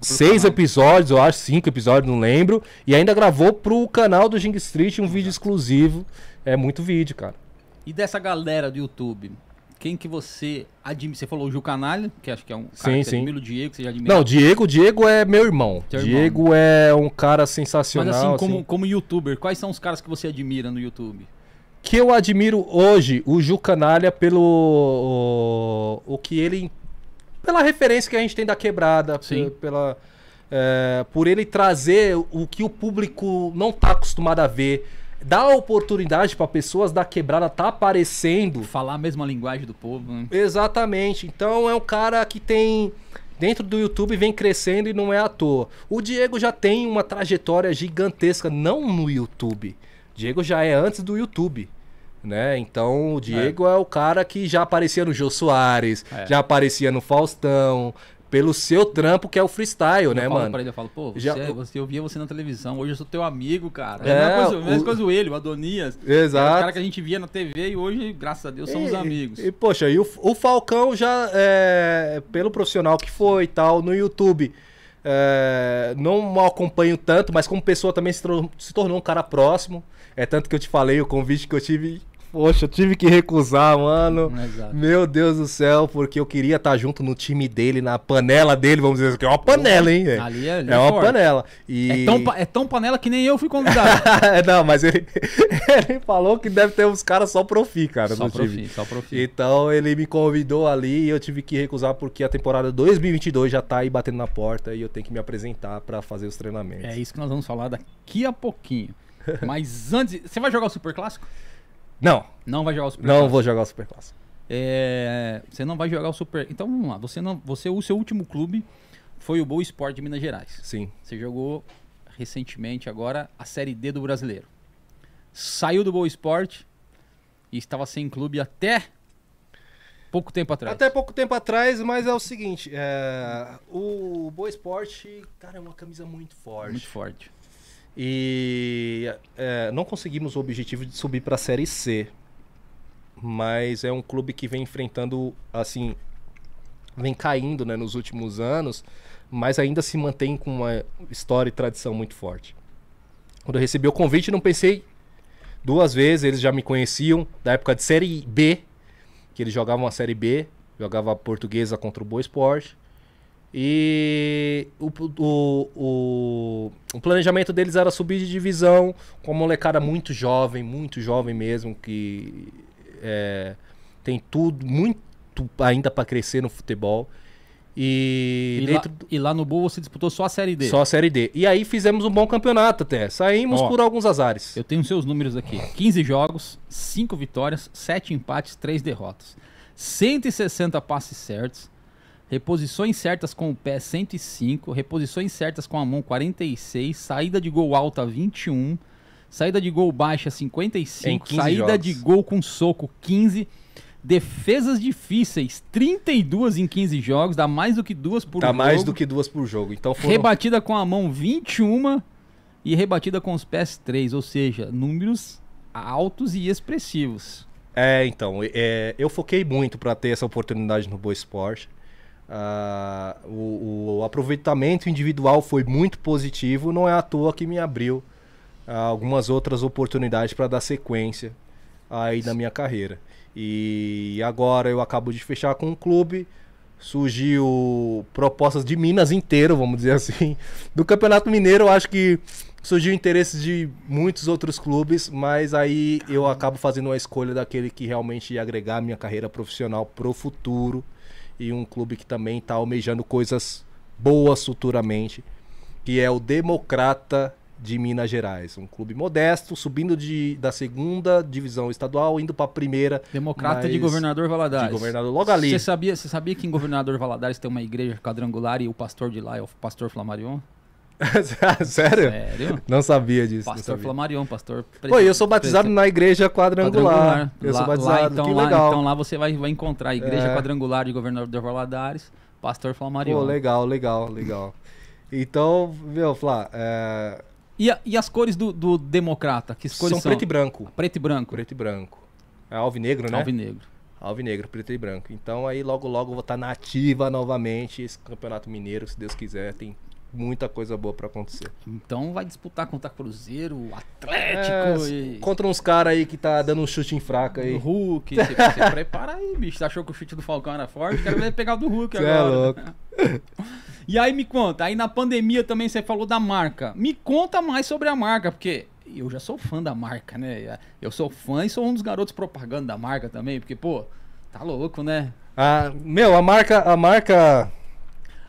seis canal. episódios, eu acho, cinco episódios, não lembro. E ainda gravou pro canal do Jing Street um vídeo exclusivo. É muito vídeo, cara. E dessa galera do YouTube, quem que você admira? Você falou o Gil Canalha, que acho que é um cara sim, que sim. o Diego, que você já admira. Não, Diego, Diego é meu irmão. Teu Diego irmão. é um cara sensacional. Mas assim, como, assim. como youtuber, quais são os caras que você admira no YouTube? Que eu admiro hoje o Ju Canalha pelo o, o que ele pela referência que a gente tem da quebrada, Sim. pela é, por ele trazer o que o público não está acostumado a ver, dar oportunidade para pessoas da quebrada tá aparecendo, falar a mesma linguagem do povo. Né? Exatamente. Então é um cara que tem dentro do YouTube vem crescendo e não é à toa. O Diego já tem uma trajetória gigantesca não no YouTube. Diego já é antes do YouTube. Né? Então o Diego é. é o cara que já aparecia no Jô Soares, é. já aparecia no Faustão, pelo seu trampo que é o freestyle, eu né, falo mano? Pra ele, eu falo, pô, você, já... É, você, eu via você na televisão, hoje eu sou teu amigo, cara. É, a mesma coisa, mesma o... coisa o ele, o Adonias. Exato. É o cara que a gente via na TV e hoje, graças a Deus, somos e, amigos. E, poxa, e o, o Falcão já, é, pelo profissional que foi e tal, no YouTube, é, não acompanho tanto, mas como pessoa também se, se tornou um cara próximo. É tanto que eu te falei, o convite que eu tive Poxa, eu tive que recusar, mano. Exato. Meu Deus do céu, porque eu queria estar junto no time dele, na panela dele, vamos dizer assim, que é uma panela, hein? Ali é, ali é, é uma panela. E... É, tão, é tão panela que nem eu fui convidado. Não, mas ele, ele falou que deve ter uns caras só profi, cara, só no profi, time. Só profi. Então ele me convidou ali e eu tive que recusar porque a temporada 2022 já tá aí batendo na porta e eu tenho que me apresentar para fazer os treinamentos. É isso que nós vamos falar daqui a pouquinho. Mas antes, você vai jogar o Super Clássico? Não. Não vai jogar o Super Não vou jogar o Super Clássico. É, você não vai jogar o Super. Então vamos lá. Você não, você o seu último clube foi o Boa Esporte de Minas Gerais. Sim. Você jogou recentemente agora a Série D do Brasileiro. Saiu do Boa Esporte e estava sem clube até pouco tempo atrás. Até pouco tempo atrás, mas é o seguinte, é, o Boa Esporte, cara, é uma camisa muito forte. Muito forte. E é, não conseguimos o objetivo de subir para a Série C. Mas é um clube que vem enfrentando, assim, vem caindo né, nos últimos anos, mas ainda se mantém com uma história e tradição muito forte. Quando eu recebi o convite, não pensei duas vezes, eles já me conheciam da época de Série B, que eles jogavam a Série B, jogava a portuguesa contra o Boa Esporte. E o, o, o, o, planejamento deles era subir de divisão com uma molecada muito jovem, muito jovem mesmo, que é, tem tudo, muito ainda para crescer no futebol. E, e, dentro... lá, e lá no Boa você disputou só a Série D? Só a Série D. E aí fizemos um bom campeonato até. Saímos Ó, por alguns azares. Eu tenho seus números aqui: 15 jogos, 5 vitórias, 7 empates, 3 derrotas. 160 passes certos, Reposições certas com o pé 105, reposições certas com a mão 46, saída de gol alta 21, saída de gol baixa 55, saída jogos. de gol com soco 15, defesas difíceis 32 em 15 jogos, dá mais do que duas por dá jogo. Dá mais do que duas por jogo. Então foram... Rebatida com a mão 21 e rebatida com os pés 3, ou seja, números altos e expressivos. É, então, é, eu foquei muito para ter essa oportunidade no Boa Esporte. Uh, o, o, aproveitamento individual foi muito positivo, não é à toa que me abriu uh, algumas outras oportunidades para dar sequência aí na minha carreira. E agora eu acabo de fechar com um clube, surgiu propostas de Minas inteiro, vamos dizer assim. Do Campeonato Mineiro, eu acho que surgiu interesse de muitos outros clubes, mas aí eu acabo fazendo a escolha daquele que realmente ia agregar a minha carreira profissional pro futuro e um clube que também está almejando coisas boas futuramente, que é o Democrata de Minas Gerais. Um clube modesto, subindo de, da segunda divisão estadual, indo para a primeira. Democrata de Governador Valadares. De Governador logo ali. Você sabia, você sabia que em Governador Valadares tem uma igreja quadrangular e o pastor de lá é o pastor Flamarion? Sério? Sério? Não sabia disso. Pastor Flamarion, pastor. Pô, eu sou batizado na igreja quadrangular. quadrangular. Eu lá, sou batizado, lá, então, que lá, legal. Então lá você vai, vai encontrar a igreja é. quadrangular de Governador Valadares, pastor Flamarion. Pô, legal, legal, legal. Então, meu, Flá, é... e, a, e as cores do, do democrata? Que cores são? São preto e branco. Preto e branco. Preto e branco. É alvinegro, né? Alvinegro. Alvinegro, preto e branco. Então aí logo logo vou estar nativa novamente esse campeonato mineiro, se Deus quiser, tem muita coisa boa para acontecer. Então vai disputar contra Cruzeiro, Atlético é, e... Contra uns caras aí que tá dando um chute em fraca aí. O Hulk, você, você prepara aí, bicho. Você achou que o chute do Falcão era forte? Quero ver pegar o do Hulk é agora. É louco. e aí me conta, aí na pandemia também você falou da marca. Me conta mais sobre a marca, porque eu já sou fã da marca, né? Eu sou fã e sou um dos garotos propaganda da marca também, porque, pô, tá louco, né? Ah, meu, a marca, a marca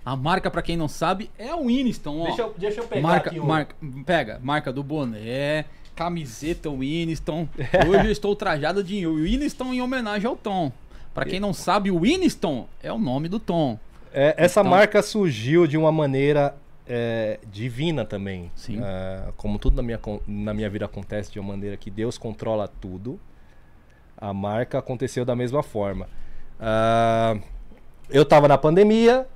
a marca, para quem não sabe, é o Winston. Ó. Deixa, eu, deixa eu pegar marca, aqui o... marca, Pega, marca do boné, camiseta Winston. Hoje eu estou trajado de Winston em homenagem ao Tom. Para quem não sabe, o Winston é o nome do Tom. É, essa então... marca surgiu de uma maneira é, divina também. Sim. É, como tudo na minha, na minha vida acontece de uma maneira que Deus controla tudo, a marca aconteceu da mesma forma. Uh, eu estava na pandemia,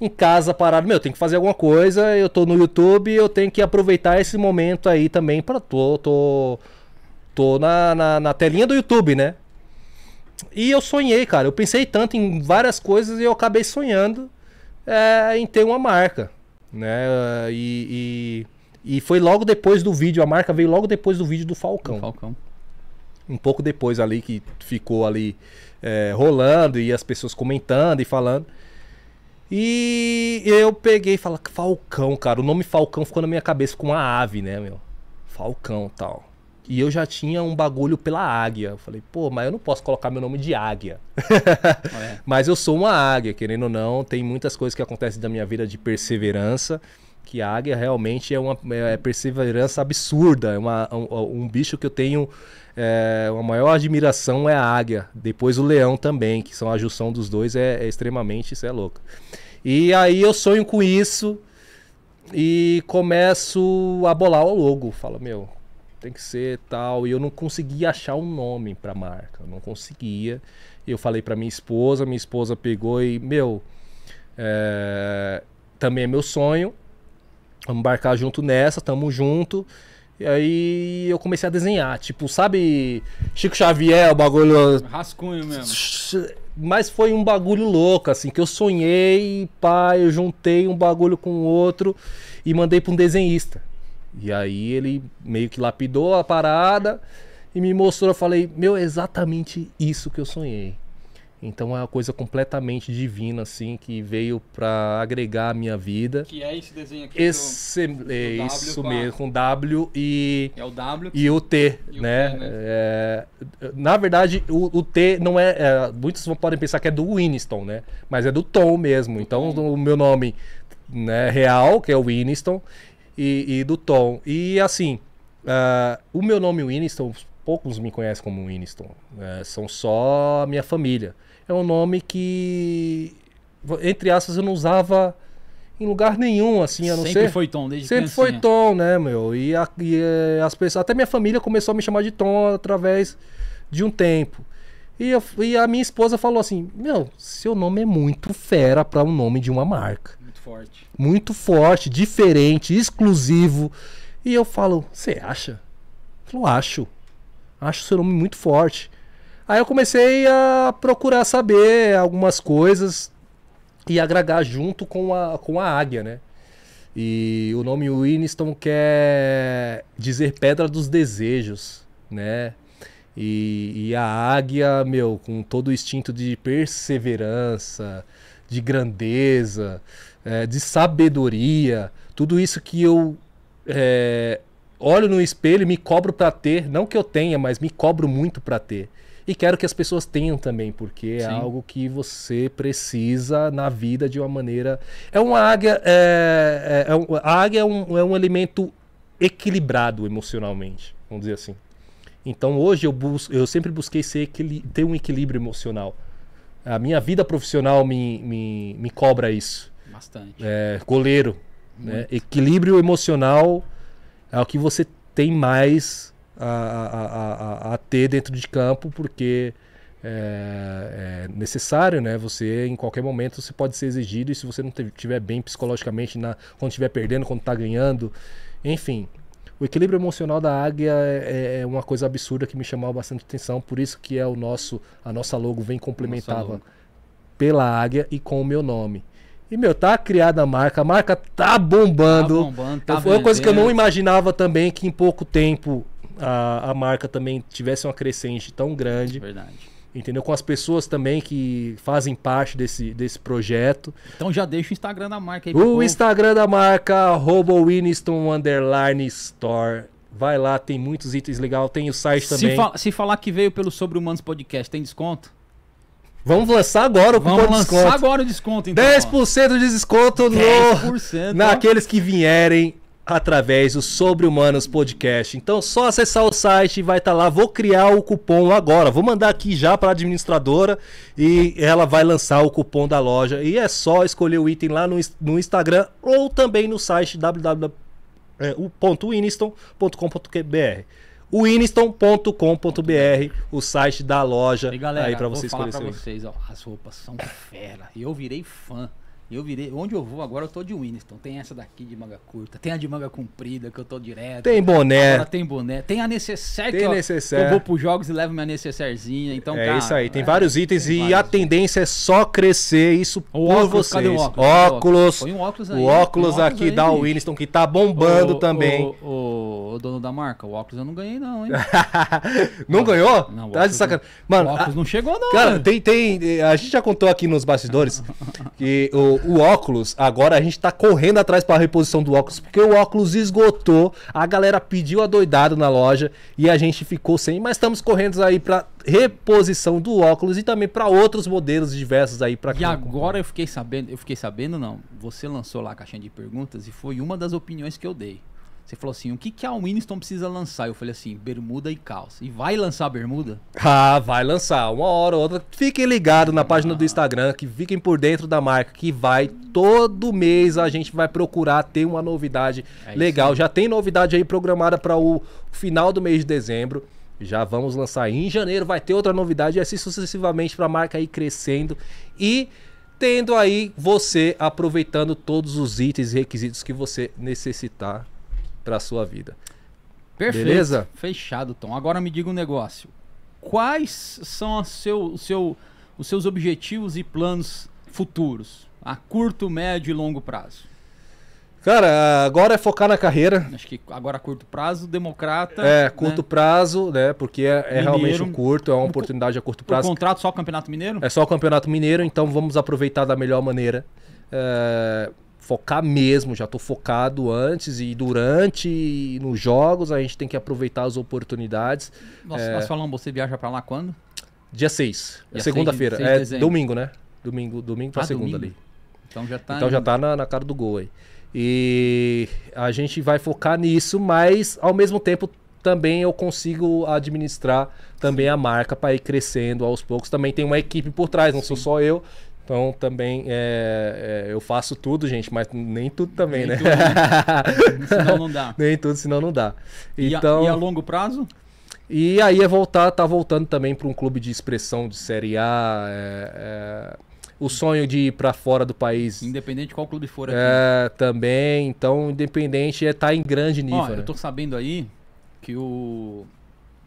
em casa parado, meu, tem que fazer alguma coisa, eu tô no YouTube, eu tenho que aproveitar esse momento aí também para tô tô tô na, na, na, telinha do YouTube, né? E eu sonhei, cara, eu pensei tanto em várias coisas e eu acabei sonhando é, em ter uma marca, né? E, e, e, foi logo depois do vídeo, a marca veio logo depois do vídeo do Falcão. Do Falcão. Um pouco depois ali que ficou ali é, rolando e as pessoas comentando e falando. E eu peguei e falei, Falcão, cara. O nome Falcão ficou na minha cabeça com uma ave, né, meu? Falcão tal. E eu já tinha um bagulho pela águia. Eu falei, pô, mas eu não posso colocar meu nome de águia. É. mas eu sou uma águia, querendo ou não. Tem muitas coisas que acontecem na minha vida de perseverança. Que a águia realmente é uma é perseverança absurda. É uma, um, um bicho que eu tenho. É, uma maior admiração é a águia. Depois o leão também, que são a junção dos dois, é, é extremamente, isso é louco. E aí eu sonho com isso e começo a bolar o logo. Fala, meu, tem que ser tal. E eu não conseguia achar um nome pra marca. Eu não conseguia. Eu falei pra minha esposa, minha esposa pegou e, meu, é, também é meu sonho. Vamos embarcar junto nessa, tamo junto. E aí eu comecei a desenhar. Tipo, sabe, Chico Xavier, o bagulho. Rascunho mesmo. Mas foi um bagulho louco, assim, que eu sonhei, pá, eu juntei um bagulho com o outro e mandei pra um desenhista. E aí ele meio que lapidou a parada e me mostrou. Eu falei, meu, é exatamente isso que eu sonhei. Então é uma coisa completamente divina, assim, que veio para agregar a minha vida. Que é esse desenho aqui? Esse, do, do é isso mesmo, com W e. É o W. E o T, e né? O T, né? É, na verdade, o, o T não é, é, Muitos podem pensar que é do Winston, né? Mas é do Tom mesmo. Então Tom. o meu nome né, real, que é o Winston, e, e do Tom. E assim, uh, o meu nome Winston, poucos me conhecem como Winston. Uh, são só a minha família. É um nome que, entre aspas, eu não usava em lugar nenhum, assim, a não Sempre ser... Foi Tom, desde Sempre foi Tom, né, meu? E, a, e eh, as pessoas... Até minha família começou a me chamar de Tom através de um tempo. E, eu, e a minha esposa falou assim, meu, seu nome é muito fera para um nome de uma marca forte. Muito forte, diferente, exclusivo. E eu falo, você acha? Eu acho. Acho seu nome muito forte. Aí eu comecei a procurar saber algumas coisas e agregar junto com a, com a águia, né? E o nome Winston quer dizer Pedra dos Desejos, né? E, e, a águia, meu, com todo o instinto de perseverança, de grandeza, é, de sabedoria, tudo isso que eu é, olho no espelho e me cobro para ter, não que eu tenha, mas me cobro muito para ter. E quero que as pessoas tenham também, porque Sim. é algo que você precisa na vida de uma maneira. É uma águia. É, é, é um, a águia é um, é um alimento equilibrado emocionalmente, vamos dizer assim. Então hoje eu, bus eu sempre busquei ser ter um equilíbrio emocional. A minha vida profissional me, me, me cobra isso. Bastante. É, goleiro. Né? Equilíbrio emocional é o que você tem mais a, a, a, a ter dentro de campo, porque é, é, necessário, né? Você em qualquer momento você pode ser exigido e se você não estiver bem psicologicamente na, quando estiver perdendo, quando está ganhando, enfim. O equilíbrio emocional da águia é, é, uma coisa absurda que me chamou bastante atenção, por isso que é o nosso a nossa logo vem complementava pela águia e com o meu nome. E, meu, tá criada a marca, a marca tá bombando. Tá bombando, tá Foi uma coisa que eu não imaginava também que em pouco tempo a, a marca também tivesse uma crescente tão grande. Verdade. Entendeu? Com as pessoas também que fazem parte desse, desse projeto. Então já deixa o Instagram da marca aí. O Instagram da marca, Winston Underline Store. Vai lá, tem muitos itens legais. Tem o site também. Se, fa se falar que veio pelo Sobre Humanos Podcast, tem desconto? Vamos lançar agora o cupom Vamos lançar desconto. agora o desconto, então. 10% de desconto 10%, no, naqueles que vierem através do Sobre Humanos Podcast. Então, só acessar o site vai estar tá lá. Vou criar o cupom agora. Vou mandar aqui já para a administradora e ela vai lançar o cupom da loja. E é só escolher o item lá no, no Instagram ou também no site www.winston.com.br winston.com.br, o site da loja e galera, aí para vocês falar pra vocês, ó, as roupas são fera. E eu virei fã. Eu virei. Onde eu vou agora, eu tô de Winston. Tem essa daqui de manga curta, tem a de manga comprida, que eu tô direto. Tem boné. Agora tem boné. Tem a necessaire tem que necessaire. eu vou pros jogos e levo minha necessairezinha. Então, é cara, isso aí. Tem é, vários itens tem e vários. a tendência é só crescer isso o por óculos, vocês. O óculos. óculos. Põe um óculos aí. O óculos, aqui aí. da Winston que tá bombando o, também. O, o, o, dono da marca, o óculos eu não ganhei, não, hein? não ganhou? Não, tá de sacanagem. Mano, o óculos a... não chegou, não. Cara, tem, tem. A gente já contou aqui nos bastidores que o, o óculos, agora a gente tá correndo atrás para a reposição do óculos, porque o óculos esgotou, a galera pediu a doidado na loja e a gente ficou sem, mas estamos correndo aí para reposição do óculos e também para outros modelos diversos aí para E agora eu fiquei sabendo, eu fiquei sabendo não, você lançou lá a caixinha de perguntas e foi uma das opiniões que eu dei. Você falou assim, o que, que a Winston precisa lançar? Eu falei assim, bermuda e calça. E vai lançar bermuda? Ah, vai lançar. Uma hora ou outra. Fiquem ligados na página ah. do Instagram, que fiquem por dentro da marca, que vai todo mês a gente vai procurar ter uma novidade é legal. Já tem novidade aí programada para o final do mês de dezembro. Já vamos lançar em janeiro, vai ter outra novidade e assim sucessivamente para a marca aí crescendo e tendo aí você aproveitando todos os itens e requisitos que você necessitar para sua vida. Perfeito. Beleza? Fechado, Tom. Agora me diga um negócio. Quais são seu, seu, os seus objetivos e planos futuros? A curto, médio e longo prazo? Cara, agora é focar na carreira. Acho que agora a curto prazo, democrata. É, né? curto né? prazo, né? Porque é, é realmente um curto, é uma oportunidade a curto prazo. O contrato só o Campeonato Mineiro? É só o Campeonato Mineiro, então vamos aproveitar da melhor maneira. É, focar mesmo, já estou focado antes e durante e nos jogos, a gente tem que aproveitar as oportunidades. Nós, é... nós falamos, você viaja para lá quando? Dia 6, é segunda-feira, é domingo, né? Domingo, domingo para ah, segunda domingo. ali. Então já tá Então já tá na, na cara do gol aí. E a gente vai focar nisso, mas ao mesmo tempo também eu consigo administrar também a marca para ir crescendo aos poucos. Também tem uma equipe por trás, não Sim. sou só eu. Então também é, é, eu faço tudo, gente, mas nem tudo também, nem né? Tudo, né? senão não dá. nem tudo, senão não dá. Então, e, a, e a longo prazo? E aí é voltar, tá voltando também para um clube de expressão de Série A. É, é, o sonho de ir para fora do país. Independente de qual clube for aqui. É, também. Então, independente é estar tá em grande nível. Ó, né? eu tô sabendo aí que o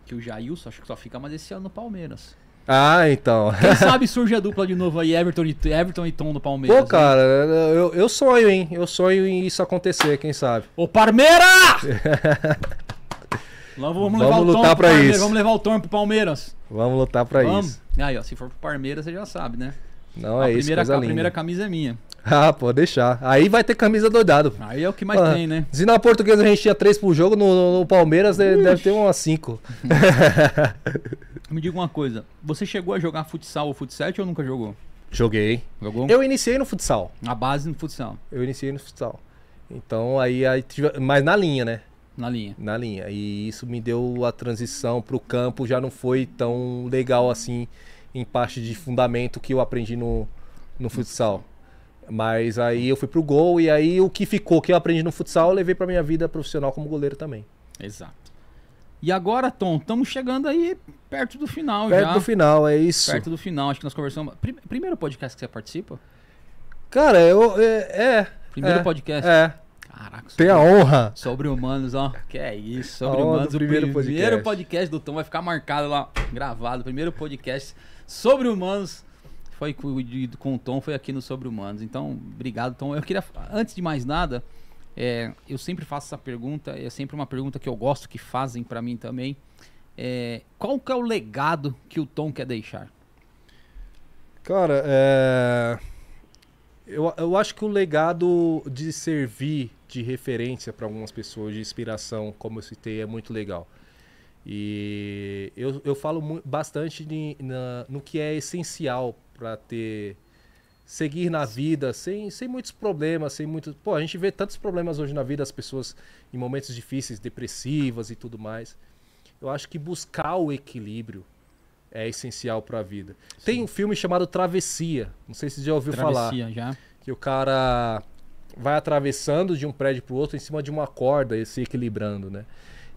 que o Jailson acho que só fica mais esse ano no Palmeiras. Ah, então. Quem sabe surge a dupla de novo aí, Everton e, Everton e Tom no Palmeiras. Pô, cara, eu, eu sonho, hein? Eu sonho em isso acontecer, quem sabe. Ô, Parmeira! vamos, levar vamos lutar pra isso. Vamos levar o Tom pro Palmeiras. Vamos lutar pra vamos. isso. Aí, ó, se for pro Palmeiras, você já sabe, né? Não, a é primeira, isso, A primeira camisa é minha. Ah, pode deixar. Aí vai ter camisa doidado. Aí é o que mais ah, tem, né? Se na portuguesa a gente tinha três por jogo, no, no Palmeiras Ixi. deve ter umas cinco. Me diga uma coisa, você chegou a jogar futsal ou futsal ou nunca jogou? Joguei. Jogou? Eu iniciei no futsal. A base no futsal. Eu iniciei no futsal. Então aí, aí mas na linha, né? Na linha. Na linha. E isso me deu a transição pro campo, já não foi tão legal assim em parte de fundamento que eu aprendi no, no futsal. Mas aí eu fui pro gol e aí o que ficou que eu aprendi no futsal eu levei pra minha vida profissional como goleiro também. Exato. E agora, Tom, estamos chegando aí perto do final perto já. Perto do final, é isso. Perto do final, acho que nós conversamos. Primeiro podcast que você participa? Cara, eu. É. é primeiro é, podcast? É. Caraca. Tem a honra. Sobre humanos, ó. Que é isso. Sobre humanos. O primeiro, podcast. primeiro podcast do Tom vai ficar marcado lá, gravado. Primeiro podcast sobre humanos foi com, o Tom, foi aqui no Sobre Humanos. Então, obrigado, Tom. Eu queria, antes de mais nada, é, eu sempre faço essa pergunta, é sempre uma pergunta que eu gosto que fazem para mim também. É, qual que é o legado que o Tom quer deixar? Cara, é... eu, eu acho que o legado de servir de referência para algumas pessoas, de inspiração, como eu citei, é muito legal. E eu, eu falo bastante de, na, no que é essencial para ter seguir na vida sem, sem muitos problemas, sem muitos. Pô, a gente vê tantos problemas hoje na vida, as pessoas em momentos difíceis, depressivas e tudo mais. Eu acho que buscar o equilíbrio é essencial para a vida. Sim. Tem um filme chamado Travessia, não sei se você já ouviu Travessia, falar. Travessia, já. Que o cara vai atravessando de um prédio para o outro em cima de uma corda e se equilibrando, né?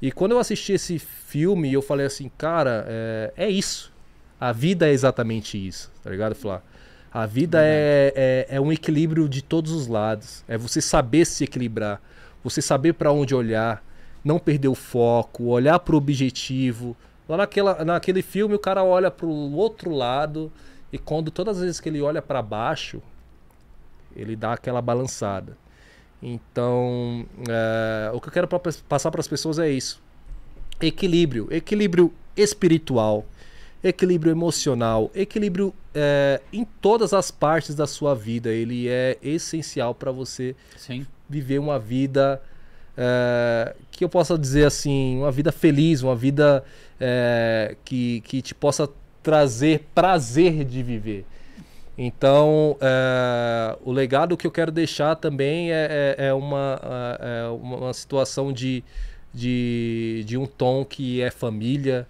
E quando eu assisti esse filme, eu falei assim, cara, é, é isso. A vida é exatamente isso, tá ligado? Falar, A vida é, é, é, um equilíbrio de todos os lados. É você saber se equilibrar, você saber para onde olhar, não perder o foco, olhar para o objetivo. Lá naquela, naquele filme o cara olha para o outro lado e quando todas as vezes que ele olha para baixo, ele dá aquela balançada. Então, é, o que eu quero pra, passar para as pessoas é isso: equilíbrio, equilíbrio espiritual, equilíbrio emocional, equilíbrio é, em todas as partes da sua vida. Ele é essencial para você Sim. viver uma vida é, que eu possa dizer assim, uma vida feliz, uma vida que, que te possa trazer prazer de viver. Então, é, o legado que eu quero deixar também é, é, é uma, é, é uma situação de, de, de um tom que é família,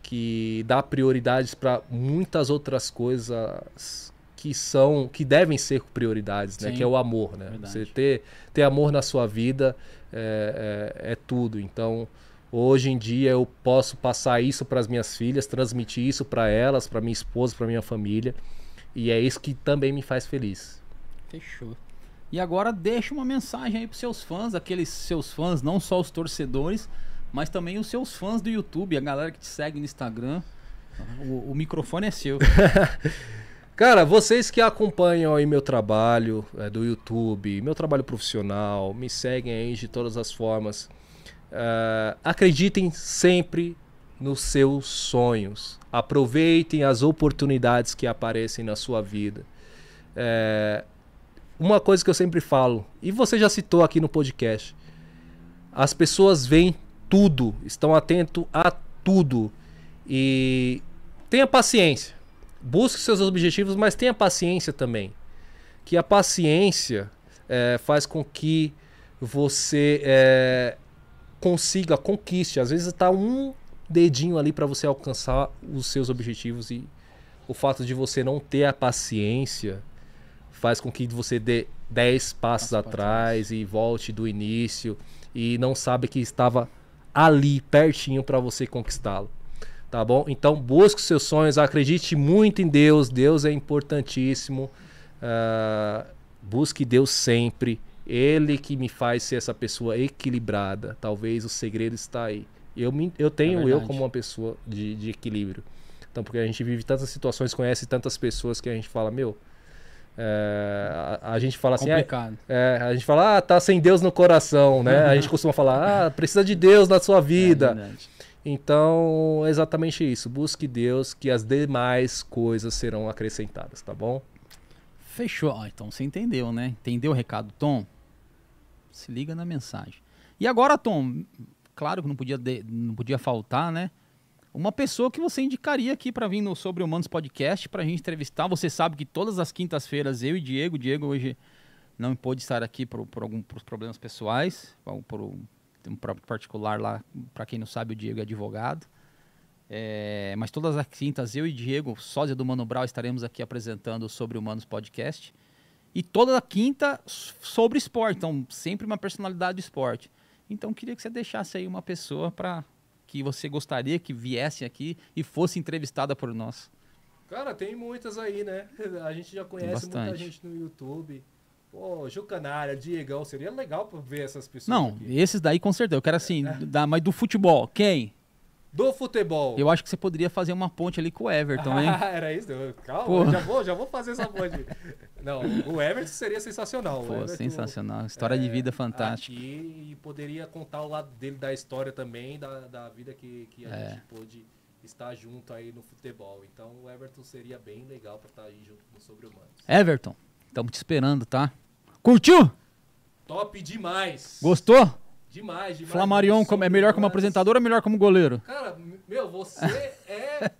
que dá prioridades para muitas outras coisas que são que devem ser prioridades, né? Que é o amor, né? Verdade. Você ter, ter amor na sua vida é, é, é tudo. Então, hoje em dia eu posso passar isso para as minhas filhas, transmitir isso para elas, para minha esposa, para minha família. E é isso que também me faz feliz. Fechou. E agora deixa uma mensagem aí pros seus fãs, aqueles seus fãs, não só os torcedores, mas também os seus fãs do YouTube, a galera que te segue no Instagram. O, o microfone é seu. Cara, vocês que acompanham aí meu trabalho é, do YouTube, meu trabalho profissional, me seguem aí de todas as formas. Uh, acreditem sempre nos seus sonhos. Aproveitem as oportunidades que aparecem na sua vida. É, uma coisa que eu sempre falo, e você já citou aqui no podcast: as pessoas veem tudo, estão atentos a tudo. E tenha paciência. Busque seus objetivos, mas tenha paciência também. Que a paciência é, faz com que você é, consiga, conquiste. Às vezes está um dedinho ali para você alcançar os seus objetivos e o fato de você não ter a paciência faz com que você dê 10 passos atrás e volte do início e não sabe que estava ali pertinho para você conquistá-lo. Tá bom? Então busque seus sonhos, acredite muito em Deus, Deus é importantíssimo. Uh, busque Deus sempre. Ele que me faz ser essa pessoa equilibrada. Talvez o segredo está aí. Eu, me, eu tenho é eu como uma pessoa de, de equilíbrio. Então, porque a gente vive tantas situações, conhece tantas pessoas que a gente fala, meu. É, a, a, gente fala assim. Complicado. É, a gente fala, ah, tá sem Deus no coração, né? A gente costuma falar, ah, precisa de Deus na sua vida. É então, é exatamente isso. Busque Deus, que as demais coisas serão acrescentadas, tá bom? Fechou. Ah, então você entendeu, né? Entendeu o recado, Tom? Se liga na mensagem. E agora, Tom, claro que não podia, de, não podia faltar, né? Uma pessoa que você indicaria aqui para vir no Sobre Humanos Podcast para a gente entrevistar. Você sabe que todas as quintas-feiras eu e Diego, Diego hoje não pôde estar aqui por, por alguns problemas pessoais, por, por um, um próprio particular lá, para quem não sabe, o Diego é advogado. É, mas todas as quintas, eu e Diego, sósia do Mano Brau, estaremos aqui apresentando sobre Humanos Podcast. E toda quinta sobre esporte, então sempre uma personalidade do esporte. Então queria que você deixasse aí uma pessoa para que você gostaria que viesse aqui e fosse entrevistada por nós. Cara, tem muitas aí, né? A gente já conhece muita gente no YouTube. Pô, Jucanária, Diegão, seria legal ver essas pessoas. Não, aqui. esses daí com certeza. Eu quero assim, é. da, mas do futebol, quem? Do futebol. Eu acho que você poderia fazer uma ponte ali com o Everton, hein? Ah, era isso? Calma, já vou, já vou fazer essa ponte. Não, o Everton seria sensacional. Pô, Everton, sensacional. História é, de vida fantástica. Aqui, e poderia contar o lado dele da história também, da, da vida que, que a é. gente pôde estar junto aí no futebol. Então o Everton seria bem legal para estar aí junto no Sobre Humanos. Everton, estamos te esperando, tá? Curtiu? Top demais! Gostou? Demais, demais. Flamarion como, é melhor como apresentador ou melhor como goleiro? Cara, meu, você é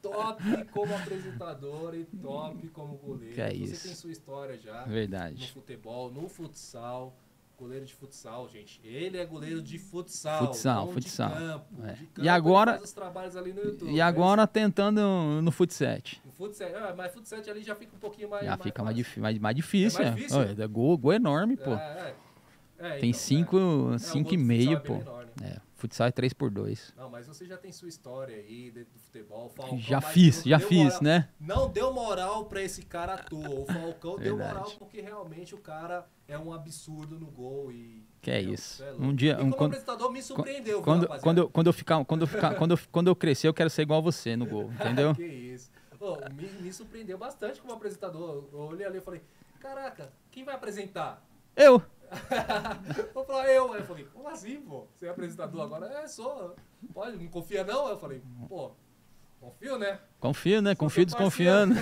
top como apresentador e top como goleiro. Que é você isso. tem sua história já. Verdade. No futebol, no futsal. Goleiro de futsal, gente. Ele é goleiro de futsal. Futsal, futsal. De campo, é. de campo, e agora, YouTube, e agora tentando no futset. No futset, ah, mas futset ali já fica um pouquinho mais. Já mais fica mais, mais, mais, difícil. É mais difícil. É, é gol, gol enorme, pô. É, é. É, Tem 5 então, é. e meio, pô. Né? É, Futsal é 3 por 2 Não, mas você já tem sua história aí dentro do futebol. Falcão, já fiz, já fiz, moral, né? Não deu moral pra esse cara à toa. O Falcão deu moral porque realmente o cara é um absurdo no gol e... Que é isso. É um dia, um, quando, apresentador me surpreendeu, quando, viu, quando, eu, quando eu ficar, quando eu ficar, quando eu, quando eu crescer, eu quero ser igual a você no gol, entendeu? que isso. Oh, me, me surpreendeu bastante como apresentador. Eu olhei ali e falei, caraca, quem vai apresentar? Eu. Vou falar eu. Aí eu falei, como assim, pô? Você é apresentador agora? É, sou. Pode, não confia não? Aí eu falei, pô, confio, né? Confio, né? Confio desconfiando.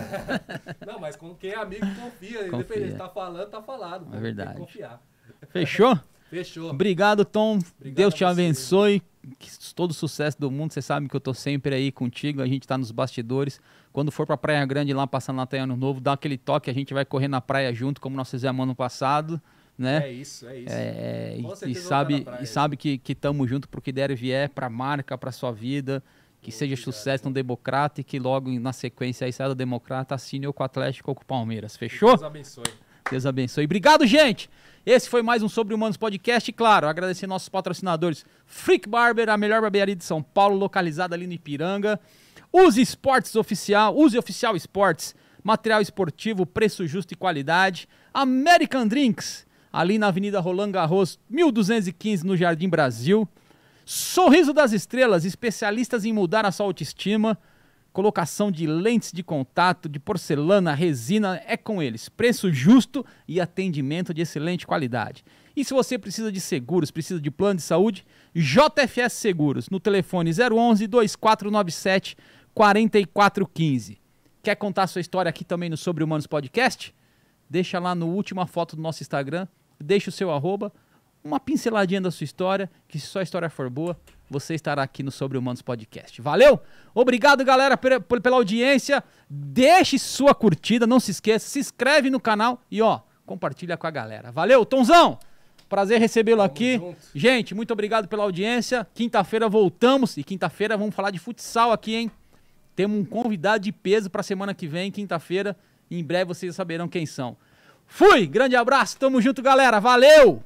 não, mas com quem é amigo confia. confia. Independente, tá falando, tá falado. É verdade. confiar. Fechou? Fechou. Obrigado, Tom. Obrigado Deus te abençoe. Que todo sucesso do mundo. Você sabe que eu tô sempre aí contigo. A gente tá nos bastidores. Quando for pra Praia Grande lá, passando Natal Ano Novo, dá aquele toque. A gente vai correr na praia junto, como nós fizemos ano passado né? É isso, é isso. É, e, e sabe, e sabe que estamos junto pro que der e vier, pra marca, pra sua vida. Que seja sucesso no Democrata e que logo na sequência aí saia do Democrata, assine ou com o Atlético ou com o Palmeiras. Fechou? Deus abençoe. Deus abençoe. Obrigado, gente! Esse foi mais um Sobre Humanos Podcast. E claro, agradecer nossos patrocinadores. Freak Barber, a melhor barbearia de São Paulo, localizada ali no Ipiranga. Use Esportes Oficial, Use Oficial Esportes, material esportivo, preço justo e qualidade. American Drinks, ali na Avenida Roland Garros, 1215, no Jardim Brasil. Sorriso das Estrelas, especialistas em mudar a sua autoestima. Colocação de lentes de contato, de porcelana, resina, é com eles. Preço justo e atendimento de excelente qualidade. E se você precisa de seguros, precisa de plano de saúde, JFS Seguros, no telefone 011 2497 4415. Quer contar sua história aqui também no Sobre Humanos Podcast? Deixa lá no última foto do nosso Instagram, deixa o seu arroba, uma pinceladinha da sua história, que se sua história for boa, você estará aqui no Sobre Humanos Podcast. Valeu? Obrigado, galera, pela audiência. Deixe sua curtida, não se esqueça, se inscreve no canal e ó, compartilha com a galera. Valeu, Tonzão! Prazer recebê-lo aqui. Junto. Gente, muito obrigado pela audiência. Quinta-feira voltamos e quinta-feira vamos falar de futsal aqui, hein? Temos um convidado de peso para semana que vem, quinta-feira. Em breve vocês saberão quem são. Fui, grande abraço, tamo junto, galera. Valeu!